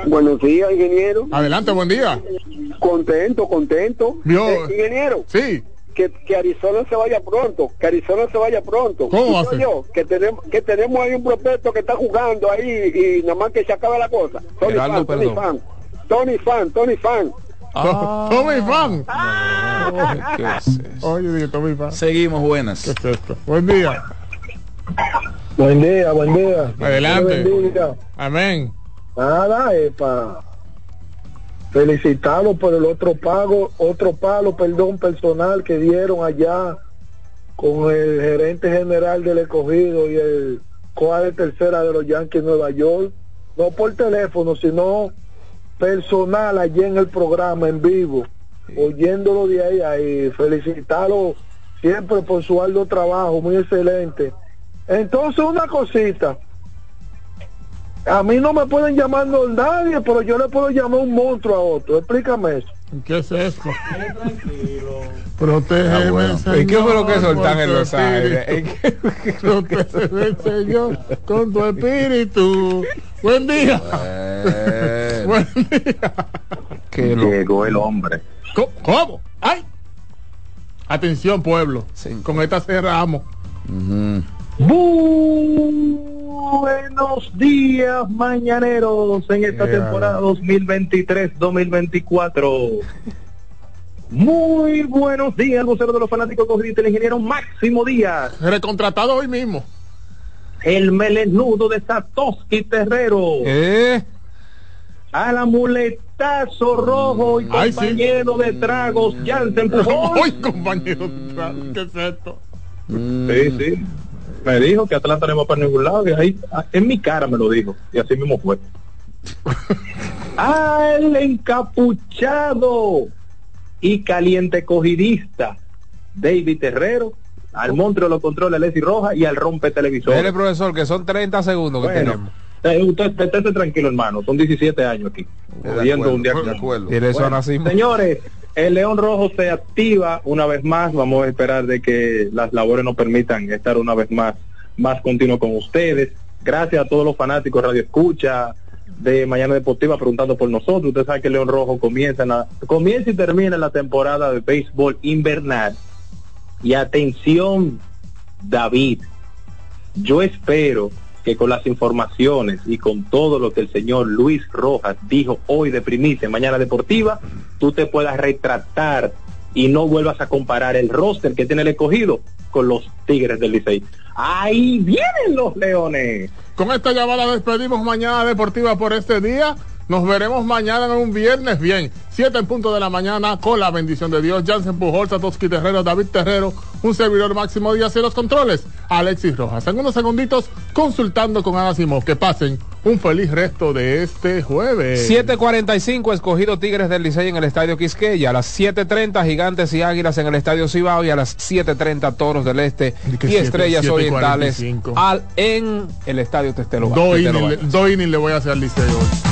Buenos días, ingeniero. Adelante, buen día. Contento, contento. Vio- Eh, ingeniero. Sí. Que, que Arizona se vaya pronto, que Arizona se vaya pronto. ¿Cómo va yo, que tenemos, que tenemos ahí un prospecto que está jugando ahí y nada más que se acabe la cosa. Tony Gerardo. Fan. Tony Fan, Tony Fan. Ah. Tommy Fan. ¿Qué es eso? Oye, Tommy Fan. Seguimos, buenas. ¿Qué es esto? Buen día. Buen día, buen día. Adelante. Amén. Nada, es para felicitarlos por el otro pago, otro palo, perdón, personal que dieron allá con el gerente general del escogido y el coa de tercera de los Yankees de Nueva York, no por teléfono, sino personal allí en el programa en vivo, oyéndolo de ahí, ahí, felicitarlo siempre por su arduo trabajo, muy excelente. Entonces una cosita, a mí no me pueden llamar no nadie, pero yo le puedo llamar un monstruo a otro. Explícame eso. ¿Qué es esto? Protégeme, Ah, bueno. Señor, ¿Y qué fue lo que soltan en Los Aires? Protégeme, Señor, con tu espíritu. Buen día. Buen día. Qué Llegó el hombre. ¿Cómo? ¿Cómo? ¡Ay! Atención, pueblo. Con esta cerramos. Buenos días, mañaneros, en esta Yeah. temporada 2023-2024. Muy buenos días, vocero de los fanáticos cogidos, el ingeniero Máximo Díaz, Recontratado hoy mismo. el melenudo de Satoshi Terrero, ¿Eh? a la muletazo rojo y Ay, sí. compañero de tragos, Jansen Pujol. Hoy, compañero. ¿Qué es esto? Sí, sí. Me dijo que Atlanta no iba para ningún lado, que ahí, ah, en mi cara me lo dijo, y así mismo fue. Al encapuchado y caliente cogidista, David Terrero, al monstruo de los controles, Leslie Roja, y al rompe televisor. Dele, profesor, que son 30 segundos que Bueno, tenemos. eh, usted estése tranquilo, hermano, son 17 años aquí. De acuerdo, un día de acuerdo. Bueno, nacimos. Señores, el León Rojo se activa una vez más. Vamos a esperar de que las labores nos permitan estar una vez más más continuo con ustedes. Gracias a todos los fanáticos Radio Escucha de Mañana Deportiva preguntando por nosotros. Usted sabe que León Rojo comienza, comienza y termina la temporada de béisbol invernal. Y atención, David, yo espero que con las informaciones y con todo lo que el señor Luis Rojas dijo hoy de primicia en Mañana Deportiva, tú te puedas retratar y no vuelvas a comparar el roster que tiene el escogido con los Tigres del Licey. Ahí vienen los Leones. Con esta llamada despedimos mañana deportiva por este día. Nos veremos mañana en un viernes bien. 7 en punto de la mañana con la bendición de Dios. Jansen Pujol, Satoshi Terrero, David Terrero, un servidor máximo Díaz y los controles. Alexis Rojas. En unos segunditos consultando con Ana Simón. Que pasen un feliz resto de este jueves. 7.45 escogido Tigres del Licey en el Estadio Quisqueya, a las 7.30 Gigantes y Águilas en el Estadio Cibao y a las 7.30 Toros del Este y siete- Estrellas 7:45. Orientales al, en el Estadio Testelo. Dos innings, innings le voy a hacer al liceo hoy.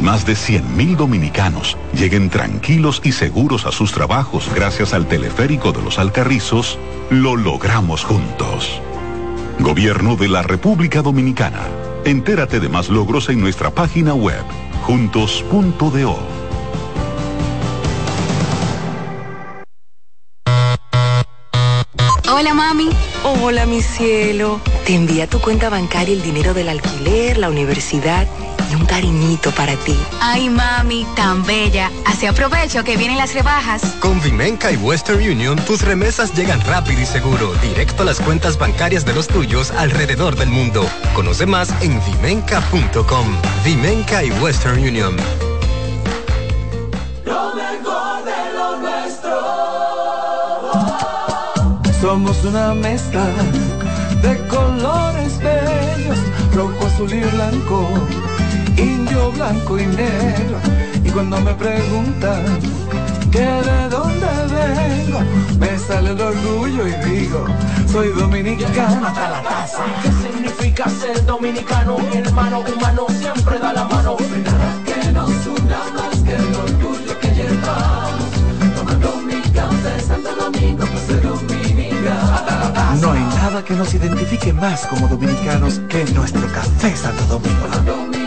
y más de 100.000 dominicanos lleguen tranquilos y seguros a sus trabajos gracias al teleférico de los Alcarrizos, lo logramos juntos. Gobierno de la República Dominicana. Entérate de más logros en nuestra página web, juntos.do. Hola mami. Hola mi cielo. Te envía tu cuenta bancaria el dinero del alquiler, la universidad y un cariñito para ti. Ay, mami, tan bella. Así aprovecho que vienen las rebajas. Con Vimenca y Western Union, tus remesas llegan rápido y seguro, directo a las cuentas bancarias de los tuyos alrededor del mundo. Conoce más en vimenca.com. Vimenca y Western Union. Lo mejor de lo nuestro. Somos una mezcla de colores bellos, rojo, azul y blanco, indio, blanco y negro. Y cuando me preguntan que de dónde vengo, me sale el orgullo y digo, soy dominicano hasta la casa. ¿Qué significa ser dominicano? Hermano humano siempre da la mano. Nada que nos una más que el orgullo que llevamos. Tomando mi café Santo Domingo, pues ser dominicano. No hay nada que nos identifique más como dominicanos que nuestro café Santo Domingo.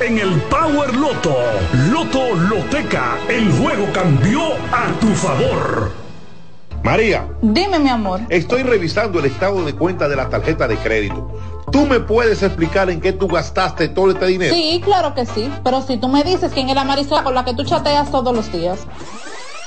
en el Power Loto. Loto Loteca, el juego cambió a tu favor. María, Dime, mi amor. estoy revisando el estado de cuenta de la tarjeta de crédito. ¿Tú me puedes explicar en qué tú gastaste todo este dinero? Sí, claro que sí. Pero si tú me dices quién es la Marisol con la que tú chateas todos los días.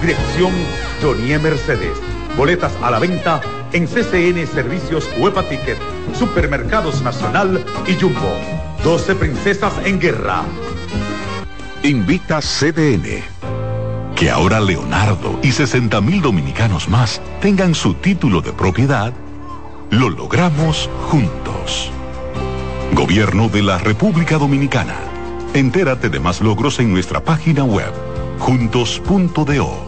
Dirección Jonie Mercedes. Boletas a la venta en CCN Servicios Huepa Ticket, Supermercados Nacional y Jumbo. 12 Princesas en Guerra. Invita CDN. Que ahora Leonardo y 60 mil dominicanos más tengan su título de propiedad, lo logramos juntos. Gobierno de la República Dominicana. Entérate de más logros en nuestra página web, juntos.do.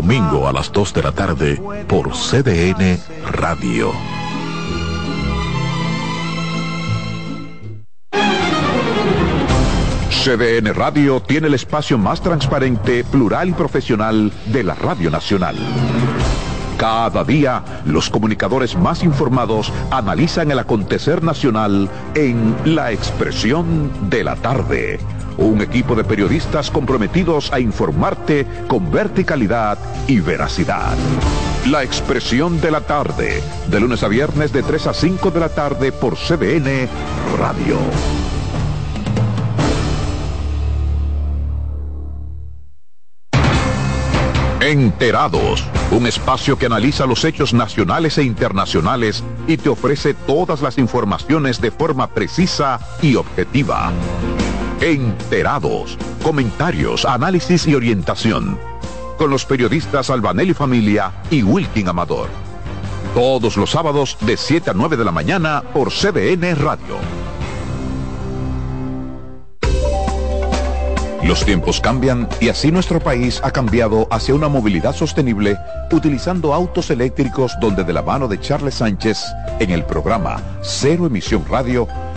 Domingo a las 2 de la tarde por CDN Radio. CDN Radio tiene el espacio más transparente, plural y profesional de la Radio Nacional. Cada día, los comunicadores más informados analizan el acontecer nacional en La Expresión de la Tarde. Un equipo de periodistas comprometidos a informarte con verticalidad y veracidad. La Expresión de la Tarde, de lunes a viernes de 3 a 5 de la tarde por CDN Radio. Enterados, un espacio que analiza los hechos nacionales e internacionales y te ofrece todas las informaciones de forma precisa y objetiva. Enterados, comentarios, análisis y orientación. Con los periodistas Albanelli Familia y Wilkin Amador. Todos los sábados de 7 a 9 de la mañana por CDN Radio. Los tiempos cambian y así nuestro país ha cambiado hacia una movilidad sostenible utilizando autos eléctricos donde de la mano de Charles Sánchez en el programa Cero Emisión Radio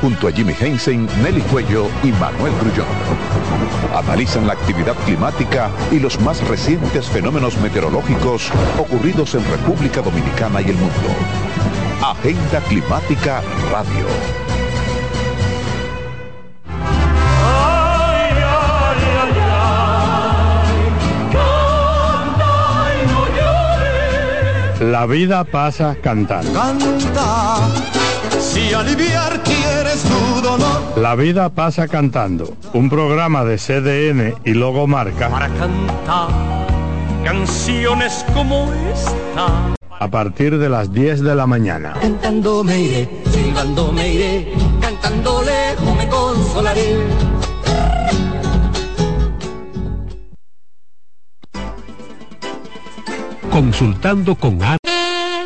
Junto a Jimmy Hensen, Nelly Cuello y Manuel Grullón. Analizan la actividad climática y los más recientes fenómenos meteorológicos ocurridos en República Dominicana y el mundo. Agenda Climática Radio. La vida pasa cantando. Canta, si aliviar quieres tu dolor. La vida pasa cantando. Un programa de CDN y Logomarca. Para cantar canciones como esta. A partir de las 10 de la mañana. Cantando me iré, silbando me iré, cantando lejos me consolaré. Consultando con Ana.